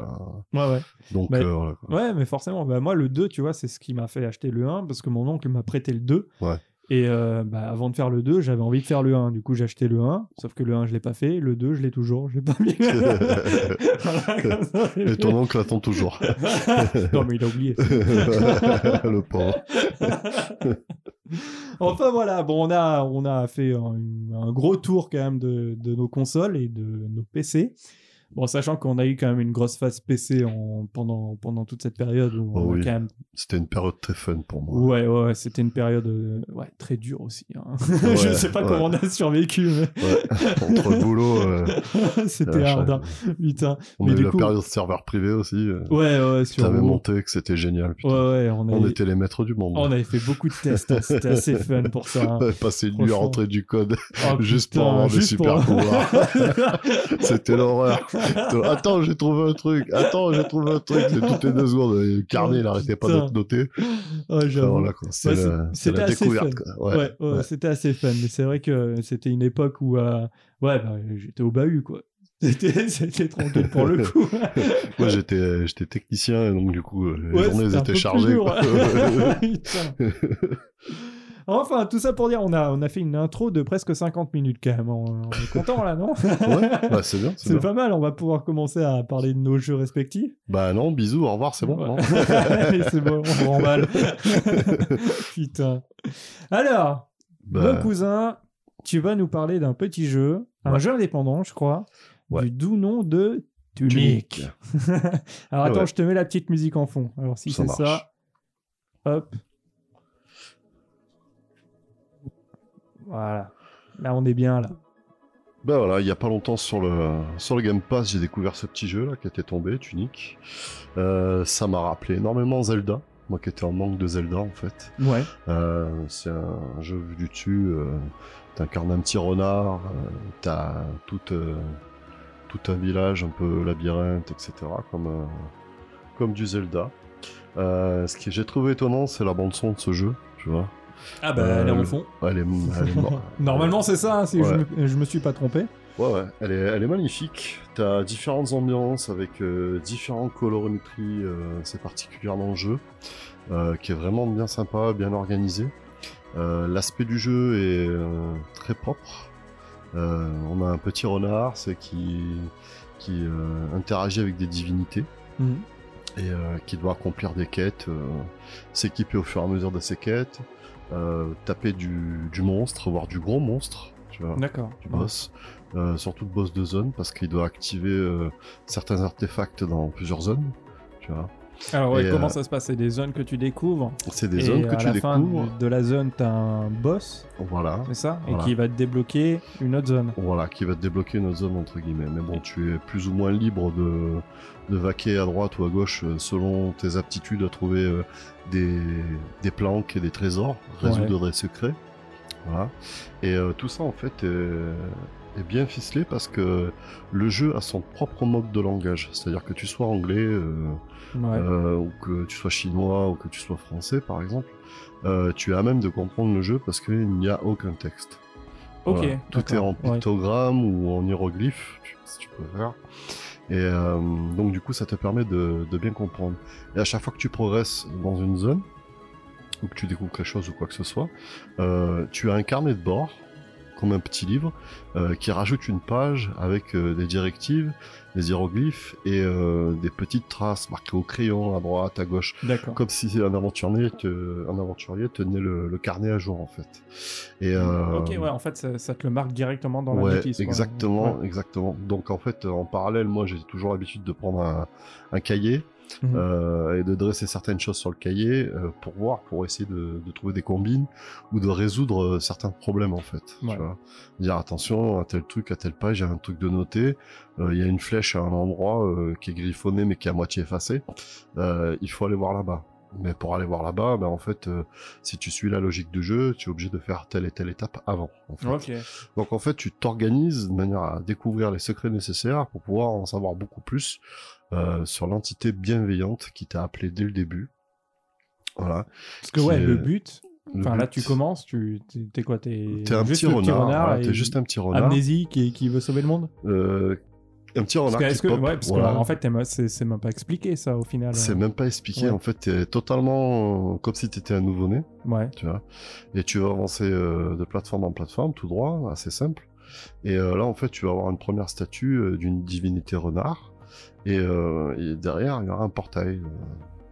Ouais, ouais. donc, euh, voilà, quoi. Ouais, mais forcément, bah, moi, le 2, tu vois, c'est ce qui m'a fait acheter le 1 parce que mon oncle m'a prêté le 2. Ouais. Et euh, bah, avant de faire le 2, j'avais envie de faire le 1. Du coup, j'ai acheté le 1, sauf que le 1, je l'ai pas fait. Le 2, je l'ai toujours. Je l'ai pas mis. [LAUGHS] Voilà, ça, Et ton oncle attend toujours. [LAUGHS] non, mais il a oublié. [LAUGHS] le pauvre. enfin voilà, bon, on a, on a fait un, un gros tour quand même de, de nos consoles et de nos PC. Bon, sachant qu'on a eu quand même une grosse phase PC en, pendant, pendant toute cette période où Oh on a oui. quand même C'était une période très fun pour moi. Ouais, ouais, c'était une période euh, ouais, très dure aussi. hein. [LAUGHS] Ouais, je sais pas ouais. comment on a survécu, mais. Entre le [LAUGHS] boulot, euh, c'était la hard. hein. Putain. on Mais a eu la coup- période serveur privé aussi. euh, Ouais, ouais, sur T'avais WoW. monté que c'était génial. Ouais, Putain. ouais, on, On avait... était les maîtres du monde. on avait fait beaucoup de tests. hein. C'était assez fun pour ça. On avait passé une nuit à rentrer du code Oh, [LAUGHS] juste pour avoir des juste super pour- pouvoirs. C'était l'horreur. Attends, j'ai trouvé un truc. Attends, j'ai trouvé un truc. C'est toutes les deux secondes. Le carnet, il arrêtait pas d'être noté. Ouais, voilà, c'était assez découverte. fun. Ouais, Ouais, c'était assez fun. Mais c'est vrai que c'était une époque où euh, ouais, bah, j'étais au bahut, quoi. [LAUGHS] C'était tranquille pour le [LAUGHS] coup. Moi, j'étais, j'étais technicien, donc du coup, euh, les journées étaient chargées. [LAUGHS] Enfin, tout ça pour dire, on a, on a fait une intro de presque 50 minutes quand même. On, on est content là, non? [LAUGHS] Ouais, bah, c'est bien. C'est pas mal, on va pouvoir commencer à parler de nos jeux respectifs. Bah non, bisous, au revoir, c'est bon. Ouais. [LAUGHS] c'est bon, on remballe. [LAUGHS] Putain. Alors, Bah, mon cousin, tu vas nous parler d'un petit jeu, un Ouais. jeu indépendant, je crois, Ouais. du doux nom de Tunic. Alors attends, je te mets la petite musique en fond. Alors si c'est ça, hop. Voilà. Là, on est bien là. Bah voilà, il y a pas longtemps sur le sur le Game Pass, j'ai découvert ce petit jeu là qui était tombé, Tunic. Euh, ça m'a rappelé énormément Zelda, moi qui étais en manque de Zelda en fait. Ouais. Euh, c'est un jeu vu du dessus, euh, t'incarnes un petit renard, euh, t'as tout euh, tout un village un peu labyrinthe, etc. comme comme du Zelda. Ce que j'ai trouvé étonnant, c'est la bande son de ce jeu, tu vois. Ah bah, Euh, elle est en fond. Elle est, elle est mor- [LAUGHS] Normalement, c'est ça, hein, si je, me, je me suis pas trompé. Ouais, ouais, elle est, elle est magnifique. T'as différentes ambiances avec euh, différentes colorimétries, euh, c'est particulièrement le jeu, euh, qui est vraiment bien sympa, bien organisé. Euh, L'aspect du jeu est euh, très propre. Euh, on a un petit renard, qui, qui euh, interagit avec des divinités Mhm. et euh, qui doit accomplir des quêtes, euh, s'équiper au fur et à mesure de ses quêtes, euh, taper du, du monstre, voire du gros monstre. Tu vois D'accord. du boss, euh, surtout le boss de zone, parce qu'il doit activer euh, certains artefacts dans plusieurs zones. Tu vois. Alors, ouais, comment ça se passe? C'est des zones que tu découvres? C'est des zones que à tu la fin découvres. de, de la zone, t'as un boss, Voilà. c'est ça? Voilà. Et qui va te débloquer une autre zone. Voilà, qui va te débloquer une autre zone entre guillemets. Mais bon, tu es plus ou moins libre de, de vaquer à droite ou à gauche euh, selon tes aptitudes à trouver euh, des, des planques et des trésors, résoudre des secrets. Voilà. Et euh, tout ça en fait est, est bien ficelé parce que le jeu a son propre mode de langage. C'est-à-dire que tu sois anglais, euh, Ouais. euh, ou que tu sois chinois ou que tu sois français par exemple, euh, tu es à même de comprendre le jeu parce qu'il n'y a aucun texte. ok. Voilà. Tout est en ouais. pictogramme ou en hiéroglyphe, si tu peux faire. Et euh, donc du coup, ça te permet de, bien comprendre. Et à chaque fois que tu progresses dans une zone, ou que tu découvres quelque chose ou quoi que ce soit, euh, tu as un carnet de bord comme un petit livre, euh, qui rajoute une page avec euh, des directives, des hiéroglyphes et euh, des petites traces marquées au crayon à droite, à gauche, comme si un aventurier, te- un aventurier tenait le, le carnet à jour en fait. Et Ok, ouais, en fait, ça, ça te le marque directement dans la ouais, notice. quoi. exactement, Ouais. exactement. Donc en fait, en parallèle, moi j'ai toujours l'habitude de prendre un, un cahier Mhm. euh, et de dresser certaines choses sur le cahier euh, pour voir, pour essayer de, de trouver des combines ou de résoudre euh, certains problèmes en fait. Ouais. Tu vois Dire attention à tel truc, à telle page, il y a un truc de noté, euh, il y a une flèche à un endroit euh, qui est griffonnée mais qui est à moitié effacée. Euh, il faut aller voir là-bas. Mais pour aller voir là-bas, ben en fait, euh, si tu suis la logique du jeu, tu es obligé de faire telle et telle étape avant. En fait. Ok. Donc en fait, tu t'organises de manière à découvrir les secrets nécessaires pour pouvoir en savoir beaucoup plus euh, sur l'entité bienveillante qui t'a appelé dès le début. Voilà. Parce que Qui ouais, est- le but. Enfin, là, tu commences, tu t'es quoi T'es un juste petit renard. ouais, et T'es juste un petit renard. amnésique et qui veut sauver le monde? Euh, un petit Parce renard que, qui que- ouais, parce voilà. que, en fait, c'est même pas expliqué ça au final. C'est même pas expliqué. Ouais. En fait, t'es totalement euh, comme si t'étais un nouveau-né. Ouais. tu vois. Et tu vas avancer euh, de plateforme en plateforme, tout droit, assez simple. Et euh, là, en fait, tu vas avoir une première statue euh, d'une divinité renard. Et, euh, et derrière, il y aura un portail. euh,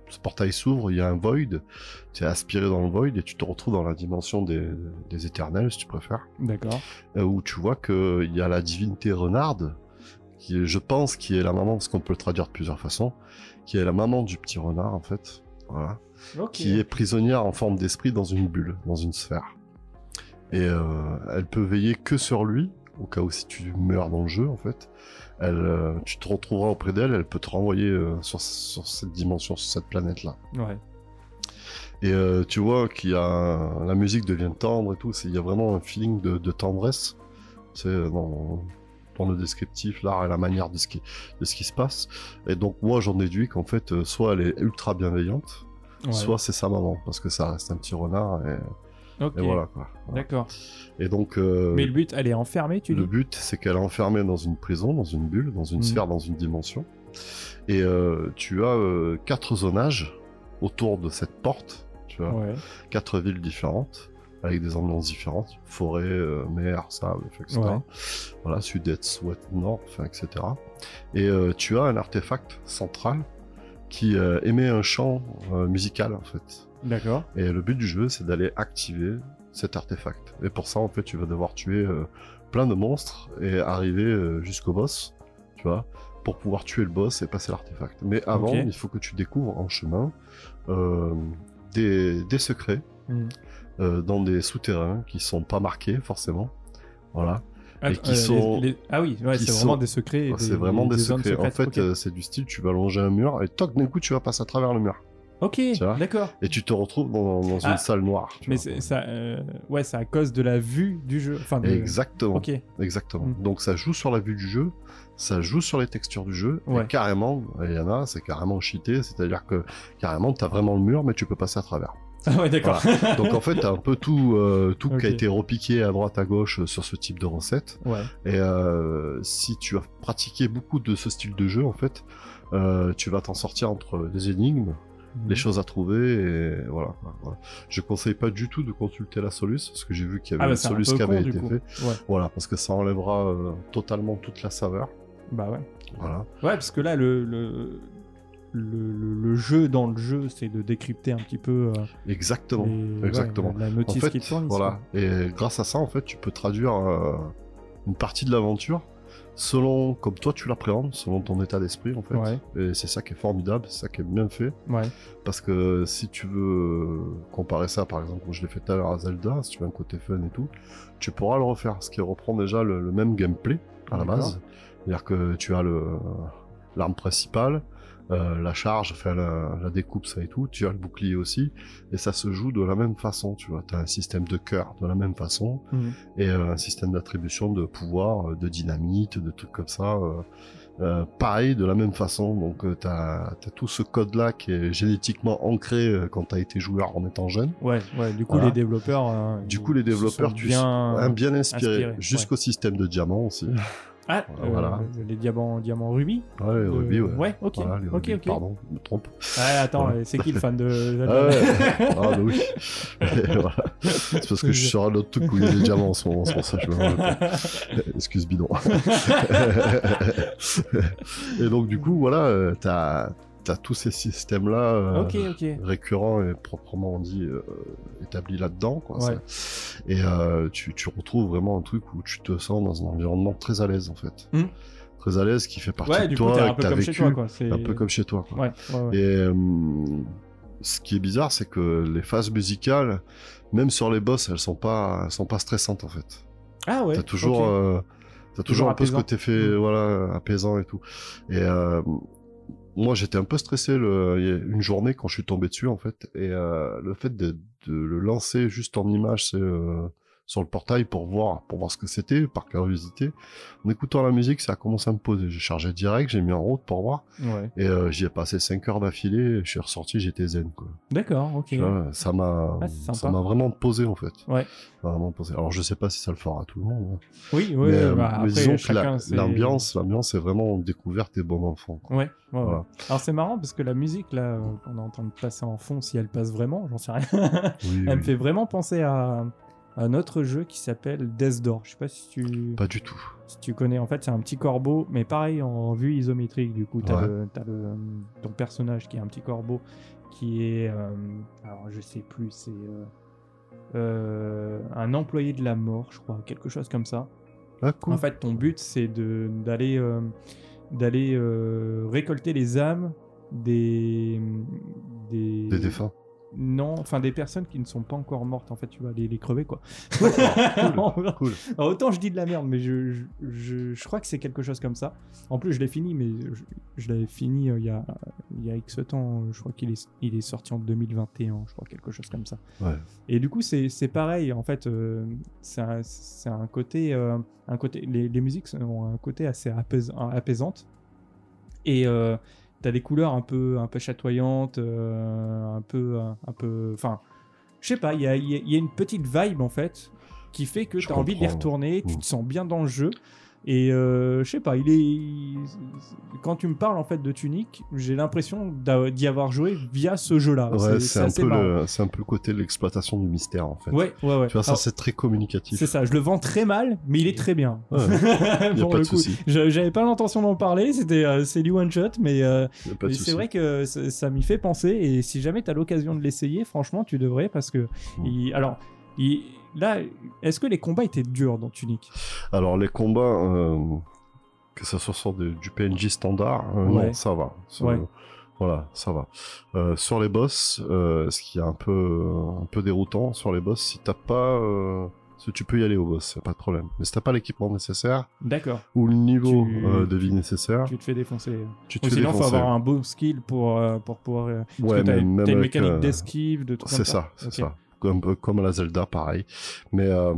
Ce portail s'ouvre, il y a un void. Tu es aspiré dans le void et tu te retrouves dans la dimension des, des éternels, si tu préfères. D'accord. euh, Où tu vois qu'il y a la divinité renarde, qui est, je pense, qui est la maman, parce qu'on peut le traduire de plusieurs façons, qui est la maman du petit renard, en fait. Voilà qui est prisonnière en forme d'esprit dans une bulle, dans une sphère. Et euh, elle peut veiller que sur lui, au cas où si tu meurs dans le jeu, en fait. Elle, euh, tu te retrouveras auprès d'elle, elle peut te renvoyer euh, sur, sur cette dimension, sur cette planète-là. Ouais. Et euh, tu vois qu'il y a la musique devient tendre et tout. Il y a vraiment un feeling de, de tendresse. C'est dans, dans le descriptif, l'art et la manière de ce qui de ce qui se passe. Et donc moi j'en déduis qu'en fait soit elle est ultra bienveillante, Ouais. soit c'est sa maman parce que ça reste un petit renard et, Ok. et voilà quoi. Voilà. D'accord. Et donc euh, Mais le but, elle est enfermée, tu le dis but c'est qu'elle est enfermée dans une prison, dans une bulle, dans une Mhm. sphère, dans une dimension. Et euh, tu as euh, quatre zonages autour de cette porte. Tu vois, Ouais. quatre villes différentes avec des ambiances différentes forêt, mer, sable, etc. Ouais. Voilà, sud-est, ouest, nord, enfin, etc. Et tu as un artefact central qui émet un chant musical en fait. D'accord. Et le but du jeu, c'est d'aller activer cet artefact. Et pour ça, en fait, tu vas devoir tuer euh, plein de monstres et arriver euh, jusqu'au boss, tu vois, pour pouvoir tuer le boss et passer l'artefact. Mais avant, il faut que tu découvres en chemin euh, des, des secrets euh, dans des souterrains qui sont pas marqués forcément. Voilà. Att- qui les- sont- les- Ah oui, ouais, qui c'est vraiment des secrets. et C'est vraiment des, secrets. En fait, c'est du style, tu vas longer un mur et toc, d'un coup, tu vas passer à travers le mur. Ok, d'accord. Et tu te retrouves dans, dans Ah, une salle noire. Mais ça, euh, ouais, c'est à cause de la vue du jeu. Enfin, de... Exactement. Ok. Exactement. Mm. Donc ça joue sur la vue du jeu, ça joue sur les textures du jeu, Ouais. et carrément, il y en a, c'est carrément cheaté, c'est-à-dire que carrément, t'as vraiment le mur, mais tu peux passer à travers. [LAUGHS] Ah ouais, d'accord. Donc en fait, t'as un peu tout, euh, tout qui a été repiqué à droite à gauche euh, sur ce type de recette. ouais. Et euh, si tu as pratiqué beaucoup de ce style de jeu, en fait, euh, tu vas t'en sortir entre des énigmes. Les choses à trouver, et voilà, voilà. Je conseille pas du tout de consulter la Solus, parce que j'ai vu qu'il y avait Ah bah une Solus qui avait con, été fait. Ouais. Voilà, parce que ça enlèvera euh, totalement toute la saveur. Bah ouais. Voilà. Ouais, parce que là, le, le, le, jeu dans le jeu, c'est de décrypter un petit peu euh, Exactement. les- exactement. ouais, la En notice fait, qui tourne. voilà. Et grâce à ça, en fait, tu peux traduire euh, une partie de l'aventure selon comme toi tu l'appréhendes, selon ton état d'esprit, en fait. Ouais. Et c'est ça qui est formidable, c'est ça qui est bien fait. Ouais. Parce que si tu veux comparer ça, par exemple, comme je l'ai fait tout à l'heure à Zelda, si tu veux un côté fun et tout, tu pourras le refaire. Ce qui reprend déjà le, le même gameplay à la base. C'est-à-dire que tu as le l'arme principale, euh, la charge, enfin la, la découpe, ça et tout. Tu as le bouclier aussi, et ça se joue de la même façon. Tu vois, tu as un système de cœur de la même façon Mhm. et euh, un système d'attribution de pouvoir, euh, de dynamite, de trucs comme ça. euh, euh, pareil, de la même façon. Donc, tu as, tout ce code-là qui est génétiquement ancré quand tu as été joueur en étant jeune. Ouais, ouais, du coup, Voilà. les développeurs. euh, Du coup, les développeurs, tu bien. hein, bien inspiré, jusqu'au système de diamant aussi. [LAUGHS] Ah, Voilà. euh, les diamants, diamants rubis. Ouais, Euh, rubis, ouais. ouais, ok, Voilà, les ok, rubis, ok. Pardon, je me trompe. Ouais, attends, Voilà. euh, c'est qui le fan de Ah ah bah oui. [LAUGHS] Voilà. C'est parce que je suis sur un autre truc où il y a des diamants en ce moment, c'est pour ça que je me compte. Excuse bidon. [LAUGHS] et donc du coup, voilà, euh, t'as as tous ces systèmes-là euh, ok, ok. récurrents et proprement dit euh, établis là-dedans. quoi. Ouais. ça. Et euh, tu, tu retrouves vraiment un truc où tu te sens dans un environnement très à l'aise en fait. Hmm. Très à l'aise, qui fait partie Ouais, de coup, toi, t'es un que peu t'as comme vécu, toi, quoi. Un peu comme chez toi. Quoi. Ouais. Et euh, ce qui est bizarre, c'est que les phases musicales, même sur les boss, elles sont pas, elles sont pas stressantes en fait. Ah ouais. t'as toujours, euh, t'as toujours Toujours un peu ce apaisant. côté fait, Mm. voilà, apaisant et tout. Et euh, moi, j'étais un peu stressé le, il y a une journée quand je suis tombé dessus en fait. Et euh, le fait de, de le lancer juste en image, c'est euh, sur le portail pour voir, pour voir ce que c'était, par curiosité. En écoutant la musique, ça a commencé à me poser. J'ai chargé direct, j'ai mis en route pour voir. Ouais. Et euh, j'y ai passé 5 heures d'affilée, je suis ressorti, j'étais zen, quoi. D'accord, ok. Tu vois, ça m'a, Ah, ça m'a vraiment posé, en fait. Ouais. Vraiment posé. Alors, je sais pas si ça le fera à tout le monde. hein. Oui, oui, mais, euh, bah, mais après, disons que chacun, la- c'est- l'ambiance, l'ambiance, c'est vraiment découverte et bon enfant. quoi. Ouais, ouais, ouais. Voilà. Alors c'est marrant parce que la musique là, euh, qu'on est en train de passer en fond, si elle passe vraiment, j'en sais rien. Oui, [LAUGHS] elle me fait vraiment penser à un autre jeu qui s'appelle Death Door. Je sais pas si tu, Pas du tout. si tu connais. En fait, c'est un petit corbeau, mais pareil en vue isométrique. Du coup, t'as Ouais. le, ton personnage qui est un petit corbeau qui est, euh, alors je sais plus, c'est euh, euh, un employé de la mort, je crois, quelque chose comme ça. Ah, cool. En fait, ton but, c'est de- d'aller d'aller récolter les âmes des, des... Des défunts. Non, enfin des personnes qui ne sont pas encore mortes, en fait, tu vas les, les crever, quoi. [LAUGHS] Cool. [LAUGHS] cool. Alors, autant je dis de la merde, mais je, je, je- je crois que c'est quelque chose comme ça. En plus, je l'ai fini, mais je, l'avais fini euh, il y, a, il y a X temps. Je crois qu'il est, il est sorti en 2021, je crois, quelque chose comme ça. Ouais. Et du coup, c'est c'est pareil. En fait, euh, c'est un, c'est un côté, euh, un côté. Les, les musiques ont un côté assez apais- apaisante. Et euh, t'as des couleurs un peu, un peu chatoyantes, euh, un peu, un peu. Enfin, je sais pas. Il y a, il y a- il y a une petite vibe en fait qui fait que Je t'as envie d'y retourner. Tu Mm. te sens bien dans le jeu. Et euh, je sais pas, il est. il- Quand tu me parles en fait de Tunic, j'ai l'impression d'y avoir joué via ce jeu-là. Ouais, c'est un, peu le- un peu le côté de l'exploitation du mystère, en fait. Ouais, ouais, ouais. Tu vois, ça, c'est très communicatif. c'est ça, je le vends très mal, mais il est très bien. Ouais, [LAUGHS] y a Pour pas le de coup, j'avais pas l'intention d'en parler, c'était euh, c'est du one shot, mais, euh, mais c'est vrai que ça, m'y fait penser. Et si jamais tu as l'occasion de l'essayer, franchement, tu devrais parce que il- alors il- là, est-ce que les combats étaient durs dans Tunic? Alors, les combats, euh, que ça soit sur du, du PNJ standard, euh, Ouais. non, ça va. Sur- Ouais. Voilà, ça va. Euh, sur les boss, euh, ce qui est un peu, un peu déroutant sur les boss, si t'as pas. Tu peux y aller au boss, y a pas de problème. Mais si t'as pas l'équipement nécessaire D'accord, ou le niveau Tu- euh, de vie nécessaire, tu te fais défoncer. tu te Ou fais sinon, faut défoncer. avoir un beau skill pour, euh, pour pouvoir. euh, parce Ouais, que t'as une- mécanique d'esquive, de tout C'est ça, c'est ça. Comme, euh, comme à la Zelda, pareil. Mais euh,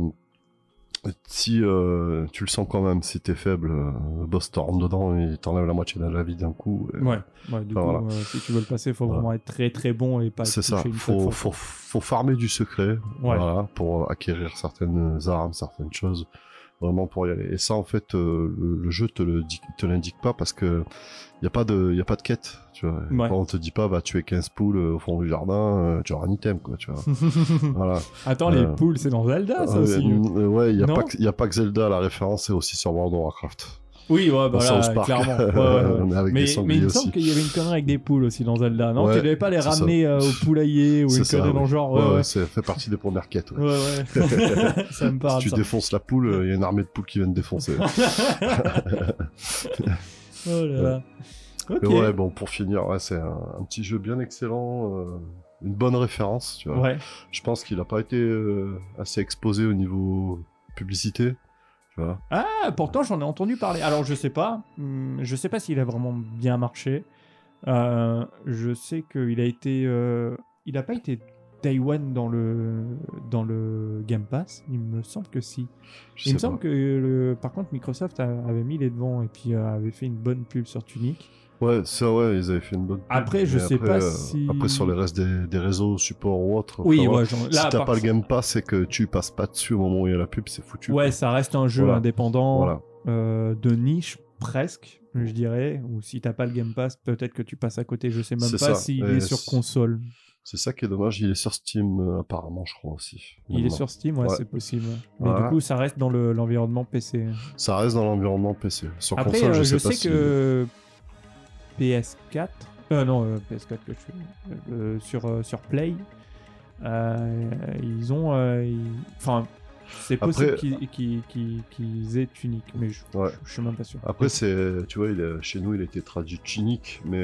si euh, tu le sens quand même, si t'es faible, euh, boss te rentre dedans et t'enlève la moitié de la vie d'un coup. Ouais, ouais, du Enfin, coup, voilà. euh, si tu veux le passer, faut Voilà. vraiment être très très bon et pas C'est ça, une faut, faut, faut farmer du secret Ouais. voilà, pour acquérir certaines armes, certaines choses, vraiment pour y aller. Et ça, en fait, le, le jeu te le te l'indique pas parce que y a pas de, y a pas de quête, tu vois. Ouais. Quand on te dit pas, va tuer 15 poules euh, au fond du jardin, euh, tu auras un item, quoi, tu vois. [LAUGHS] voilà. Attends, les Euh, poules, c'est dans Zelda, ça aussi. euh, ouais, il y a pas que, y a pas que Zelda, la référence c'est aussi sur World of Warcraft. Oui, ouais, bah là, clairement. [LAUGHS] Ouais, ouais. Mais Mais, il me semble qu'il y avait une connerie avec des poules aussi dans Zelda, non? Tu devais pas les ça. ramener euh, au poulailler ou une ça, connerie dans le genre. C'est fait partie des premières quêtes. ouais. Ouais, ouais. [LAUGHS] ça me parle. si tu ça. défonces la poule, il y a une armée de poules qui viennent défoncer. Oh là là. Ok. Mais ouais, bon, pour finir, ouais, c'est un, un petit jeu bien excellent, euh, une bonne référence, tu vois. Ouais. Je pense qu'il a pas été euh, assez exposé au niveau publicité, tu vois. Ah, pourtant j'en ai entendu parler. Alors je sais pas, hum, je sais pas s'il a vraiment bien marché. Euh, je sais qu'il a été, il a pas été Day One dans le dans le Game Pass. Il me semble que si. Je il me semble pas. que le, par contre Microsoft a- avait mis les devants et puis euh, avait fait une bonne pub sur Tunic. Ouais, ça, ouais, ils avaient fait une bonne. pub, Après, je sais après, pas euh, si- Après, sur les restes des, des réseaux, support ou autre. Oui, enfin, ouais, Si t'as pas le Game Pass et que tu passes pas dessus au moment où il y a la pub, c'est foutu. ouais, quoi. ça reste un jeu Voilà. indépendant. Voilà. euh, de niche presque, je dirais. Ou si t'as pas le Game Pass, peut-être que tu passes à côté. Je sais même pas s'il Et est sur c'est- console. C'est ça qui est dommage, il est sur Steam euh, apparemment, je crois aussi. Il est sur Steam, ouais, Ouais. c'est possible. Mais du coup, ça reste dans le- l'environnement PC. Ça reste dans l'environnement PC. Sur Après, console, euh, je, je, sais pas sais si- que PS4, euh, non, euh, PS4 que je suis, euh, sur, sur Play, ils ont, ils- enfin, c'est possible qu'ils qu'ils- qu'ils aient Tunic, mais je, je, je suis même pas sûr. Après, c'est, tu vois, il chez nous, il a été traduit Chinique, mais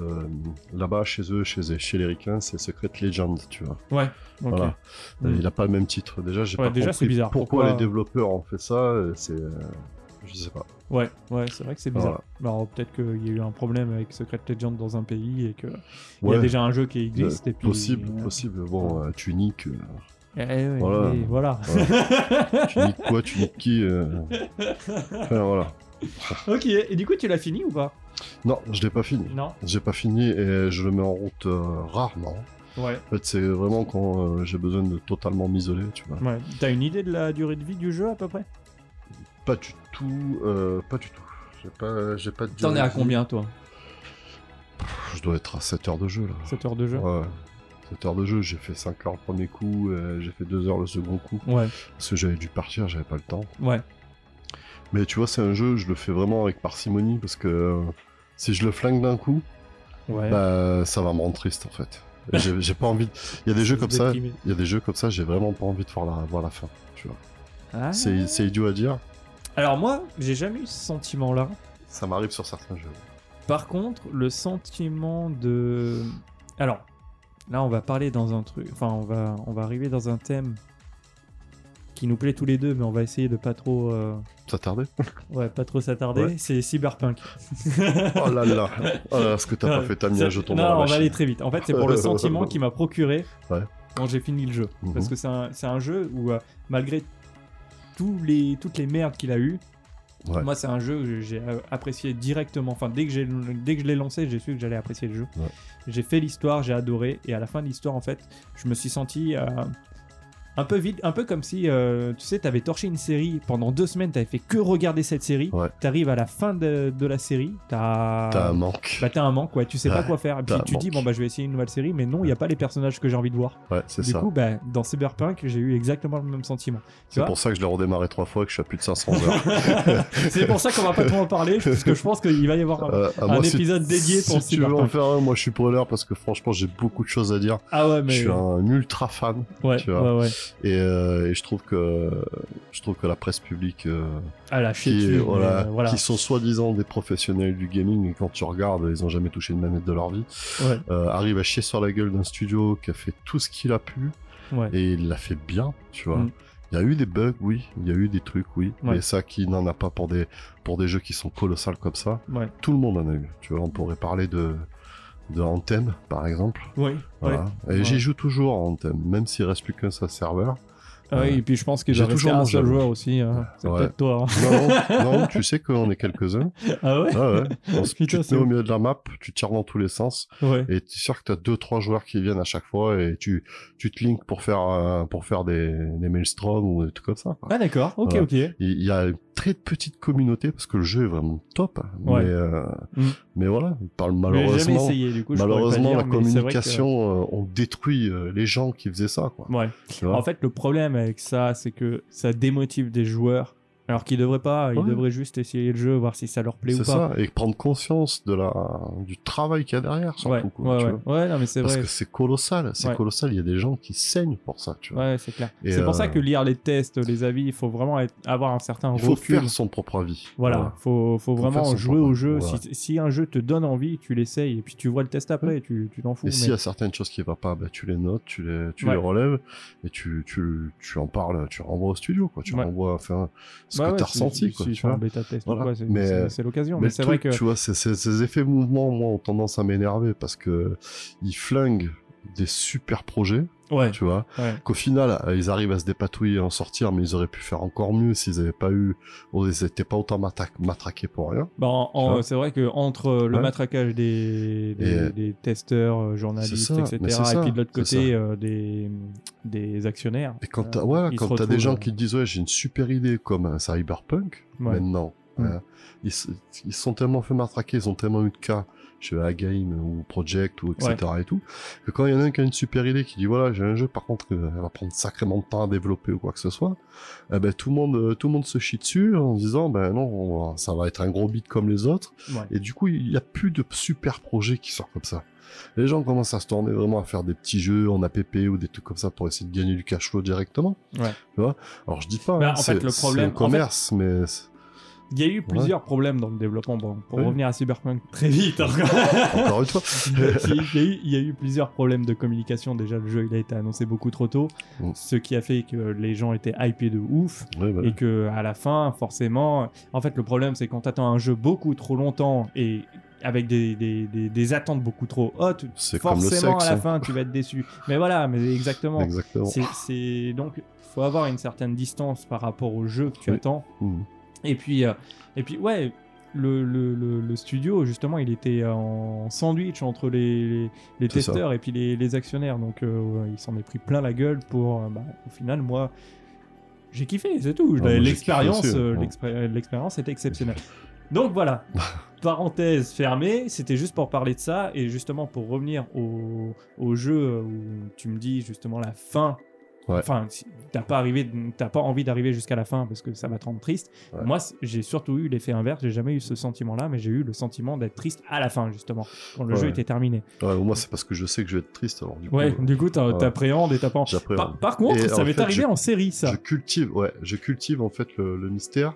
euh, là-bas, chez eux, chez, chez les Ricains, c'est Secret Legend, tu vois. Ouais, ok. Voilà. Mm. Il a pas le même titre. Déjà, j'ai Ouais, pas déjà, compris c'est bizarre. Pourquoi, Pourquoi- les développeurs ont fait ça euh, C'est, euh, je sais pas. Ouais, ouais, c'est vrai que c'est bizarre. Alors peut-être qu'il y a eu un problème avec Secret Legend dans un pays et qu'il y a Ouais, déjà un jeu qui existe. et puis, possible, possible. Bon, euh, Tunique, euh, eh ouais, Voilà. et voilà. Tunique quoi, Tunique qui euh, enfin, voilà. [LAUGHS] ok, et du coup, tu l'as fini ou pas Non, je l'ai pas fini. Non J'ai pas fini et je le mets en route euh, rarement. Ouais. En fait, c'est vraiment quand euh, j'ai besoin de totalement m'isoler, tu vois. Ouais. T'as une idée de la durée de vie du jeu à peu près? Pas du tout, euh, pas du tout. J'ai pas, j'ai pas de T'en es à combien toi? Je dois être à 7 heures de jeu là. 7 heures de jeu Ouais. 7 heures de jeu, j'ai fait 5 heures le premier coup, j'ai fait 2 heures le second coup. Ouais, Parce que j'avais dû partir, j'avais pas le temps. ouais. Mais tu vois, c'est un jeu, je le fais vraiment avec parcimonie parce que euh, si je le flingue d'un coup, Ouais. bah ça va me rendre triste en fait. [LAUGHS] J'ai pas envie. de- Il y a des jeux comme ça. Il y a des jeux comme ça. J'ai vraiment pas envie de voir la, voir la fin. Tu vois. Ah. C'est c'est idiot à dire. Alors moi, j'ai jamais eu ce sentiment-là. Ça m'arrive sur certains jeux. Par contre, le sentiment de... Alors, là, on va parler dans un truc... Enfin, on va, on va arriver dans un thème qui nous plaît tous les deux, mais on va essayer de pas trop... euh, tardait Ouais, pas trop s'attarder. Ouais. C'est Cyberpunk. Oh là là. [LAUGHS] Oh là, ce que t'as pas fait, t'as mis un jeton non, dans la on va aller très vite. En fait, c'est pour le [LAUGHS] sentiment qu'il m'a procuré Ouais. quand j'ai fini le jeu. Mhm. Parce que c'est un, c'est un jeu où, euh, malgré tous les, toutes les merdes qu'il a eu, Ouais. moi, c'est un jeu que j'ai euh, apprécié directement. Enfin, dès que, j'ai, dès que je l'ai lancé, j'ai su que j'allais apprécier le jeu. Ouais. J'ai fait l'histoire, j'ai adoré. Et à la fin de l'histoire, en fait, je me suis senti. euh, un peu vide, un peu comme si, euh, tu sais, t'avais torché une série pendant deux semaines, t'avais fait que regarder cette série. Ouais. T'arrives à la fin de, de la série, t'as. T'as un manque. Bah t'as un manque, ouais, tu sais pas Ouais, quoi faire. Et puis t'as un tu dis, manque. bon bah je vais essayer une nouvelle série, mais non, il n'y a pas les personnages que j'ai envie de voir. Ouais, c'est Du ça. coup, bah, dans Cyberpunk, j'ai eu exactement le même sentiment. C'est vois pour ça que je l'ai redémarré trois fois et que je suis à plus de 500 heures. [LAUGHS] C'est pour ça qu'on va pas trop en parler, [LAUGHS] parce que je pense qu'il va y avoir un, Euh, à un moi, si- épisode dédié si pour tu veux en Cyberpunk. faire un, moi je suis preneur parce que franchement j'ai beaucoup de choses à dire. Ah ouais, mais. Je suis un ultra fan ouais, tu vois. ouais, ouais. Et, euh, et je trouve que je trouve que la presse publique euh, Ah la qui, dessus, mais, voilà, euh, voilà. qui sont soi-disant des professionnels du gaming et quand tu regardes ils ont jamais touché une manette de leur vie Ouais, euh, arrivent à chier sur la gueule d'un studio qui a fait tout ce qu'il a pu ouais. et il l'a fait bien tu vois. Mm. Il y a eu des bugs, oui. Il y a eu des trucs, oui. Ouais. Mais ça, qui n'en a pas pour des, pour des jeux qui sont colossales comme ça Ouais, Tout le monde en a eu. Tu vois, on pourrait parler de, de Anthem, par exemple. ouais, Voilà. ouais. Et Ouais. j'y joue toujours à Anthem, même s'il reste plus qu'un seul serveur. Ah oui, et puis je pense qu'il J'ai doit toujours un seul joueur aussi. hein. C'est Ouais. peut-être toi. hein. Non, non, [LAUGHS] tu sais qu'on est quelques-uns. Ah ouais Ah ouais. On Putain, tu te mets au milieu de la map, tu tires dans tous les sens, Ouais. et tu es sûr que tu as deux, trois joueurs qui viennent à chaque fois, et tu, tu te links pour faire, euh, pour faire des, des maelstroms ou des trucs comme ça. quoi. Ah d'accord, ok, ok. Il il y a une très petite communauté parce que le jeu est vraiment top. Ouais. Mais, euh, Mm. mais voilà, par- Mais j'ai jamais malheureusement, essayé du coup. je malheureusement la que- communication, euh, on détruit les gens qui faisaient ça. Quoi, En fait, le problème avec ça, c'est que ça démotive des joueurs. Alors qu'ils devraient pas, ils Ouais. devraient juste essayer le jeu, voir si ça leur plaît ou c'est pas. ça, et prendre conscience de la, du travail qu'il y a derrière, surtout. Ouais, quoi, ouais, tu vois. Non, mais c'est Parce vrai. que c'est colossal, c'est colossal. Il y a des gens qui saignent pour ça, tu vois. Ouais, c'est clair. C'est pour ça euh, que lire les tests, les avis, il faut vraiment être- avoir un certain Il faut recul. faire son propre avis. Voilà, faut, faut faire vraiment jouer au jeu. Si, si un jeu te donne envie, tu l'essayes et puis tu vois le test après, tu tu t'en fous. Et mais- s'il y a certaines choses qui ne vont pas, bah, tu les notes, tu les, tu les relèves et tu, tu, tu en parles, tu renvoies au studio, quoi. Tu renvoies, enfin, ce Ouais, que ouais, tu as ressenti, quoi. si tu vois. bêta test Voilà. c'est Mais- c'est- c'est l'occasion. Mais Mais c'est vrai que. tu vois, ces effets mouvements, moi, ont tendance à m'énerver parce que ils flinguent des super projets, Ouais. tu vois. ouais. Qu'au final, euh, ils arrivent à se dépatouiller et en sortir, mais ils auraient pu faire encore mieux s'ils n'avaient pas eu, ils n'étaient pas autant matraqués matraqués pour rien. Bah, c'est vrai que entre le Ouais. matraquage des, des, Et, euh, des testeurs, euh, journalistes, etc., et ça, puis de l'autre côté euh, des, des actionnaires. Et quand euh, t'as, ouais, quand t'as des gens euh, qui te disent, ouais, j'ai une super idée comme un cyberpunk, maintenant, Mm. euh, ils, ils sont tellement fait matraquer, ils ont tellement eu de cas chez Agame ou Project ou etc. et tout, que quand il y en a un qui a une super idée qui dit, voilà, j'ai un jeu, par contre, euh, elle va prendre sacrément de temps à développer ou quoi que ce soit, eh ben, tout le monde, euh, tout le monde se chie dessus en disant, ben non, on ça va être un gros beat comme les autres, ouais. et du coup, il n'y a plus de super projets qui sortent comme ça. Les gens commencent à se tourner vraiment à faire des petits jeux en app ou des trucs comme ça pour essayer de gagner du cash flow directement. Ouais. Tu vois? Alors je dis pas, Bah, hein, en c'est fait, le c'est problème- un commerce, mais c'est- Il y a eu plusieurs problèmes dans le développement. Bon, pour Oui. revenir à Cyberpunk très vite. encore. [LAUGHS] encore une fois. [LAUGHS] il, y a eu, plusieurs problèmes de communication. Déjà, le jeu il a été annoncé beaucoup trop tôt, Mm. ce qui a fait que les gens étaient hypés de ouf. Et que à la fin, forcément, en fait, le problème c'est quand t'attends un jeu beaucoup trop longtemps et avec des, des, des, des attentes beaucoup trop hautes, C'est forcément sexe, à la hein. fin tu vas être déçu. Mais voilà, mais exactement. Exactement. C'est, donc faut avoir une certaine distance par rapport au jeu que tu Oui. attends. Mhm. Et puis euh, et puis ouais. Le, le, le, le studio, justement, il était en sandwich entre les, les, les C'est ça. testeurs et puis les, les actionnaires. Donc, euh, il s'en est pris plein la gueule pour. euh, bah, au final, moi, j'ai kiffé, c'est tout. Ah, j'ai l'expérience, euh, l'expé- l'expérience était exceptionnelle. Donc voilà, [LAUGHS] parenthèse fermée, c'était juste pour parler de ça et justement pour revenir au, au jeu où tu me dis justement la fin. Ouais. Enfin, si t'as pas arrivé, t'as pas envie d'arriver jusqu'à la fin parce que ça va te rendre triste. Ouais. Moi, j'ai surtout eu l'effet inverse. J'ai jamais eu ce sentiment-là, mais j'ai eu le sentiment d'être triste à la fin justement quand le Ouais. jeu était terminé. Ouais, moi, c'est parce que je sais que je vais être triste, alors du coup, Ouais, euh, du coup, t'appréhendes et t'as pas. Par, par contre, Et ça m'est arrivé je- en série, ça. Je cultive, ouais, je cultive en fait le, le mystère.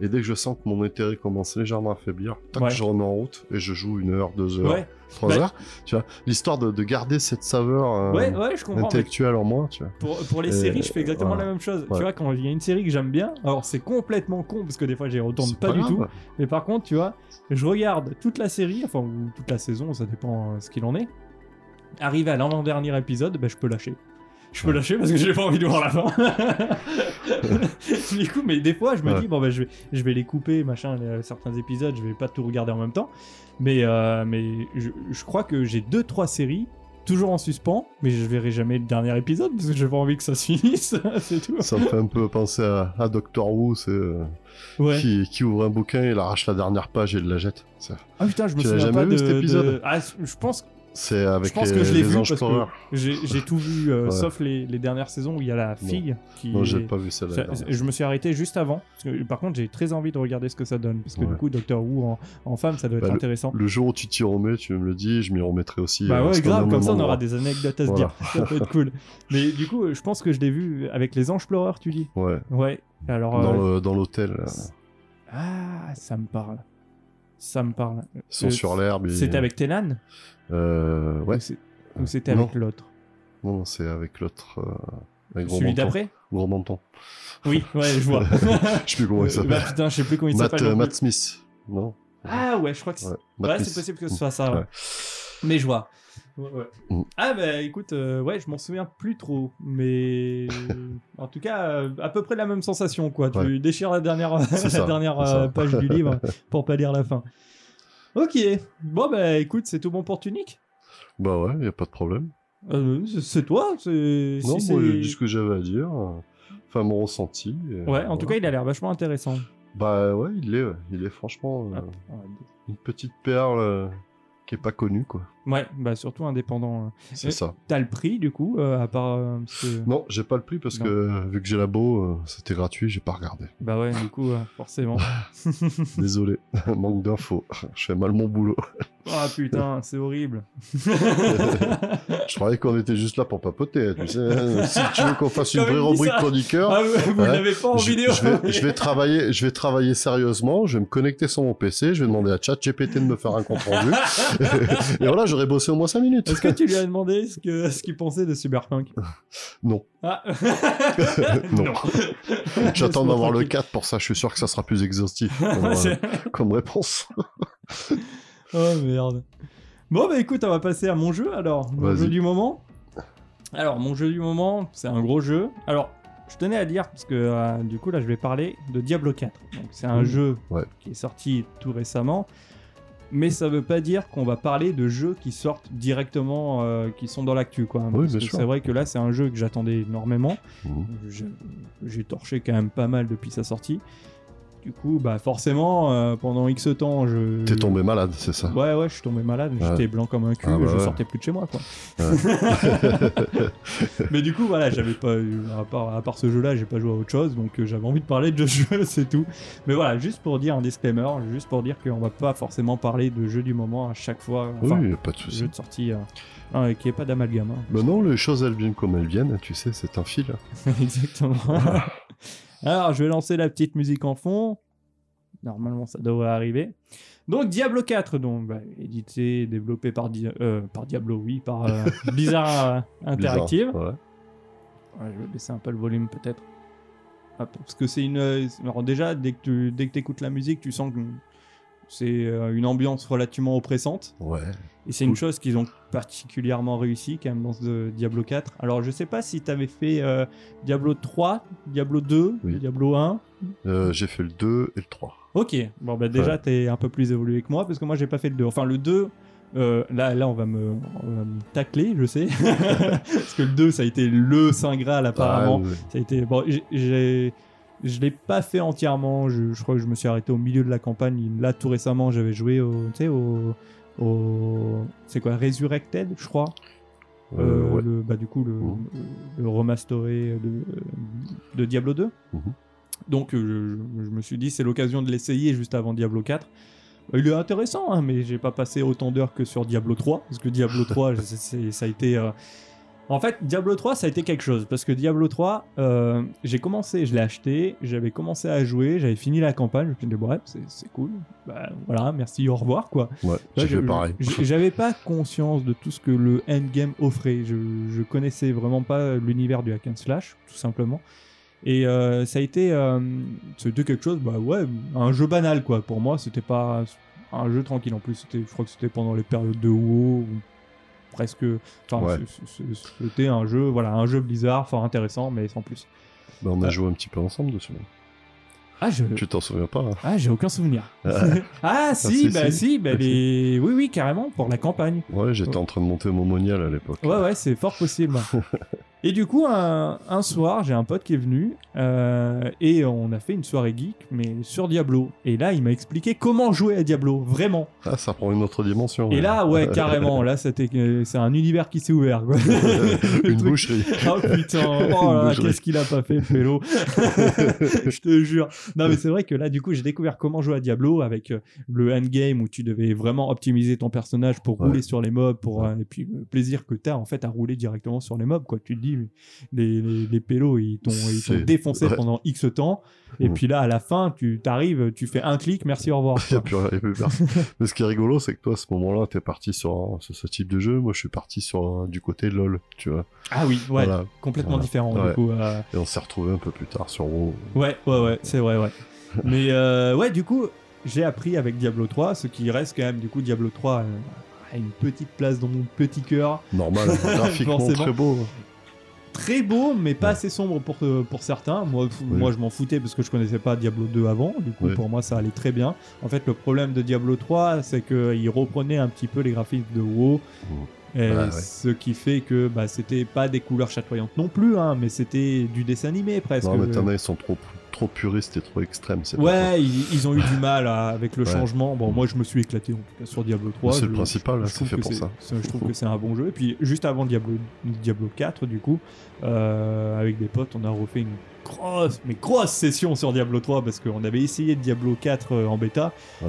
Et dès que je sens que mon intérêt commence légèrement à faiblir, tac, je remets en route et je joue une heure, deux heures, Ouais, Bah, heures. Tu vois, l'histoire de, de garder cette saveur euh, ouais, ouais, je comprends. mais intellectuelle en moi, tu vois. Pour, pour les séries, je fais exactement voilà. la même chose. Tu vois, quand il y a une série que j'aime bien, alors c'est complètement con parce que des fois j'y retourne C'est pas, du grave. tout. Mais par contre, tu vois, je regarde toute la série, enfin, ou toute la saison, ça dépend euh, ce qu'il en est. Arrivé à l'avant-dernier épisode, ben, je peux lâcher. Je peux lâcher parce que j'ai pas envie de voir la fin. [LAUGHS] du coup, mais des fois, je me Ouais. dis, bon, ben, je, vais, je vais les couper, machin, les- certains épisodes, je vais pas tout regarder en même temps. Mais, euh, mais je, je crois que j'ai deux, trois séries, toujours en suspens, mais je verrai jamais le dernier épisode parce que j'ai pas envie que ça se [LAUGHS] finisse. c'est tout. Ça me fait un peu penser à, à Doctor Who, c'est euh, Ouais. qui, qui ouvre un bouquin, il arrache la dernière page et il la jette. Ah putain, je me Tu souviens jamais pas vu, de, cet épisode de- Ah, je pense C'est avec Je pense les, que je l'ai vu parce que j'ai tout vu, euh, Ouais. sauf les, les dernières saisons où il y a la fille qui. Non, j'ai pas vu celle-là. Ça- je me suis arrêté juste avant. Parce que, par contre, j'ai très envie de regarder ce que ça donne. Parce que Ouais. du coup, Doctor Who en, en femme, ça doit être Bah, intéressant. Le jour où tu t'y remets, tu me le dis, je m'y remettrai aussi. Bah euh, ouais, grave, comme ça on aura des anecdotes à se Voilà. dire. Ça peut être cool. Mais du coup, je pense que je l'ai vu avec les anges pleureurs, tu dis? Ouais, Ouais. Alors. dans euh, l'hôtel. Ah, ça me parle. Ça me parle. ils sont Euh, sur l'herbe. et- C'était avec Tenan Euh, ouais, Ou Ou c'était avec l'autre non, non, c'est avec l'autre. euh, Celui d'après Gros menton. Oui, ouais, je vois. [LAUGHS] Je sais plus comment il Euh, s'appelle. bah putain, je sais plus comment il s'appelle. euh, Matt. Smith. Non? Ah ouais, je crois que c'est. Ouais, c'est possible que ce soit ça. ouais. Ouais. Mais je vois. Ouais, ouais. Mm. Ah bah écoute, euh, ouais, je m'en souviens plus trop, mais en tout cas, euh, à peu près la même sensation quoi. Tu Ouais. déchires la dernière, [LAUGHS] la ça, dernière euh, page du livre [LAUGHS] pour pas lire la fin. Ok, bon bah écoute, c'est tout bon pour Tunic? Bah ouais, y a pas de problème. Euh, c'est- toi, c'est. Non, si moi j'ai dit ce que j'avais à dire. euh, Enfin, mon ressenti. et Ouais, en tout cas, il a l'air vachement intéressant. Bah ouais, il est, il est franchement euh, Ah, une petite perle euh, qui est pas connue, quoi. Ouais, bah surtout indépendant. C'est Et- ça. T'as le prix du coup, euh, à part. euh, que- Non, j'ai pas le prix parce Non. que vu que j'ai la beau, euh, c'était gratuit, j'ai pas regardé. Bah ouais, du coup, euh, forcément. [LAUGHS] [LAUGHS] Désolé, [LAUGHS] manque d'infos. Je fais mal mon boulot. Ah putain, c'est horrible. Je croyais qu'on était juste là pour papoter, tu sais. hein. Si tu veux qu'on fasse une vraie rubrique ça. chroniqueur, Ah, vous Ouais. l'avez pas en je, vidéo je vais, je vais travailler, je vais travailler sérieusement. Je vais me connecter sur mon PC. Je vais demander à ChatGPT de me faire un compte rendu. et voilà, j'aurais bossé au moins 5 minutes. Est-ce que tu lui as [LAUGHS] demandé ce qu'il pensait de Cyberpunk? Non. Ah [LAUGHS] Non. [LAUGHS] J'attends d'avoir le tranquille. 4 pour ça. Je suis sûr que ça sera plus exhaustif comme, euh, comme réponse. oh merde. Bon, bah écoute, on va passer à mon jeu alors. Mon jeu du moment. Alors, mon jeu du moment, c'est un gros jeu. Alors, je tenais à dire, parce que euh, du coup, là, je vais parler de Diablo 4. Donc, c'est un Mmh, jeu ouais. qui est sorti tout récemment. Mais ça veut pas dire qu'on va parler de jeux qui sortent directement, euh, qui sont dans l'actu, quoi. Oui, c'est vrai que là, c'est un jeu que j'attendais énormément. Je- J'ai torché quand même pas mal depuis sa sortie. Du coup, bah forcément, euh, pendant X temps, je. T'es tombé malade, c'est ça? Ouais, ouais, je suis tombé malade, Ouais. j'étais blanc comme un cul, Ah bah je ouais. sortais plus de chez moi, quoi. Ouais. [LAUGHS] Mais du coup, voilà, j'avais pas, eu- à part, à part ce jeu-là, j'ai pas joué à autre chose, donc euh, j'avais envie de parler de [LAUGHS] ce jeu, c'est tout. Mais voilà, juste pour dire un disclaimer, juste pour dire qu'on va pas forcément parler de jeu du moment à chaque fois, enfin, Oui, pas de souci. jeu de sortie, euh, qu'il n'y ait pas d'amalgame. hein. Mais non, les choses elles viennent comme elles viennent, tu sais, c'est un fil. [LAUGHS] Exactement. Alors, je vais lancer la petite musique en fond. Normalement, ça devrait arriver. Donc, Diablo 4, donc, bah, édité, développé par, Di- euh, par Diablo, oui, par euh, [LAUGHS] Blizzard euh, Interactive. Bizarre, ouais. Ouais, je vais baisser un peu le volume, peut-être. Parce que c'est une. euh, Alors, déjà, dès que tu dès que écoutes la musique, tu sens que c'est euh, une ambiance relativement oppressante. Ouais. Et c'est une chose qu'ils ont particulièrement réussi quand même dans ce Diablo 4. Alors je sais pas si tu avais fait euh, Diablo 3, Diablo 2, Oui. Diablo 1. Euh, j'ai fait le 2 et le 3. Ok, bon bah déjà Ouais. t'es un peu plus évolué que moi parce que moi j'ai pas fait le 2. Enfin le 2, euh, là, là on, va me, on va me tacler, je sais. [LAUGHS] parce que le 2 ça a été le Saint Graal apparemment. Ah, ouais. Ça a été. Bon, j'ai. Je l'ai pas fait entièrement. Je, je crois que je me suis arrêté au milieu de la campagne. Là, tout récemment, j'avais joué au. Tu sais, au. au- C'est quoi Resurrected, je crois. Euh, Euh, ouais. le, bah, du coup, le, le remasteré de, de Diablo 2. Mhm. Donc, euh, je, je me suis dit, c'est l'occasion de l'essayer juste avant Diablo 4. Euh, Il est intéressant, hein, mais j'ai pas passé autant d'heures que sur Diablo 3. Parce que Diablo 3, [LAUGHS] c'est- c'est- ça a été. euh, En fait, Diablo 3, ça a été quelque chose. Parce que Diablo 3, euh, j'ai commencé, je l'ai acheté, j'avais commencé à jouer, j'avais fini la campagne, je me suis dit, bref, c'est cool. Bah, voilà, merci, au revoir, quoi. Ouais, j'ai Ouais, fait je- pareil. je- J'avais pas conscience de tout ce que le endgame offrait. Je, je connaissais vraiment pas l'univers du hack and slash, tout simplement. Et euh, ça a été, euh, c'était quelque chose, bah ouais, un jeu banal quoi. Pour moi, c'était pas un jeu tranquille. En plus, je crois que c'était pendant les périodes de WoW, presque. Enfin, Ouais. c'était un jeu, voilà, un jeu Blizzard, fort intéressant, mais sans plus. Bah, on a Ah. joué un petit peu ensemble dessus. Ah, je, Tu t'en souviens pas hein ah, j'ai aucun souvenir. Ah. [LAUGHS] ah, si, si, bah si. si, bah, les- oui, oui, carrément pour la campagne. Ouais, j'étais en train de monter mon monial à l'époque. Ouais, ouais, c'est fort possible. [LAUGHS] et du coup, un, un soir, j'ai un pote qui est venu euh, et on a fait une soirée geek, mais sur Diablo. Et là, il m'a expliqué comment jouer à Diablo, vraiment. Ah, ça prend une autre dimension. Et là, ouais, [LAUGHS] carrément, là, c'était, c'est un univers qui s'est ouvert. Quoi. [LAUGHS] Une truc- boucherie. Oh putain, [LAUGHS] oh là là, boucherie. qu'est-ce qu'il a pas fait, pélo Je te jure. Non, mais c'est vrai que là, du coup, j'ai découvert comment jouer à Diablo avec euh, le endgame où tu devais vraiment optimiser ton personnage pour Ouais. rouler sur les mobs, pour, euh, et puis le plaisir que tu as en fait à rouler directement sur les mobs. Quoi. Tu te dis, les, les, les pélos, ils t'ont défoncé ouais. pendant X temps. Et puis là, à la fin, tu t'arrives, tu fais un clic, merci, au revoir. Il [LAUGHS] y a quoi. plus, il y a plus personne. [LAUGHS] Mais ce qui est rigolo, c'est que toi, à ce moment-là, t'es parti sur, un- sur ce type de jeu. Moi, je suis parti sur un- du côté LOL, tu vois. Ah oui, ouais, Voilà. complètement Voilà. différent. Du coup, euh, Et on s'est retrouvé un peu plus tard sur WoW. Ouais, ouais, ouais, c'est vrai, ouais. Mais euh, ouais, du coup, j'ai appris avec Diablo 3, ce qui reste quand même, du coup, Diablo 3 euh, a une petite place dans mon petit cœur. Normal, [LAUGHS] graphiquement très beau. Très beau, mais pas Ouais. assez sombre pour, pour certains. Moi, f- Oui. moi je m'en foutais parce que je connaissais pas Diablo 2 avant. Du coup, Oui. pour moi, ça allait très bien. En fait, le problème de Diablo 3, c'est qu'il reprenait un petit peu les graphismes de WoW. Et Ouais, ouais. Ce qui fait que bah, c'était pas des couleurs chatoyantes non plus, hein, mais c'était du dessin animé presque. Non, mais t'en as, ils sont trop, trop puristes et trop extrêmes. Ouais, ils, ils ont eu du mal à- avec le Ouais. changement. Bon, moi, je me suis éclaté en tout cas sur Diablo 3. C'est le principal, je c'est trouve fait que pour c'est- ça. Je trouve que c'est un bon jeu. Et puis, juste avant Diablo, Diablo 4, du coup, euh, avec des potes, on a refait une grosse, mais grosse session sur Diablo 3 parce qu'on avait essayé Diablo 4 euh, en bêta. Ouais.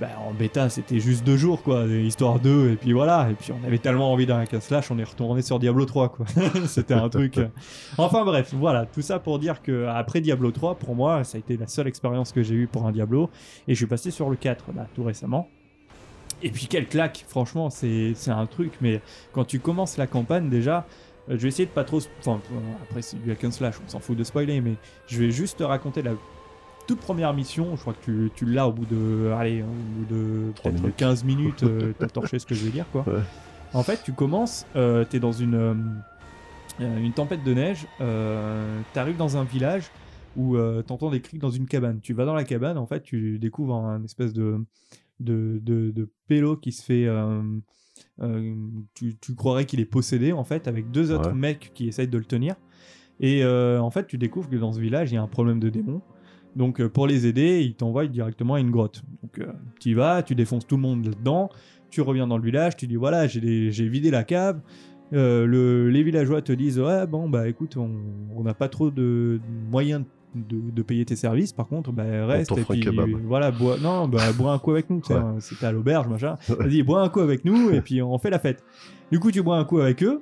Bah, en bêta, c'était juste deux jours, quoi, histoire 2, et puis voilà. Et puis, on avait tellement envie d'un hack slash, on est retourné sur Diablo 3, quoi. [LAUGHS] c'était un truc. euh, Enfin bref, voilà, tout ça pour dire que après Diablo 3, pour moi, ça a été la seule expérience que j'ai eue pour un Diablo, et je suis passé sur le 4 là tout récemment. Et puis quelle claque, franchement, c'est c'est un truc, mais quand tu commences la campagne déjà, euh, je vais essayer de pas trop, enfin euh, après c'est du hack and slash, on s'en fout de spoiler, mais je vais juste te raconter la toute première mission, je crois que tu, tu l'as au bout de, allez, au bout de peut-être minutes. 15 minutes, euh, [LAUGHS] t'as torché ce que je veux dire, quoi. Ouais. En fait, tu commences, euh, t'es dans une, euh, euh, une tempête de neige, euh, t'arrives dans un village où t'entends des cris dans une cabane. Tu vas dans la cabane, en fait, tu découvres un espèce de, de, de, de pélo qui se fait. euh, tu, tu croirais qu'il est possédé, en fait, avec deux autres Ouais. mecs qui essayent de le tenir. Et euh, en fait, tu découvres que dans ce village, il y a un problème de démons. Donc, euh, pour les aider, ils t'envoient directement à une grotte. Donc, euh, tu y vas, tu défonces tout le monde là-dedans. Tu reviens dans le village, tu dis voilà, j'ai vidé la cave. Euh, le- les villageois te disent ouais, bon, bah écoute, on n'a pas trop de de moyens de, de payer tes services. Par contre, bah, reste et puis voilà, bois, non, bah, bois un coup avec nous. Ouais. hein, C'était à l'auberge, machin. [LAUGHS] Vas-y, bois un coup avec nous et puis on fait la fête. Du coup, tu bois un coup avec eux.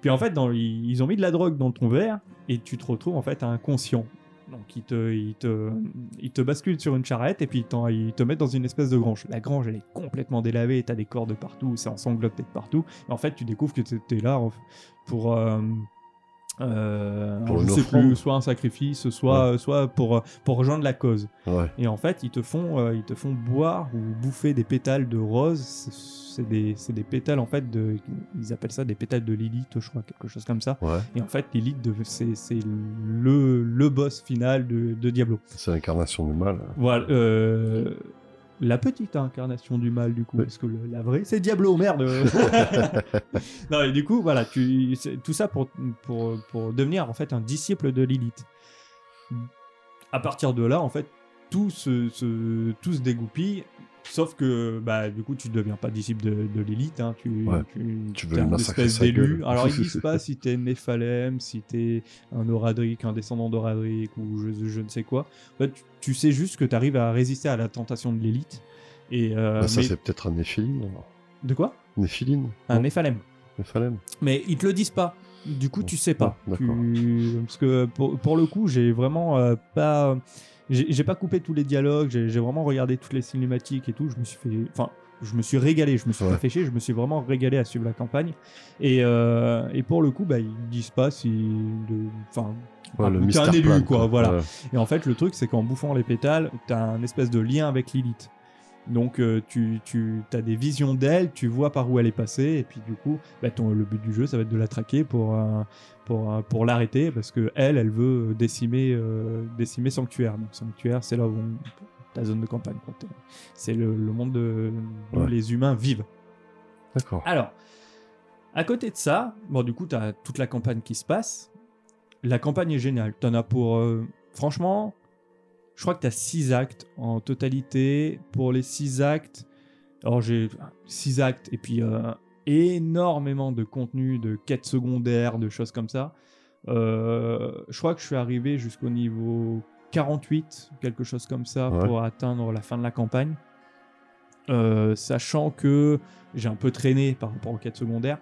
Puis en fait, dans, ils ils ont mis de la drogue dans ton verre et tu te retrouves en fait inconscient. Donc ils te, ils te, ils te basculent sur une charrette et puis ils, te mettent dans une espèce de grange. La grange, elle est complètement délavée, t'as des corps de partout, c'est ensanglanté de partout. Et en fait, tu découvres que t'es là pour... euh, euh, Pour je sais plus, soit un sacrifice, soit, soit pour, pour rejoindre la cause. Ouais. Et en fait, ils te font, euh, ils te font boire ou bouffer des pétales de rose. C'est- des, des pétales en fait de, ils appellent ça des pétales de Lilith, je crois, quelque chose comme ça. Ouais. Et en fait, Lilith, c'est le, le boss final de, de Diablo. C'est l'incarnation du mal. Voilà, euh, la petite incarnation du mal du coup, Oui. parce que le- la vraie, c'est Diablo, merde. [LAUGHS] [LAUGHS] non, et du coup, voilà, tu, tout ça pour, pour, pour devenir en fait un disciple de Lilith. À partir de là, en fait, tout se, se- tout se dégoupille. Sauf que, bah, du coup, tu ne deviens pas disciple de, de Lilith. Hein, tu, Ouais. tu, Tu veux t'es lui un massacrer espèce d'élu. Alors, ils disent [LAUGHS] pas si t'es Néphalem, si t'es un Oradric, un descendant d'Oradric ou je, je ne sais quoi. En fait, tu, tu sais juste que tu arrives à résister à la tentation de l'élite. Et euh, Bah, ça, mais- c'est peut-être un néphiline. alors. De quoi? Néphiline Un Néphalem. Néphalem Mais ils te le disent pas. Du coup, tu sais pas. Ah. Tu- Parce que pour, pour le coup, j'ai vraiment euh, pas. J'ai pas coupé tous les dialogues. J'ai vraiment regardé toutes les cinématiques et tout. Je me suis fait. Enfin, je me suis régalé. Je me suis Ouais. pas fait chier. Je me suis vraiment régalé à suivre la campagne. Et, euh, et pour le coup, bah, ils disent pas si. Enfin. Ouais, ah, le un élu, plan, quoi. Voilà. Ouais. Et en fait, le truc, c'est qu'en bouffant les pétales, tu as un espèce de lien avec Lilith. Donc, euh, tu, tu as des visions d'elle, tu vois par où elle est passée, et puis du coup, bah, ton- le but du jeu, ça va être de la traquer pour, euh, pour, euh, pour l'arrêter, parce que elle, elle veut décimer, euh, décimer Sanctuaire. Donc, Sanctuaire, c'est là où on- ta zone de campagne. C'est le, le monde de, où Ouais. les humains vivent. D'accord. Alors, à côté de ça, bon, du coup, tu as toute la campagne qui se passe. La campagne est géniale. Tu en as pour. franchement, je crois que tu as 6 actes en totalité. Pour les 6 actes, alors j'ai 6 actes et puis euh, énormément de contenu, de quêtes secondaires, de choses comme ça. Euh, je crois que je suis arrivé jusqu'au niveau 48, quelque chose comme ça, Ouais. pour atteindre la fin de la campagne. Euh, sachant que j'ai un peu traîné par rapport aux quêtes secondaires.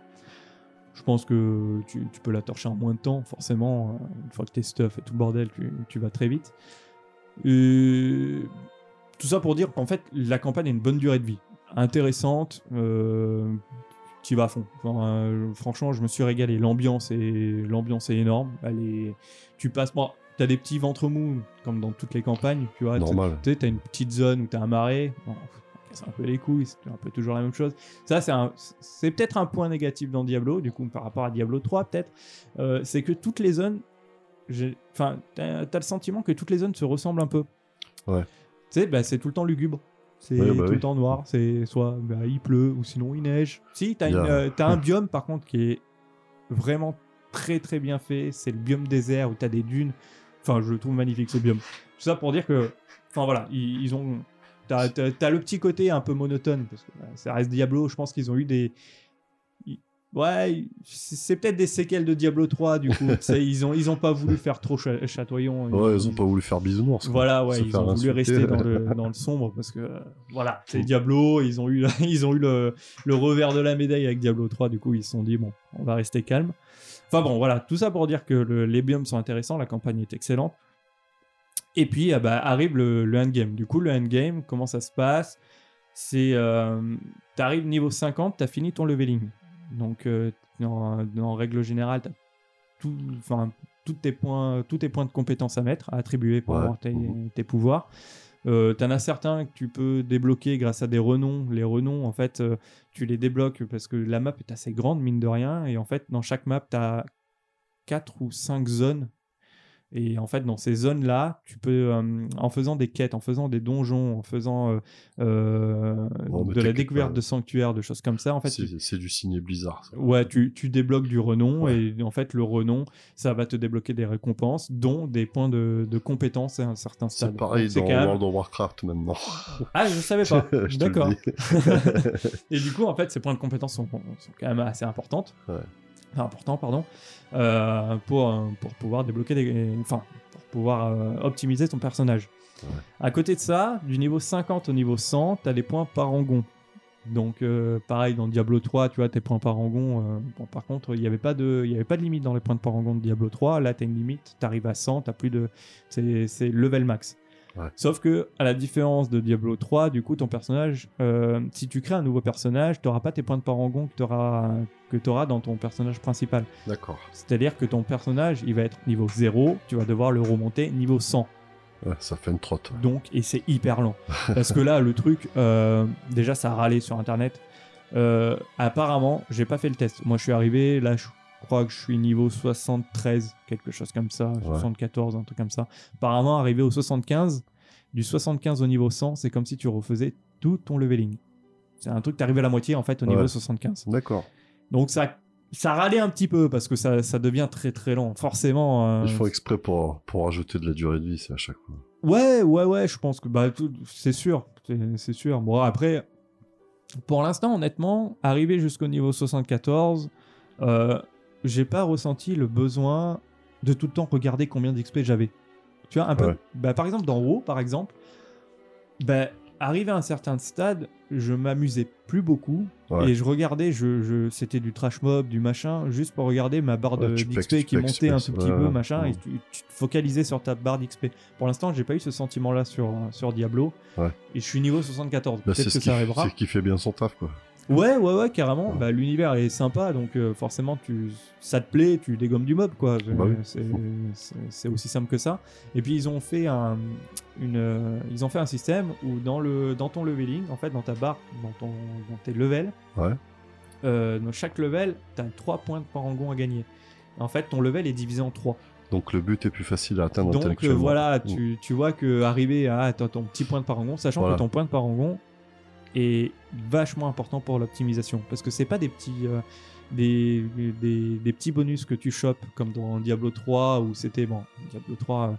Je pense que tu, tu peux la torcher en moins de temps, forcément. Une fois que t'es stuff et tout le bordel, tu, tu vas très vite. Et tout ça pour dire qu'en fait, la campagne a une bonne durée de vie. Intéressante, euh, tu vas à fond. Enfin, euh, franchement, je me suis régalé. L'ambiance est, l'ambiance est énorme. Elle est... Tu passes. Bon, t'as des petits ventres mous, comme dans toutes les campagnes. Tu vois, Normal. t'as une petite zone où t'as un marais. Bon, c'est un peu les couilles, c'est un peu toujours la même chose. Ça, c'est un- c'est peut-être un point négatif dans Diablo, du coup, par rapport à Diablo 3, peut-être. Euh, c'est que toutes les zones. Enfin, t'as as le sentiment que toutes les zones se ressemblent un peu. Ouais. Tu sais, bah, c'est tout le temps lugubre. C'est Ouais, bah tout oui. le temps noir. C'est soit bah, il pleut ou sinon il neige. Si, t'as euh, un biome par contre qui est vraiment très très bien fait. C'est le biome désert où t'as des dunes. Enfin, je le trouve magnifique ce biome. Tout ça pour dire que, enfin voilà, ils, ils ont. T'as, t'as le petit côté un peu monotone parce que bah, ça reste Diablo. Je pense qu'ils ont eu des. Ils- Ouais, c'est peut-être des séquelles de Diablo 3 du coup. [LAUGHS] Ils ont ils ont pas voulu faire trop cha- chatoyant. Ouais, ils ont pas voulu faire bisounours. quoi. Voilà, ouais, ils ont voulu insulter. rester dans le, [LAUGHS] dans le sombre parce que euh, voilà, c'est Diablo, ils ont eu, [LAUGHS] ils ont eu le, le revers de la médaille avec Diablo 3, du coup ils se sont dit bon, on va rester calme. Enfin bon, voilà, tout ça pour dire que le- les biomes sont intéressants, la campagne est excellente. Et puis ah bah, arrive le, le endgame. Du coup, le endgame, comment ça se passe? C'est, euh, t'arrives niveau 50, t'as fini ton leveling. Donc, euh, en, en règle générale, tout, enfin, tous tes points, tous tes points de compétences à mettre, à attribuer pour Ouais. avoir tes, tes pouvoirs. Euh, T'en as certains que tu peux débloquer grâce à des renoms. Les renoms, en fait, euh, tu les débloques parce que la map est assez grande, mine de rien. Et en fait, dans chaque map, tu as 4 ou 5 zones. Et en fait, dans ces zones-là, tu peux, euh, en faisant des quêtes, en faisant des donjons, en faisant euh, euh, mais de la découverte pas. de sanctuaires, de choses comme ça, en fait, c'est du signé Blizzard. ça. Ouais, tu, tu débloques du renom Ouais. et en fait le renom, ça va te débloquer des récompenses, dont des points de, de compétences à un certain stade. C'est pareil dans même- World of Warcraft maintenant. [LAUGHS] Ah, je savais pas. [LAUGHS] D'accord. [LAUGHS] Et du coup, en fait, ces points de compétences sont, sont quand même assez importantes. Ouais. Enfin, importants, pardon, euh, pour, euh, pour pouvoir débloquer des, enfin, pour pouvoir euh, optimiser ton personnage. Ouais. À côté de ça, du niveau 50 au niveau 100, tu as les points parangon. Donc, euh, pareil, dans Diablo 3, tu vois, tes points parangon. bon, par contre, il n'y avait, pas de- il y avait pas de limite dans les points de parangon de Diablo 3. Là, tu as une limite, tu arrives à 100, tu plus de. C'est c'est level max. Ouais. Sauf que, à la différence de Diablo 3, du coup, ton personnage, euh, si tu crées un nouveau personnage, tu n'auras pas tes points de parangon que tu auras, que auras dans ton personnage principal. D'accord. C'est-à-dire que ton personnage, il va être niveau 0, tu vas devoir le remonter niveau 100. Ouais, ça fait une trotte. Donc, et c'est hyper lent. [LAUGHS] Parce que là, le truc, euh, déjà, ça a râlé sur Internet. Euh, apparemment, j'ai pas fait le test. Moi, je suis arrivé, là, je crois que je suis niveau 73, quelque chose comme ça, 74, un truc comme ça. Apparemment, arrivé au 75, du 75 au niveau 100, c'est comme si tu refaisais tout ton leveling. C'est un truc, t'arrives à la moitié, en fait, au niveau Ouais. 75. D'accord. Donc, ça, ça râlait un petit peu, parce que ça, ça devient très très lent. Forcément. euh, Ils font exprès pour, pour ajouter de la durée de vie, c'est à chaque fois. Ouais, ouais, ouais, je pense que bah, c'est sûr, c'est sûr. Bon, après, pour l'instant, honnêtement, arrivé jusqu'au niveau 74, euh, j'ai pas ressenti le besoin de tout le temps regarder combien d'XP j'avais. Tu vois, un peu. Ouais. Bah, par exemple, dans WoW, par exemple, bah, arrivé à un certain stade, je m'amusais plus beaucoup Ouais. et je regardais, je, je, c'était du trash mob, du machin, juste pour regarder ma barre Ouais, d'XP qui montait un tout petit peu, machin, et tu, tu te focalisais sur ta barre d'XP. Pour l'instant, j'ai pas eu ce sentiment-là sur, sur Diablo. Et je suis niveau 74. Bah, Peut-être que ça arrivera. c'est ce qui fait bien son taf, quoi. Ouais, ouais, ouais, carrément. Bah, L'univers est sympa, donc euh, forcément, tu, ça te plaît, tu dégommes du mob, quoi. Bah oui. C'est- C'est c'est aussi simple que ça. Et puis, ils ont fait un, une, euh, ils ont fait un système où dans, le, dans ton leveling, en fait, dans ta barre, dans, ton, dans tes levels, Ouais. euh, dans chaque level, tu as 3 points de parangon à gagner. En fait, ton level est divisé en 3. Donc le but est plus facile à atteindre Donc voilà, Mm. tu, tu vois que arriver à attends, ton petit point de parangon, sachant Voilà. que ton point de parangon est vachement important pour l'optimisation, parce que c'est pas des petits euh, des, des, des petits bonus que tu chopes comme dans Diablo 3 où c'était bon Diablo 3 euh,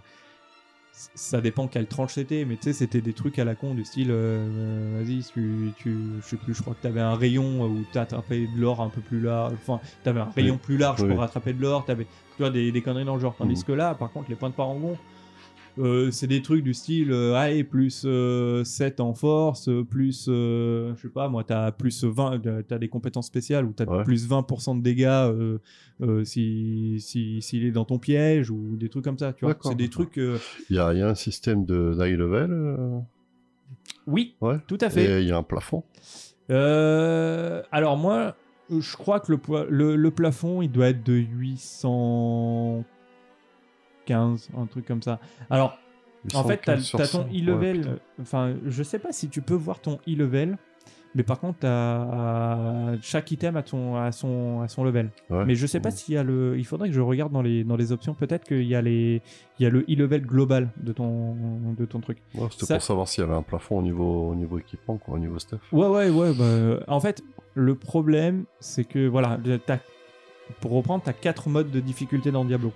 ça dépend quelle tranche c'était mais tu sais c'était des trucs à la con du style euh, vas-y tu, tu je sais plus je crois que t'avais un rayon où t'attrapais de l'or un peu plus large enfin t'avais un rayon plus large Oui. pour attraper de l'or t'avais tu vois des, des conneries dans le genre tandis Mhm. que là par contre les points de parangon euh, c'est des trucs du style, euh, allez, plus euh, 7 en force, euh, plus, euh, je sais pas, moi, t'as plus 20, euh, t'as des compétences spéciales où t'as Ouais. plus 20% de dégâts euh, euh, si, si, s'il est dans ton piège ou des trucs comme ça, tu vois. C'est des trucs, euh, Il y a, il y a un système de high level. euh, oui, Ouais. tout à fait. Et il y a un plafond. Euh, alors moi, je crois que le, le, le plafond, il doit être de 815, un truc comme ça. Alors, En fait, t'as 815 sur as ton 100. e-level. Ouais, euh, Enfin, je sais pas si tu peux voir ton e-level, mais par contre, t'as- chaque item a, ton, a, son, a son level. Ouais. Mais je sais pas s'il y a le. Il faudrait que je regarde dans les, dans les options. Peut-être qu'il y a les, il y a le e-level global de ton, de ton truc. Ouais, C'était ça- pour savoir s'il y avait un plafond au niveau, au niveau équipement, quoi, au niveau stuff. Ouais, ouais, ouais. bah, en fait, le problème, c'est que voilà, pour reprendre, t'as quatre modes de difficulté dans Diablo.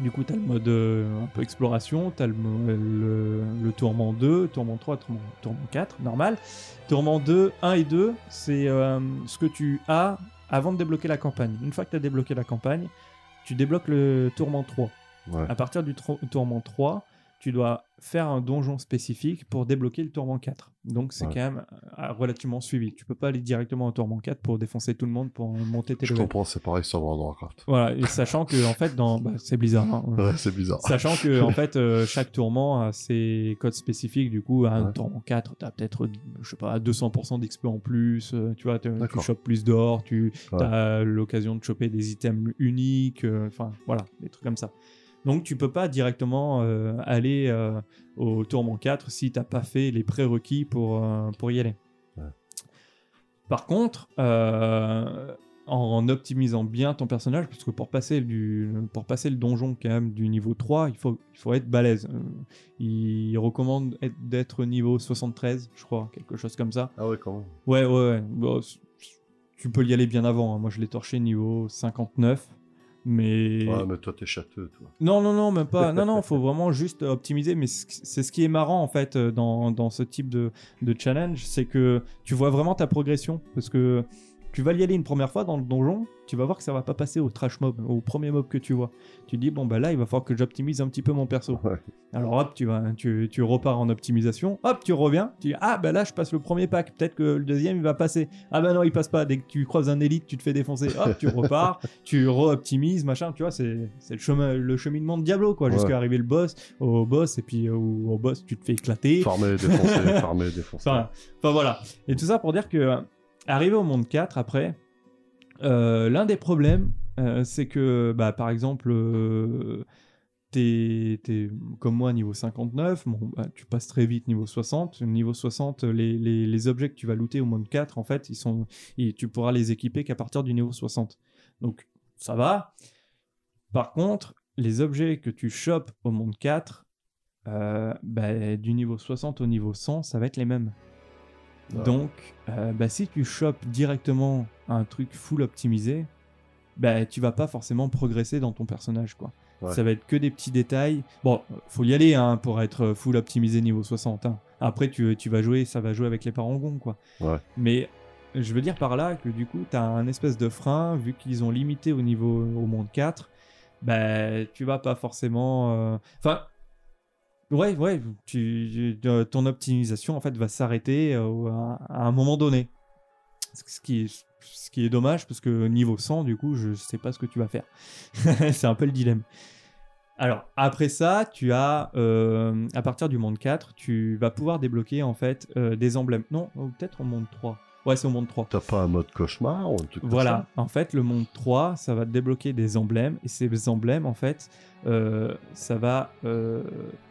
Du coup, t'as le mode euh, un peu exploration, t'as le, mo- le, le tourment 2, tourment 3, tourment, tourment 4, normal. Tourment 2, 1 et 2, c'est euh, ce que tu as avant de débloquer la campagne. Une fois que tu as débloqué la campagne, tu débloques le tourment 3. Ouais. À partir du tourment 3, tu dois faire un donjon spécifique pour débloquer le tourment 4. Donc c'est Ouais. quand même euh, relativement suivi. Tu peux pas aller directement au tourment 4 pour défoncer tout le monde pour monter tes Je levels. comprends, c'est pareil sur World of Warcraft. Voilà, et sachant que en fait dans bah, c'est bizarre. hein. [LAUGHS] Ouais, c'est bizarre. Sachant que en fait euh, chaque tourment a ses codes spécifiques. Du coup, à un Ouais. tourment 4, tu as peut-être je sais pas 200% d'XP en plus, euh, tu vois, tu chopes plus d'or, tu as l'occasion de choper des items uniques, euh, enfin voilà, des trucs comme ça. Donc tu peux pas directement euh, aller euh, au tourment 4 si t'as pas fait les prérequis pour, euh, pour y aller. Ouais. Par contre, en optimisant bien ton personnage, parce que pour passer, du, pour passer le donjon quand même du niveau 3, il faut, il faut être balèze. Il recommande être- d'être niveau 73, je crois, quelque chose comme ça. Ah ouais, quand même. Ouais, ouais, ouais. Bon, tu peux y aller bien avant. hein. Moi, je l'ai torché niveau 59. Mais. Ouais, mais toi, t'es châteux, toi. Non, non, non, même pas. Non, non, [LAUGHS] faut vraiment juste optimiser. Mais c'est ce qui est marrant, en fait, euh, dans, dans ce type de, de challenge. C'est que tu vois vraiment ta progression. Parce que tu vas y aller une première fois dans le donjon, tu vas voir que ça va pas passer au trash mob, au premier mob que tu vois. Tu te dis, bon, bah là, il va falloir que j'optimise un petit peu mon perso. Ouais. Alors hop, tu, vas, tu, tu repars en optimisation, hop, tu reviens, tu dis, ah bah là, je passe le premier pack, peut-être que le deuxième, il va passer. Ah bah non, il passe pas. Dès que tu croises un élite, tu te fais défoncer, hop, tu repars, [LAUGHS] tu re-optimises, machin, tu vois, c'est c'est le, chemin, le cheminement de Diablo, quoi, Ouais. jusqu'à arriver le boss, au boss, et puis au, au boss, tu te fais éclater. Farmer, défoncer, [LAUGHS] farmer, défoncer. Enfin, enfin, voilà. Et tout ça pour dire que euh, arrivé au monde 4 après, euh, l'un des problèmes, euh, c'est que bah, par exemple, euh, t'es, t'es comme moi niveau 59, bon, bah, tu passes très vite niveau 60. Niveau 60, les, les- les objets que tu vas looter au monde 4, en fait, ils sont, tu pourras les équiper qu'à partir du niveau 60. Donc ça va. Par contre, les objets que tu chopes au monde 4, euh, bah, du niveau 60 au niveau 100, ça va être les mêmes. Donc, euh, bah, si tu chopes directement un truc full optimisé, bah, tu vas pas forcément progresser dans ton personnage. quoi. Ouais. Ça va être que des petits détails. Bon, faut y aller hein, pour être full optimisé niveau 60. hein. Après, tu, tu vas jouer, ça va jouer avec les parangons. quoi. Ouais. Mais je veux dire par là que du coup, tu as un espèce de frein, vu qu'ils ont limité au niveau au monde 4, bah, tu vas pas forcément. euh, Enfin. Ouais, ouais, ton optimisation en fait va s'arrêter euh, à, un moment donné. Ce qui, est, dommage parce que niveau 100, du coup, je sais pas ce que tu vas faire. [LAUGHS] C'est un peu le dilemme. Alors, après ça, tu as, euh, à partir du monde 4, tu vas pouvoir débloquer en fait euh, des emblèmes. Non, ou peut-être au monde 3. Ouais, c'est au monde 3. T'as pas un mode cauchemar ou un truc comme Voilà, en fait, le monde 3, ça va débloquer des emblèmes, et ces emblèmes, en fait, euh, ça va euh,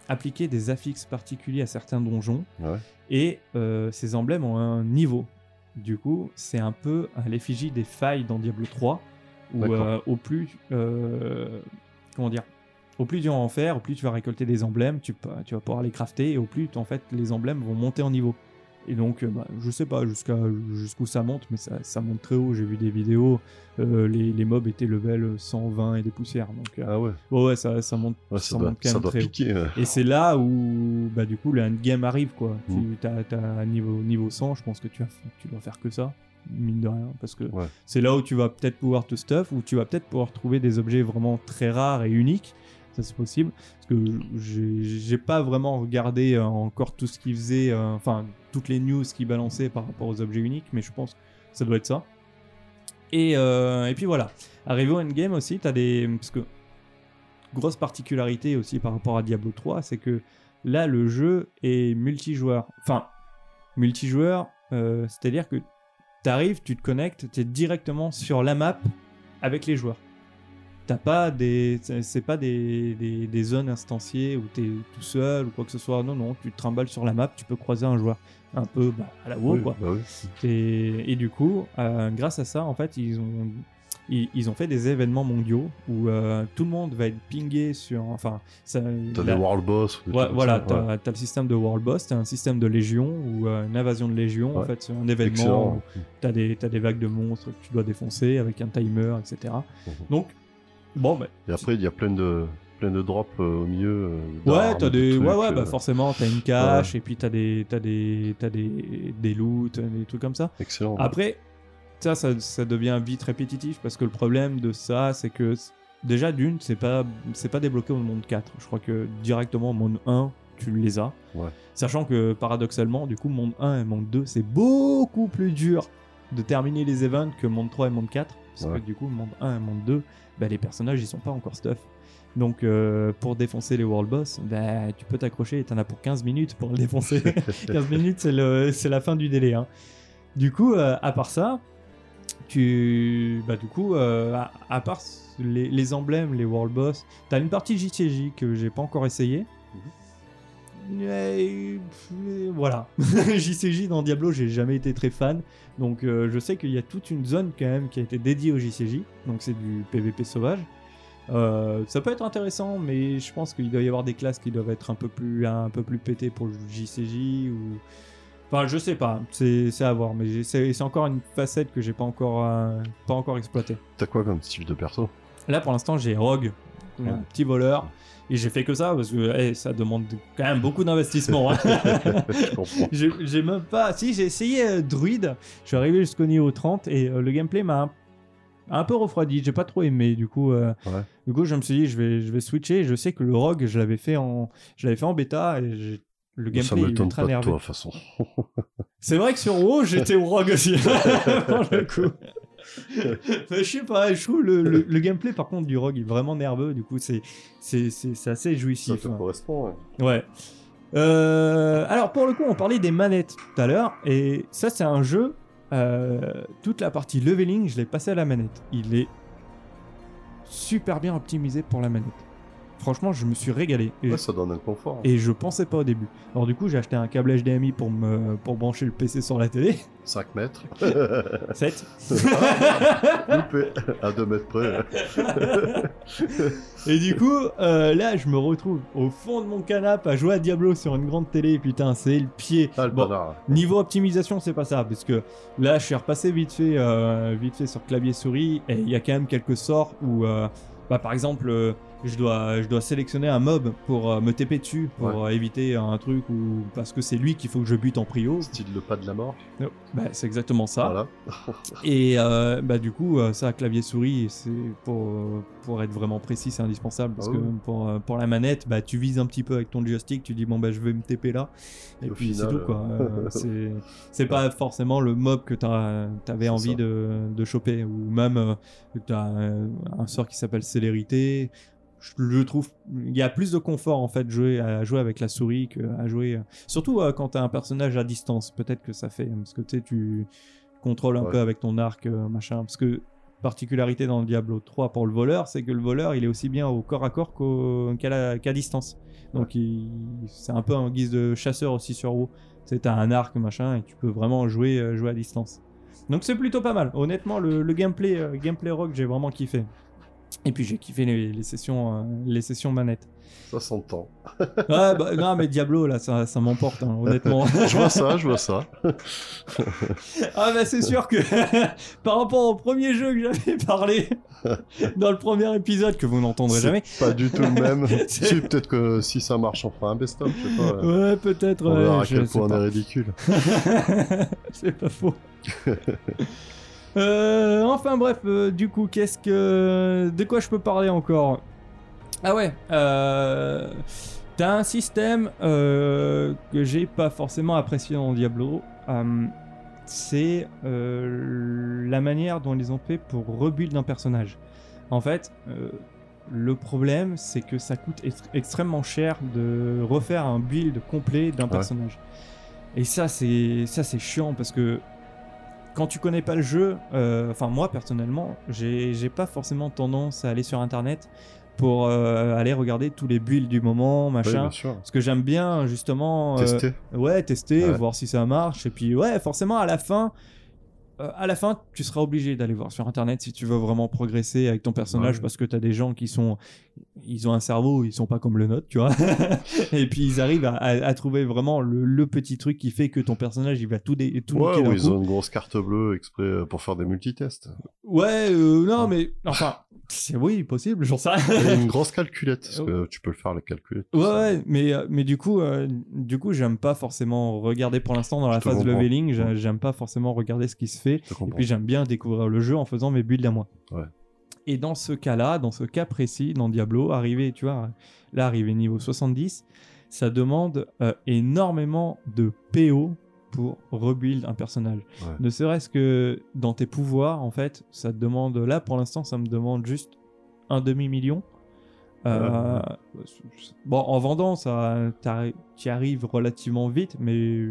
appliquer des affixes particuliers à certains donjons, Ouais. et euh, ces emblèmes ont un niveau. Du coup, c'est un peu à l'effigie des failles dans Diablo 3, où au plus... comment dire? Au plus tu vas en faire, au plus tu vas récolter des emblèmes, tu, tu vas pouvoir les crafter, et au plus, en fait, les emblèmes vont monter en niveau. Et donc, euh, bah, je sais pas jusqu'à jusqu'où ça monte, mais ça, ça monte très haut. J'ai vu des vidéos, euh, les, les mobs étaient level 120 et des poussières. Donc, euh, Ah ouais, ouais, ouais, ça, ça monte, ouais ça ça, doit, monte quand ça même doit très haut. ouais. Et c'est là où, bah, du coup, le endgame arrive, quoi. Mm. Tu as, t'as niveau, niveau 100, je pense que tu, as, tu dois faire que ça, mine de rien, parce que Ouais. c'est là où tu vas peut-être pouvoir te stuff, où tu vas peut-être pouvoir trouver des objets vraiment très rares et uniques. Ça, c'est possible. Parce que j'ai pas vraiment regardé euh, encore tout ce qu'ils faisaient, euh, enfin, toutes les news qu'ils balançaient par rapport aux objets uniques, mais je pense que ça doit être ça. Et, euh, puis voilà. Arrivé au endgame aussi, tu as des. Parce que, grosse particularité aussi par rapport à Diablo 3, c'est que là, le jeu est multijoueur. Enfin, multijoueur, c'est-à-dire que tu arrives, tu te connectes, tu es directement sur la map avec les joueurs. T'as pas des. c'est- pas des, des, des zones instanciées où tu es tout seul ou quoi que ce soit. Non, non, tu te trimbales sur la map, tu peux croiser un joueur. Un peu bah, à la WoW, Oui, quoi. bah oui. Et, et du coup, euh, grâce à ça, en fait, ils ont, ils, ils ont fait des événements mondiaux où euh, tout le monde va être pingé sur. Enfin, ça, T'as la- des World Boss. Ouais, voilà, ouais. t'as t'as le système de World Boss, t'as un système de Légion ou euh, une invasion de Légion. En Ouais. fait, c'est un événement t'as des, t'as des vagues de monstres que tu dois défoncer avec un timer, etc. Mhm. Donc, bon, bah, Et après, il y a plein de, plein de drops euh, au milieu. euh, Ouais, t'as de des, trucs, ouais, ouais, bah euh, forcément, t'as une cache et puis t'as des, t'as des, t'as des, des loots, des trucs comme ça. Excellent. Après, ça, ça, ça devient vite répétitif parce que le problème de ça, c'est que déjà d'une, c'est pas, c'est pas débloqué au monde 4. Je crois que directement au monde 1, tu les as. Ouais. Sachant que paradoxalement, du coup, monde 1 et monde 2, c'est beaucoup plus dur de terminer les events que monde 3 et monde 4. Parce Ouais. que du coup, monde 1 et monde 2, bah, les personnages, ils sont pas encore stuff. Donc, euh, pour défoncer les world boss, bah, tu peux t'accrocher et t'en as pour 15 minutes pour le défoncer. [LAUGHS] 15 minutes, c'est, le, c'est la fin du délai. hein. Du coup, euh, à part ça, tu. Bah, du coup, euh, à, à part les, les emblèmes, les world boss, t'as une partie JCJ que j'ai pas encore essayé. Pff, voilà. [LAUGHS] JCJ dans Diablo, j'ai jamais été très fan. Donc, euh, je sais qu'il y a toute une zone quand même qui a été dédiée au JCJ. Donc, c'est du PVP sauvage. Euh, ça peut être intéressant, mais je pense qu'il doit y avoir des classes qui doivent être un peu plus, un peu plus pétées pour le JCJ ou. Enfin, je sais pas, c'est à voir, mais c'est encore une facette que j'ai pas encore, euh, pas encore exploitée. T'as quoi comme style de perso? Là, pour l'instant, j'ai Rogue, un Ouais. petit voleur, et j'ai fait que ça parce que ça demande quand même beaucoup d'investissement. hein. [LAUGHS] [LAUGHS] J'ai même pas. Si, j'ai essayé euh, Druide, je suis arrivé jusqu'au niveau 30 et euh, le gameplay m'a un, un peu refroidi. J'ai pas trop aimé. Du coup, euh, Ouais. du coup, je me suis dit, je vais, je vais switcher. Je sais que le Rogue, je l'avais fait en, je l'avais fait en bêta et le Ça gameplay est m'étonne ultra pas de toute façon. C'est vrai que sur WoW, j'étais au Rogue aussi, [LAUGHS] pour le coup. [LAUGHS] Je sais pas, je trouve le, le- le gameplay par contre du Rogue est vraiment nerveux, du coup c'est assez Ça jouissif. te hein. correspond, ouais. Ouais. Euh, alors pour le coup, on parlait des manettes tout à l'heure, et ça c'est un jeu, euh, toute la partie leveling, je l'ai passé à la manette. Il est super bien optimisé pour la manette. Franchement, je me suis régalé. Et Ouais, ça donne un confort. et je pensais pas au début. Alors du coup, j'ai acheté un câble HDMI pour me pour brancher le PC sur la télé. 5 mètres. [LAUGHS] 7. Loupé. [LAUGHS] À 2 mètres près. [LAUGHS] et du coup, euh, là, je me retrouve au fond de mon canapé à jouer à Diablo sur une grande télé. Putain, c'est le pied. Ah, le Bon, niveau optimisation, c'est pas ça, parce que là, je suis repassé vite fait, euh, vite fait sur clavier souris, et il y a quand même quelques sorts où, euh, bah, par exemple, je dois, je dois sélectionner un mob pour euh, me TP dessus, pour euh, éviter un truc ou parce que c'est lui qu'il faut que je bute en prio. Style le pas de la mort. Bah, c'est exactement ça. Voilà. [LAUGHS] Et euh, bah du coup, euh, ça, clavier souris, c'est pour pour être vraiment précis, c'est indispensable parce Ah que oui. pour pour la manette, bah tu vises un petit peu avec ton joystick, tu dis bon bah je vais me TP là, et, puis c'est tout quoi. [LAUGHS] c'est pas forcément le mob que t'avais envie de de choper ou même que t'as un sort qui s'appelle célérité. Je, trouve il y a plus de confort en fait jouer à jouer avec la souris que à jouer euh, surtout euh, quand t'as un personnage à distance. Peut-être que ça fait parce que tu tu contrôles un Ouais. peu avec ton arc, euh, machin. Parce que particularité dans le Diablo 3 pour le voleur, c'est que le voleur, il est aussi bien au corps à corps qu'à distance. Donc c'est un peu en guise de chasseur aussi sur WoW. Tu t'as un arc, machin, et tu peux vraiment jouer, euh, jouer à distance. Donc c'est plutôt pas mal. Honnêtement, le, le gameplay, gameplay rock, j'ai vraiment kiffé. Et puis j'ai kiffé les, les sessions, euh, les sessions manettes. Ça s'entend. Ouais, bah, non, mais Diablo, là, ça, ça m'emporte, hein, honnêtement. [LAUGHS] Je vois ça, je vois ça. [LAUGHS] Ah bah c'est sûr que [LAUGHS] par rapport au premier jeu que j'avais parlé dans le premier épisode que vous n'entendrez jamais. Pas du tout le même. Si, peut-être que si ça marche, on fera un best-of. Je sais pas. ouais. Ouais, peut-être. On ouais, verra à je quel point on est ridicule. c'est pas faux. Euh, enfin bref, euh, du coup, qu'est-ce que, de quoi je peux parler encore? Ah ouais, euh, t'as un système euh, que j'ai pas forcément apprécié dans Diablo. euh, c'est euh, la manière dont ils ont fait pour rebuild un personnage. En fait, euh, le problème, c'est que ça coûte ex- extrêmement cher de refaire un build complet d'un personnage. Et ça, c'est ça, c'est chiant parce que quand tu connais pas le jeu, euh, enfin moi personnellement, j'ai pas forcément tendance à aller sur internet pour euh, aller regarder tous les builds du moment, Oui, machin. sûr. parce que j'aime bien justement euh, Tester. Ouais, tester, Ouais. voir si ça marche. Et puis, ouais, forcément, à la fin, euh, à la fin, tu seras obligé d'aller voir sur Internet si tu veux vraiment progresser avec ton personnage, Ouais. parce que tu as des gens qui sont, ils ont un cerveau, ils sont pas comme le nôtre, tu vois. [LAUGHS] et puis, ils arrivent à, à- à trouver vraiment le, le petit truc qui fait que ton personnage, il va tout, dé- tout Ouais, ou ils coup. ont une grosse carte bleue exprès euh, pour faire des multitests. Ouais, euh, non, Ouais. mais enfin, c'est oui, possible, j'en sais rien. Une grosse calculette, parce que tu peux le faire la calculette. Ouais, ouais, mais, euh, mais du coup, euh, du coup, j'aime pas forcément regarder pour l'instant dans la phase comprends. leveling. j'a-. J'aime pas forcément regarder ce qui se fait. Et puis j'aime bien découvrir le jeu en faisant mes builds à moi. Ouais. Et dans ce cas-là, dans ce cas précis, dans Diablo, arrivé, tu vois, là, arrivé niveau 70, ça demande euh, énormément de PO pour rebuild un personnage. Ouais. Ne serait-ce que dans tes pouvoirs, en fait, ça te demande, là pour l'instant, ça me demande juste un demi-million. Euh, Bon, en vendant, ça, tu arrives relativement vite, mais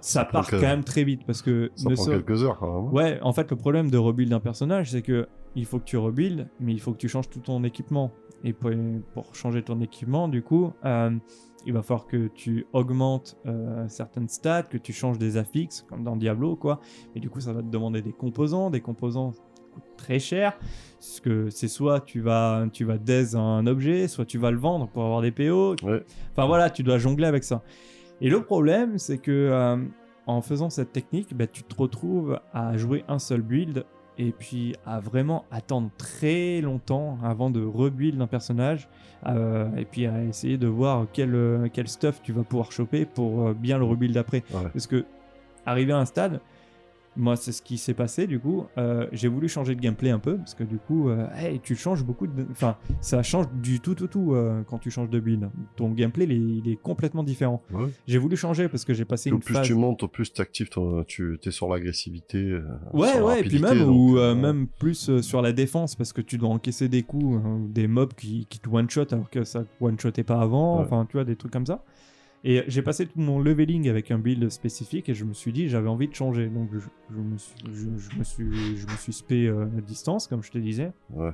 Ça part quand même très vite parce que Ça prend quelques heures quand même. hein. Ouais, en fait, le problème de rebuild d'un personnage, c'est que il faut que tu rebuild, mais il faut que tu changes tout ton équipement. Et pour, pour changer ton équipement, du coup, euh, il va falloir que tu augmentes euh, certaines stats, que tu changes des affixes, comme dans Diablo, quoi. Et du coup, ça va te demander des composants. Des composants coûtent très cher. Parce que c'est soit tu vas, tu vas daise un objet, soit tu vas le vendre pour avoir des PO. Ouais. Enfin voilà, tu dois jongler avec ça. Et le problème, c'est que euh, en faisant cette technique, bah, tu te retrouves à jouer un seul build et puis à vraiment attendre très longtemps avant de rebuild un personnage euh, et puis à essayer de voir quel, euh, quel stuff tu vas pouvoir choper pour euh, bien le rebuild après. Ouais. Parce que arrivé à un stade, moi c'est ce qui s'est passé du coup, euh, j'ai voulu changer de gameplay un peu parce que du coup, euh, hey, tu changes beaucoup de... Enfin, ça change du tout tout tout euh, quand tu changes de build. Ton gameplay il est, il est complètement différent. Ouais. J'ai voulu changer parce que j'ai passé une plus phase... tu montes, au plus tu actives, tu es sur l'agressivité. Ouais, sur la ouais, et puis même, donc, ou même plus sur la défense, parce que tu dois encaisser des coups, hein, des mobs qui, qui te one-shot alors que ça one-shotait pas avant, Ouais. enfin, tu vois, des trucs comme ça. Et j'ai passé tout mon leveling avec un build spécifique et je me suis dit, j'avais envie de changer. Donc je, je me, suis, je, je me suis, je me suis spé euh, à distance, comme je te disais. Ouais.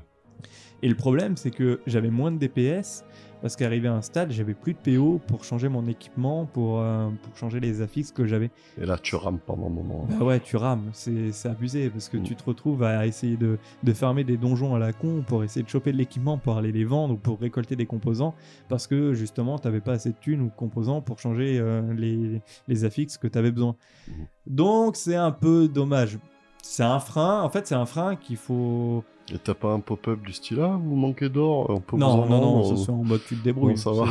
Et le problème, c'est que j'avais moins de DPS parce qu'arrivé à un stade, j'avais plus de PO pour changer mon équipement, pour, euh, pour changer les affixes que j'avais. Et là, tu rames pendant un moment. Bah ouais, tu rames, c'est abusé parce que Mm. tu te retrouves à essayer de, de fermer des donjons à la con pour essayer de choper de l'équipement pour aller les vendre ou pour récolter des composants parce que justement t'avais pas assez de thunes ou de composants pour changer euh, les, les affixes que t'avais besoin. Mm. Donc c'est un peu dommage. C'est un frein, en fait c'est un frein qu'il faut... Et t'as pas un pop-up du style là Vous manquez d'or On peut Non, vous en non, non, ça c'est en mode tu te débrouilles. Non, ça va.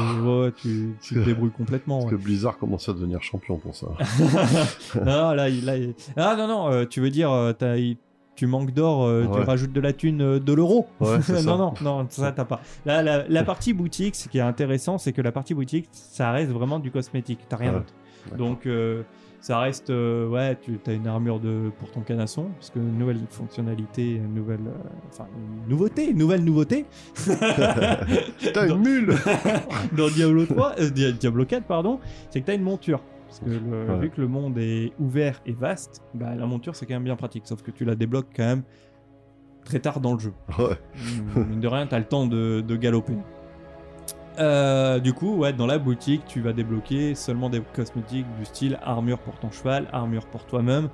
Ouais, tu, tu te débrouilles complètement. Parce ouais. que Blizzard commence à devenir champion pour ça. [LAUGHS] non, là, il- là, il- Ah non, non, euh, tu veux dire, euh, t'as- tu manques d'or, euh, tu rajoutes de la thune euh, de l'euro. Ouais, [LAUGHS] non, non, non, ça t'as pas. Là, la, la partie boutique, ce qui est intéressant, c'est que la partie boutique, ça reste vraiment du cosmétique. T'as rien Ouais, d'autre. Donc, euh, ça reste, euh, ouais, tu as une armure de, pour ton canasson, parce que une nouvelle fonctionnalité, une nouvelle, euh, enfin, une nouveauté, une nouvelle nouveauté. [LAUGHS] T'as une mule [LAUGHS] dans Diablo 3, euh, Dia- Diablo 4, pardon, c'est que tu as une monture. Parce que le- Ouais. vu que le monde est ouvert et vaste, bah, la monture c'est quand même bien pratique. Sauf que tu la débloques quand même très tard dans le jeu. Ouais. Mine de rien, tu as le temps de, de galoper. Euh, du coup, ouais, dans la boutique, tu vas débloquer seulement des cosmétiques du style armure pour ton cheval, armure pour toi-même,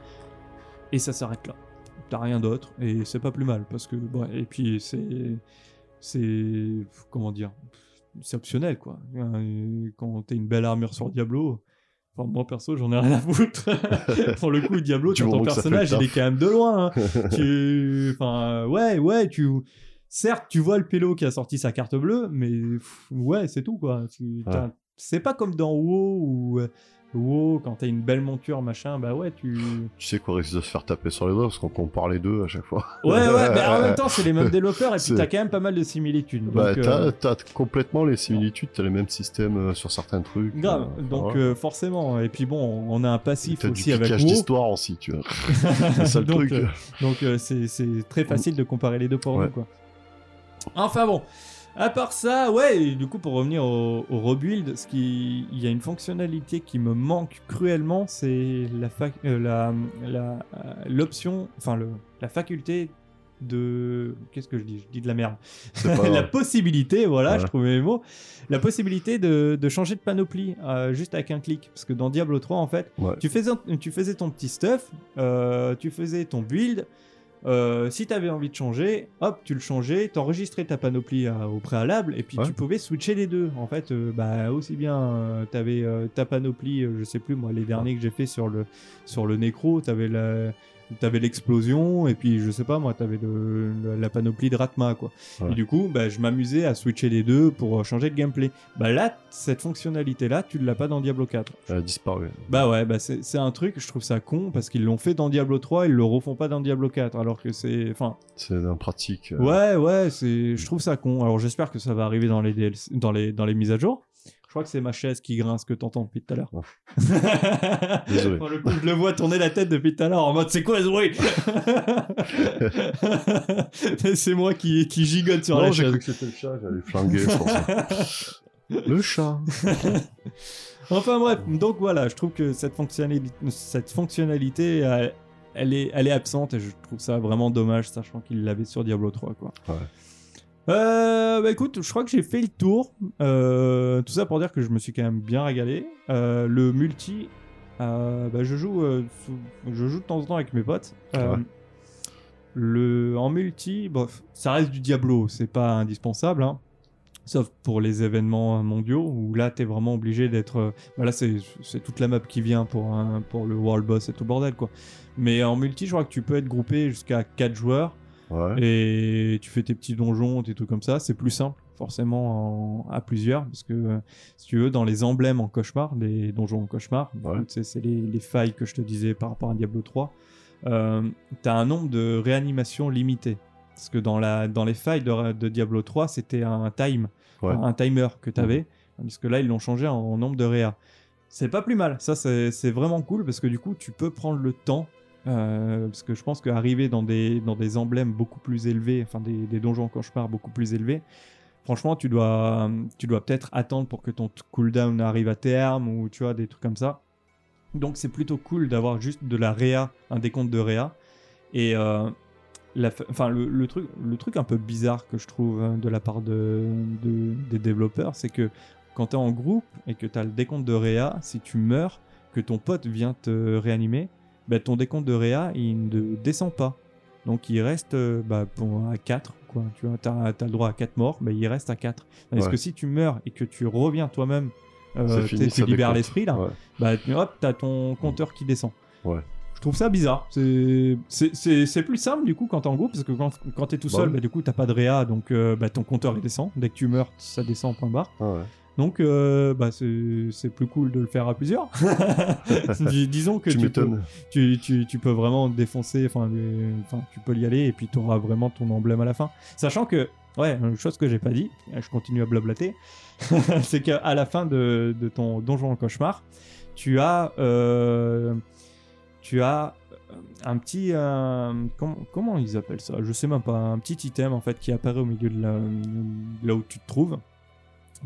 et ça s'arrête là. T'as rien d'autre, et c'est pas plus mal parce que, bon, et puis c'est, c'est, comment dire, c'est optionnel quoi. Euh, Quand t'as une belle armure sur Diablo, enfin moi perso j'en ai rien à foutre. [LAUGHS] pour le coup, Diablo, [LAUGHS] quand ton personnage il est quand même de loin. hein. [LAUGHS] tu, enfin, ouais, ouais, tu. Certes, tu vois le pélo qui a sorti sa carte bleue, mais pff, ouais, c'est tout quoi. C'est pas comme dans WoW où euh, WoW, quand t'as une belle monture, machin, bah ouais, tu. Tu sais qu'on risque de se faire taper sur les doigts parce qu'on compare les deux à chaque fois. Ouais, ouais, [LAUGHS] mais en même temps, c'est les mêmes développeurs et puis t'as quand même pas mal de similitudes. Donc, Bah, euh, t'as, complètement les similitudes, t'as les mêmes systèmes euh, sur certains trucs. grave. euh, Donc, euh, forcément. Et puis bon, on a un passif du aussi avec piquage WoW. d'histoire aussi, tu vois. [LAUGHS] C'est ça le [LAUGHS] donc, truc. donc c'est c'est très facile de comparer les deux pour Ouais. nous, quoi. Enfin bon, à part ça, ouais, du coup pour revenir au, au rebuild, ce qui, il y a une fonctionnalité qui me manque cruellement, c'est la fac- euh, la la- euh, l'option, enfin le la faculté de qu'est-ce que je dis? Je dis de la merde. Pas [LAUGHS] la possibilité, voilà, Ouais. je trouvais mes mots, la possibilité de, de changer de panoplie euh, juste avec un clic, parce que dans Diablo 3 en fait Ouais. tu faisais, tu faisais ton petit stuff, euh, tu faisais ton build. Euh, si tu avais envie de changer, hop, tu le changeais, t'enregistrais ta panoplie euh, au préalable, et puis Ouais. tu pouvais switcher les deux. En fait, euh, bah, aussi bien, tu avais ta panoplie, je sais plus moi, les derniers que j'ai fait sur le, sur le Necro, tu avais la, t'avais l'explosion et puis je sais pas moi t'avais le, le- la panoplie de Ratma quoi Ouais. et du coup bah, je m'amusais à switcher les deux pour euh, changer de gameplay bah là cette fonctionnalité là tu l'as pas dans Diablo 4 Elle a disparu. bah ouais bah c'est un truc je trouve ça con parce qu'ils l'ont fait dans Diablo 3 ils le refont pas dans Diablo 4 alors que c'est enfin C'est impratique. euh. Ouais, ouais, c'est, je trouve ça con. Alors j'espère que ça va arriver dans les DLC dans les dans les mises à jour. Crois que c'est ma chaise qui grince que t'entends depuis tout à l'heure. [LAUGHS] Désolé. Pour le coup, je le vois tourner la tête depuis tout à l'heure en mode c'est quoi ce bruit? [LAUGHS] C'est moi qui, qui gigote sur Non, la j'ai chaise. cru que c'était le chat, j'allais flinguer. [LAUGHS] Le chat. Enfin bref, donc voilà, je trouve que cette fonctionnalité, cette fonctionnalité elle, est, elle est absente et je trouve ça vraiment dommage, sachant qu'il l'avait sur Diablo 3. Quoi. Ouais. Euh, bah écoute, je crois que j'ai fait le tour. Euh, tout ça pour dire que je me suis quand même bien régalé. Euh, le multi, euh, bah, je, joue, sous- je joue de temps en temps avec mes potes. Euh, Ouais. le, en multi, bof, ça reste du Diablo, c'est pas indispensable. hein. Sauf pour les événements mondiaux où là t'es vraiment obligé d'être. euh, Voilà, c'est c'est toute la map qui vient pour, un- pour le World Boss et tout le bordel quoi. Mais en multi, je crois que tu peux être groupé jusqu'à 4 joueurs Ouais. et tu fais tes petits donjons, tes trucs comme ça. C'est plus simple forcément en- à plusieurs parce que euh, si tu veux, dans les emblèmes en cauchemar, les donjons en cauchemar, Ouais. tu c'est les, les failles que je te disais par rapport à Diablo 3. Euh, t'as un nombre de réanimations limité. Parce que dans, la, dans les failles de, de Diablo 3, c'était un time, Ouais. un timer que tu avais. Tandis que là, ils l'ont changé en, en nombre de réa. C'est pas plus mal. Ça, c'est c'est vraiment cool parce que du coup, tu peux prendre le temps. Euh, parce que je pense qu'arriver dans des, dans des emblèmes beaucoup plus élevés, enfin des, des donjons en cauchemar beaucoup plus élevés, franchement, tu dois, tu dois peut-être attendre pour que ton cooldown arrive à terme ou tu vois, des trucs comme ça. Donc c'est plutôt cool d'avoir juste de la réa, un décompte de réa. Et euh, enfin, le, le truc, le truc un peu bizarre que je trouve hein, de la part de, de- des développeurs, c'est que quand tu es en groupe et que tu as le décompte de réa, si tu meurs, que ton pote vient te réanimer, bah, ton décompte de réa, il ne descend pas. Donc il reste euh, bah, à 4. Quoi. Tu as, le droit à 4 morts, bah, il reste à 4. Parce Ouais. que si tu meurs et que tu reviens toi-même, euh, tu fini, tu libères l'esprit là, Ouais. bah tu- hop, t'as ton compteur qui descend. Ouais. Je trouve ça bizarre. C'est- C'est c'est- c'est plus simple du coup quand t'es en groupe, parce que quand, quand t'es tout Bah seul, oui. bah, du coup t'as pas de réa, donc euh, bah, ton compteur il descend. Dès que tu meurs, ça descend point barre. Ah ouais. Donc euh, bah, c'est plus cool de le faire à plusieurs. [LAUGHS] Dis- Disons que Tu tu, peux, tu, tu- tu peux vraiment défoncer, enfin tu peux y aller et puis tu auras vraiment ton emblème à la fin. Sachant que, ouais, une chose que j'ai pas dit, je continue à blablater, [LAUGHS] c'est qu'à la fin de, de ton donjon en cauchemar, tu as, euh, tu as un petit, euh, comment, comment ils appellent ça? Je sais même pas, un petit item en fait qui apparaît au milieu de, la- de là où tu te trouves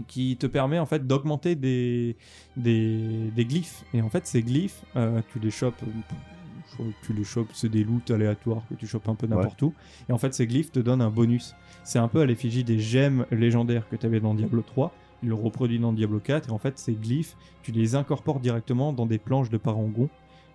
qui te permet en fait d'augmenter des, des, des glyphes. Et en fait, ces glyphes, euh, tu les chopes, tu les chopes, c'est des loots aléatoires que tu chopes un peu n'importe où. Et en fait, ces glyphes te donnent un bonus. C'est un peu à l'effigie des gemmes légendaires que tu avais dans Diablo 3. Il le reproduit dans Diablo 4. Et en fait, ces glyphes, tu les incorpores directement dans des planches de parangon.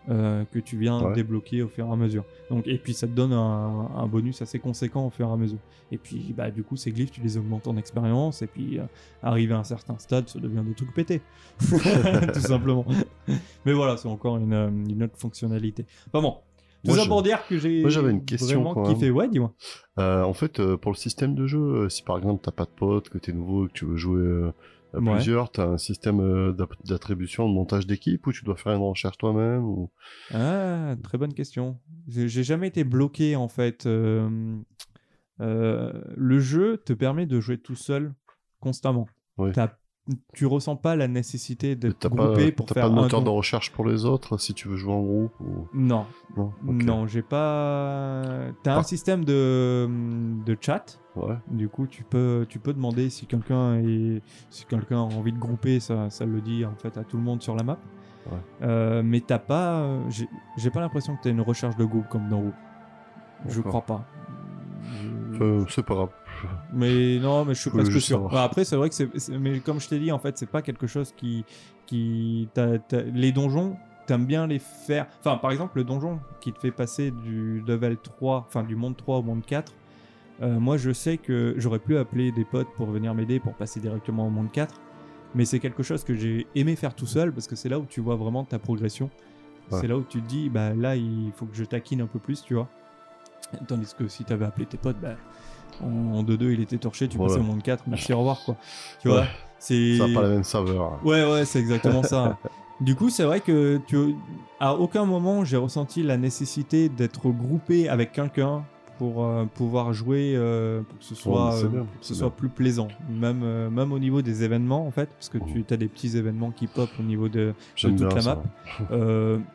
Euh, que tu viens Ouais. débloquer au fur et à mesure. Donc, et puis ça te donne un, un bonus assez conséquent au fur et à mesure. Et puis bah, du coup ces glyphes tu les augmentes en expérience et puis euh, arrivé à un certain stade ça devient des trucs pétés. [LAUGHS] Tout simplement. Mais voilà c'est encore une, euh, une autre fonctionnalité. Enfin bon. Tout Moi, ça je- pour dire que j'ai une question, vraiment quand kiffé. Ouais dis-moi. Euh, en fait, pour le système de jeu, si par exemple t'as pas de potes, que t'es nouveau, et que tu veux jouer à Ouais. plusieurs, t'as un système euh, d'attribution, de montage d'équipe, ou tu dois faire une recherche toi-même ou... Ah très bonne question. J'ai jamais été bloqué en fait. Euh, euh, le jeu te permet de jouer tout seul constamment. Tu ressens pas la nécessité d'être T'as pas, groupé pour faire pas de moteur de recherche pour les autres si tu veux jouer en groupe ou... Non, Non, j'ai pas. T'as un Par- système de, de chat. Ouais, Du coup, tu peux, tu peux demander si quelqu'un est, si quelqu'un a envie de grouper, ça, ça le dit en fait à tout le monde sur la map. Ouais. Euh, mais t'as pas, j'ai- pas l'impression que t'as une recherche de groupe comme dans WoW. Je crois pas. Euh, c'est pas grave. Mais non, mais je suis presque sûr. Bah, après, c'est vrai que c'est, mais comme je t'ai dit, en fait, c'est pas quelque chose qui, qui, t'as- les donjons, t'aimes bien les faire. Enfin, par exemple, le donjon qui te fait passer du level 3, enfin du monde 3 au monde 4. euh, moi, je sais que j'aurais pu appeler des potes pour venir m'aider pour passer directement au monde 4. Mais c'est quelque chose que j'ai aimé faire tout seul parce que c'est là où tu vois vraiment ta progression. Ouais. c'est là où tu te dis, bah là, il faut que je taquine un peu plus, tu vois. Tandis que si t'avais appelé tes potes, bah, en 2-2, il était torché, tu Voilà. passais au monde 4, merci, au revoir, quoi. Tu vois, c'est. Ça n'a pas la même saveur. Ouais, ouais, c'est exactement ça. [LAUGHS] Du coup, c'est vrai que tu... à aucun moment j'ai ressenti la nécessité d'être groupé avec quelqu'un pour euh, pouvoir jouer, euh, pour que ce soit, euh, que ce soit plus plaisant. Même, même au niveau des événements, en fait, parce que tu as des petits événements qui pop au niveau de, J'aime toute la map.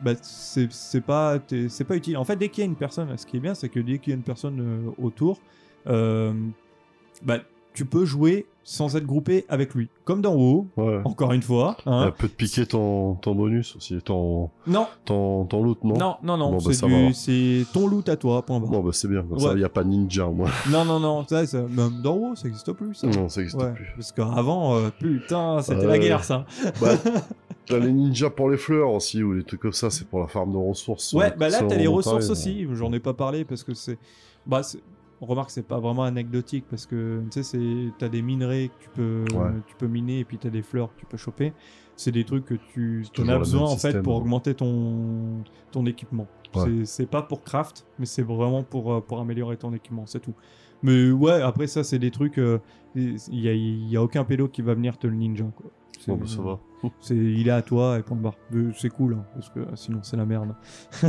bah, c'est pas, c'est pas utile. En fait, dès qu'il y a une personne, ce qui est bien, c'est que dès qu'il y a une personne autour, bah, tu peux jouer sans être groupé avec lui. Comme dans WoW, Ouais. encore une fois. hein. Elle peut te piquer ton, ton bonus aussi, ton, Non, ton, ton loot, non non, non, non, Bon, bah, c'est ton loot à toi, point barre. Bon, bah c'est bien, comme ça, il n'y a pas ninja, moi. Non, non, non, ça, ça- même dans WoW, ça existe plus, ça. Non, ça n'existe Ouais, plus. parce qu'avant, euh, putain, c'était la guerre, ça. Bah, [LAUGHS] t'as les ninjas pour les fleurs aussi, ou les trucs comme ça, c'est pour la farm de ressources. Ouais, euh, bah là, t'as les ressources aussi. J'en ai pas parlé parce que c'est. Bah, c'est- on remarque que c'est pas vraiment anecdotique parce que tu sais, t'as des minerais que tu peux, Ouais. tu peux miner et puis t'as des fleurs que tu peux choper. C'est des trucs que tu en as besoin en fait pour ouais. augmenter ton, ton équipement. Ouais. C'est- pas pour craft, mais c'est vraiment pour, euh, pour améliorer ton équipement, c'est tout. Mais ouais, après ça, c'est des trucs. euh, Il y, a, il y a aucun pédo qui va venir te le ninja. Quoi. Bon, bah, ça va. il est à toi et point barre. Euh, C'est cool, hein, parce que sinon c'est la merde. [LAUGHS]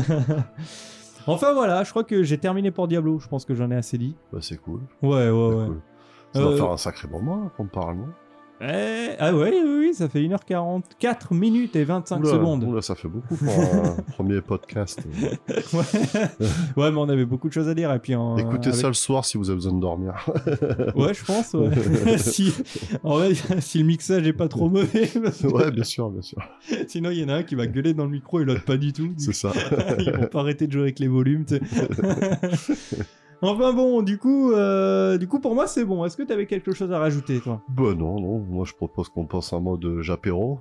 enfin voilà, je crois que j'ai terminé pour Diablo. Je pense que j'en ai assez dit. Bah, c'est cool. Ouais, ouais, ouais. cool. Ça Euh, va faire un sacré moment, parle, non Eh, ah ouais, oui, oui, ça fait 1h44 minutes et 25 Oula, secondes. oula, ça fait beaucoup pour un [LAUGHS] premier podcast. Ouais. ouais, mais on avait beaucoup de choses à dire. Et puis, en- Écoutez avec- ça le soir si vous avez besoin de dormir. [LAUGHS] Ouais, je pense. ouais. [LAUGHS] si, en vrai, si le mixage est pas trop mauvais. que ouais, bien sûr, bien sûr. Sinon, il y en a un qui va gueuler dans le micro et l'autre pas du tout. C'est ça. Ils vont pas arrêter de jouer avec les volumes. Enfin bon, du coup, euh, du coup pour moi c'est bon. Est-ce que tu avais quelque chose à rajouter, toi? Bah non, non, moi je propose qu'on passe un mode japéro.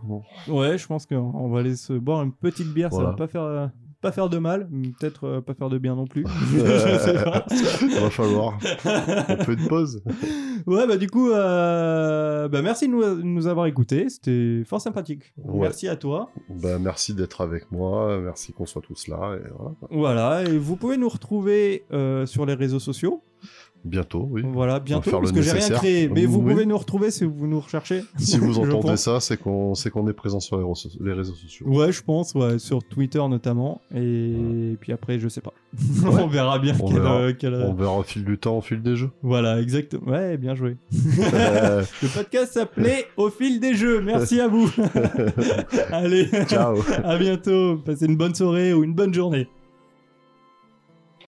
Ouais, je pense qu'on va aller se boire une petite bière, ça va pas faire, euh, pas faire de mal, peut-être euh, pas faire de bien non plus. [LAUGHS] je sais pas. Il va falloir. On fait une pause. Ouais, bah du coup, euh, bah, merci de nous, de nous avoir écoutés, c'était fort sympathique. Ouais. Merci à toi. Bah, merci d'être avec moi, merci qu'on soit tous là. Et voilà. Voilà, et vous pouvez nous retrouver euh, sur les réseaux sociaux. Bientôt, oui. Voilà, bientôt, parce que j'ai rien créé. Mais vous Oui. pouvez nous retrouver si vous nous recherchez. [LAUGHS] Si vous [LAUGHS] entendez ça, c'est qu'on c'est qu'on est présent sur les, réseaux- les réseaux sociaux. Ouais, je pense, ouais, sur Twitter notamment. Et puis après, je sais pas. [LAUGHS] on verra bien On quel, verra. euh, quel, On verra au fil du temps, au fil des jeux. Voilà, exactement. Ouais, bien joué. Euh, Le podcast s'appelait Au fil des jeux. Merci à vous. Allez, Ciao. à bientôt. Passez une bonne soirée ou une bonne journée.